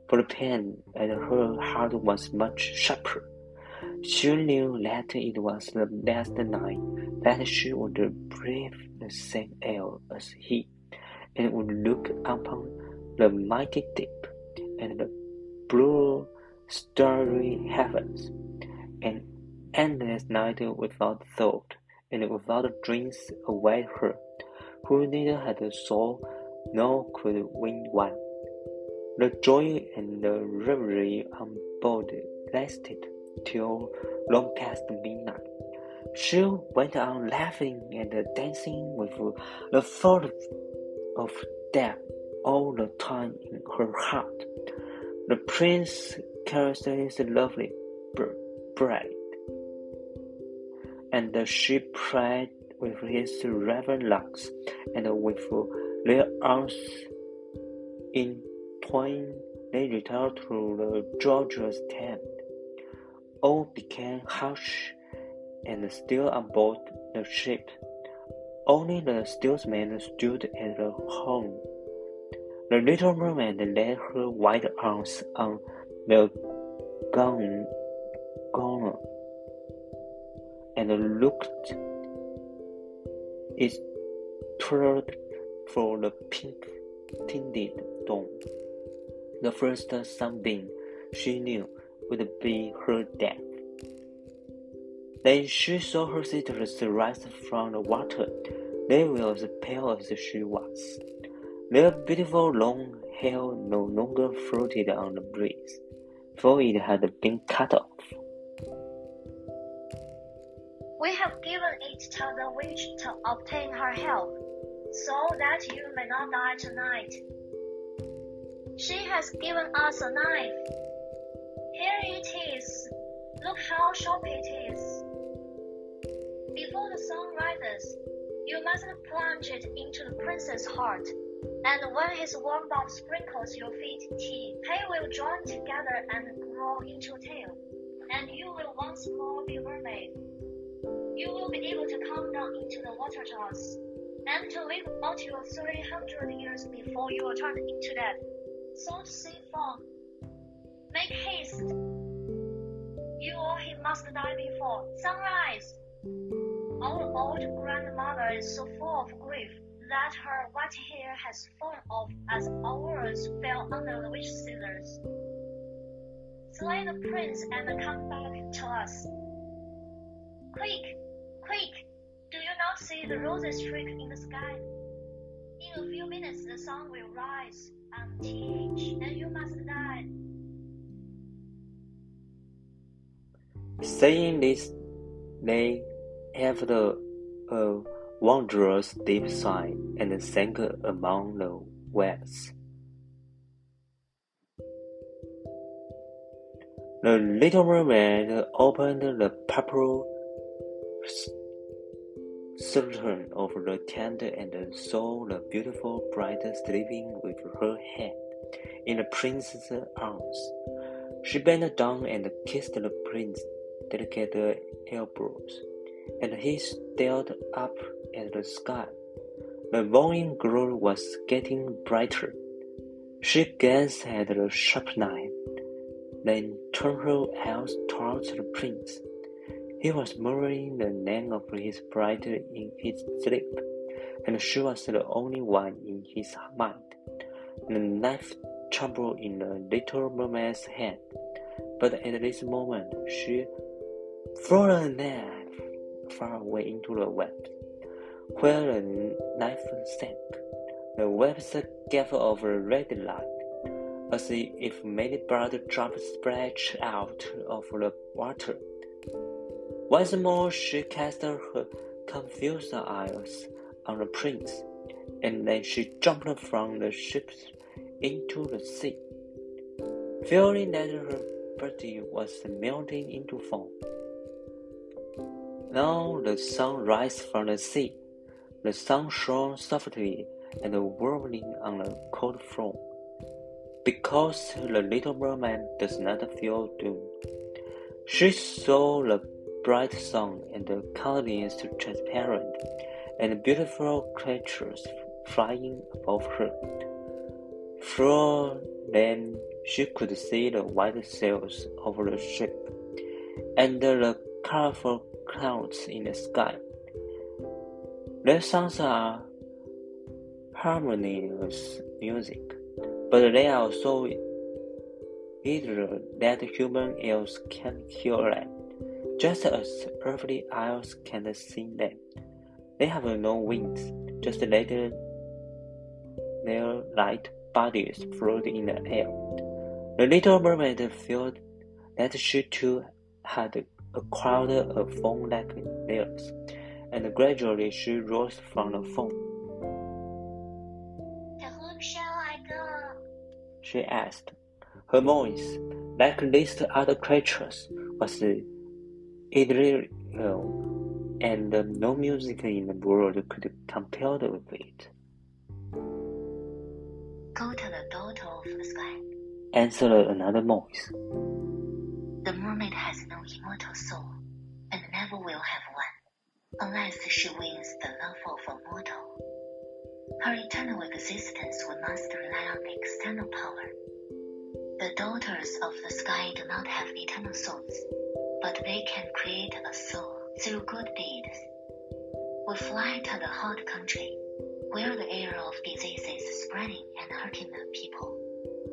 for the pain at her heart was much sharper. She knew that it was the last night that she would breathe the same air as he, and would look upon the mighty deep and the blue starry heavens, an endless night without thought and without dreams await her, who neither had a soul nor could win one. The joy and the revelry on board lasted till long past midnight. She went on laughing and dancing with the thought of death all the time in her heart. The prince caressed his lovely bride, and the she prayed with his raven locks, and with their arms entwined, they retired to the George's tent. All became hush and still on board the ship. Only the steersman stood at the helm. The little mermaid laid her white arms on the gun, gunner and looked eastward for the pink-tinted dawn. The first sunbeam she knew would be her death. Then she saw her sisters rise from the water. They were as pale as she was. Their beautiful long hair no longer floated on the breeze, for it had been cut off. We have given it to the witch to obtain her help, so that you may not die tonight. She has given us a knife. Here it is. Look how sharp it is. Before the sun rises, you must plunge it into the prince's heart and when his warm bath sprinkles your feet tea, they will join together and grow into a tail, and you will once more be mermaid. You will be able to come down into the water to us, and to live until 300 years before you are turned into that salt sea fog. Make haste. You or he must die before sunrise. Our old grandmother is so full of grief that her white hair has fallen off as ours fell under the witch scissors. Slay the prince and come back to us. Quick, quick! Do you not see the roses streak in the sky? In a few minutes the sun will rise and teach, and you must die. Saying this, they heaved a wondrous deep sigh and sank among the waves. The little mermaid opened the purple curtain of the tent and saw the beautiful bride sleeping with her head in the prince's arms. She bent down and kissed the prince's delicate elbows, and he stared up at the sky. The morning glow was getting brighter. She glanced at the sharp knife, then turned her eyes towards the prince. He was murmuring the name of his bride in his sleep, and she was the only one in his mind. The knife trembled in the little mermaid's hand, but at this moment she threw the knife far away into the web, where the knife sank. The webs gave off a red light, as if many blood drops splashed out of the water. Once more she cast her confused eyes on the prince, and then she jumped from the ship into the sea, feeling that her body was melting into foam. Now the sun rised from the sea. The sun shone softly and warmly on the cold floor. Because the little mermaid does not feel doomed, she saw the bright sun and the countless transparent and beautiful creatures flying above her. Through them she could see the white sails of the ship and the colorful clouds in the sky. Their songs are harmonious music, but they are so either that human ears can hear them, just as earthly eyes can see them. They have no wings, just let their light bodies float in the air. The little mermaid felt that she too had acquired a foam-like layers, and gradually she rose from the foam. To whom shall I go? She asked. Her voice, like these other creatures, was ethereal, and um, no music in the world could compare with it. Go to the daughter of the sky. Answered another voice. The mermaid has no immortal soul, and never will have one, unless she wins the love of a mortal. Her eternal existence will must rely on external power. The daughters of the sky do not have eternal souls, but they can create a soul through good deeds. We fly to the hot country, where the air of disease is spreading and hurting the people.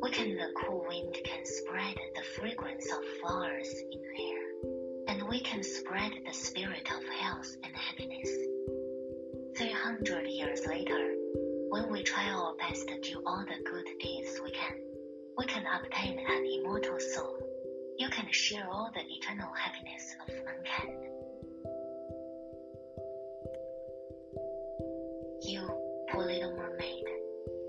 We can the cool wind can spread the fragrance of flowers in the air, and we can spread the spirit of health and happiness. Three hundred years later, when we try our best to do all the good deeds we can, we can obtain an immortal soul. You can share all the eternal happiness of mankind. You, poor little mermaid,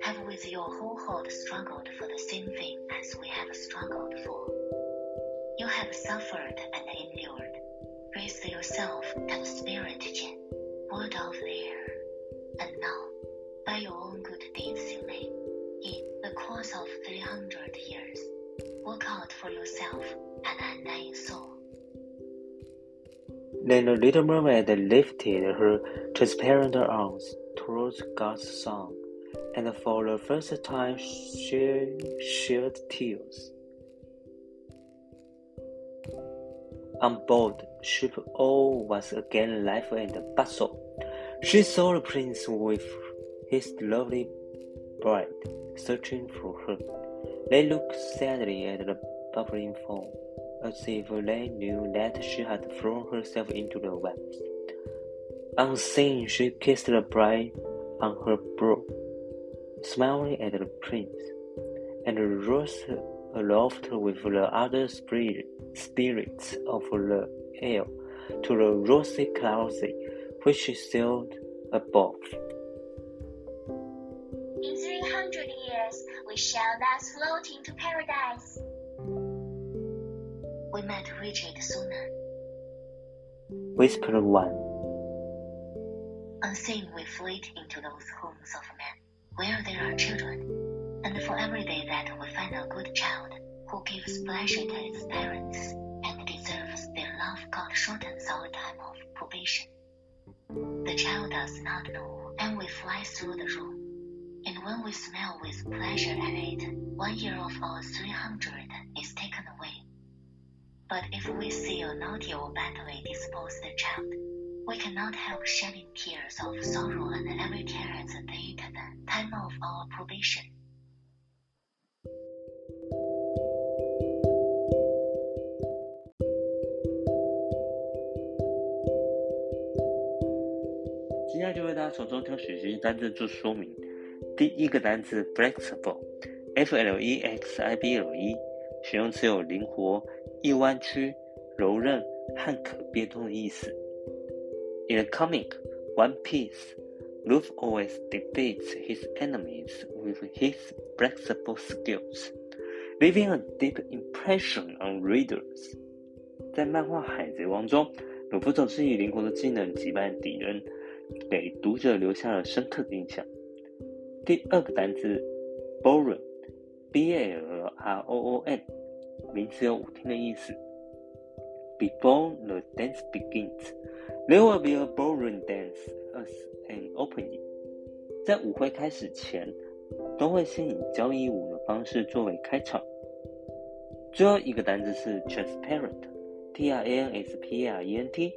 have with your whole heart struggled for the same thing as we have struggled for. You have suffered and endured. Raise yourself the spirit again, word of the air. And now, by your own good deeds you may, in the course of 300 years, work out for yourself undying soul. Then the little mermaid lifted her transparent arms towards God's song, and for the first time she shed tears. On board ship all was again life and bustle. She saw the prince with his lovely bride searching for her. They looked sadly at the bubbling foam, as if they knew that she had thrown herself into the waves. Unseen, she kissed the bride on her brow, smiling at the prince, and rose aloft with the other spirit, spirits of the air to the rosy clouds which sailed above. Three hundred years, we shall thus float into paradise. We met Richard sooner. Whispered one. Unseen, we flit into those homes of men where there are children, and for every day that we find a good child who gives pleasure to his parents and deserves their love, God shortens our time of probation. The child does not know, and we fly through the room And when we smile with pleasure at it, one year of our three hundred is taken away. But if we see a naughty or badly disposed child, we cannot help shedding tears of sorrow and every care at the date and time of our probation. 接下来就为大家从中挑选一些单词做说明。 第一个单词 flexible，f l e x i b l e，形容词有灵活、易弯曲、柔韧和可变动的意思。In the comic One Piece, Luffy always defeats his enemies with his flexible skills, leaving a deep impression on readers. 在漫画《海贼王》中，鲁夫总是以灵活的技能击败敌人，给读者留下了深刻的印象。 第二个单词 boron，b a l r o o n，名词有舞厅的意思。Before the dance begins, there will be a ballroom dance as an opening. 在舞会开始前，都会先以交谊舞的方式作为开场。最后一个单词是 transparent，t r a n s p a r e n t，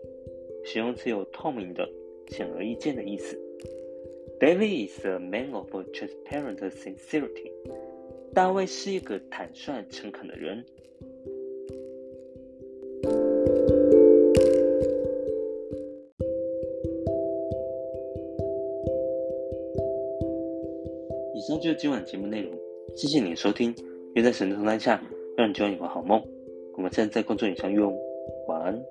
形容词有透明的、显而易见的意思。David is a man of transparent sincerity. 大卫是一个坦率诚恳的人。以上就是今晚节目内容，谢谢你的收听。愿在神的同在下，让你今晚有个好梦。我们下次在工作里相遇哦，晚安。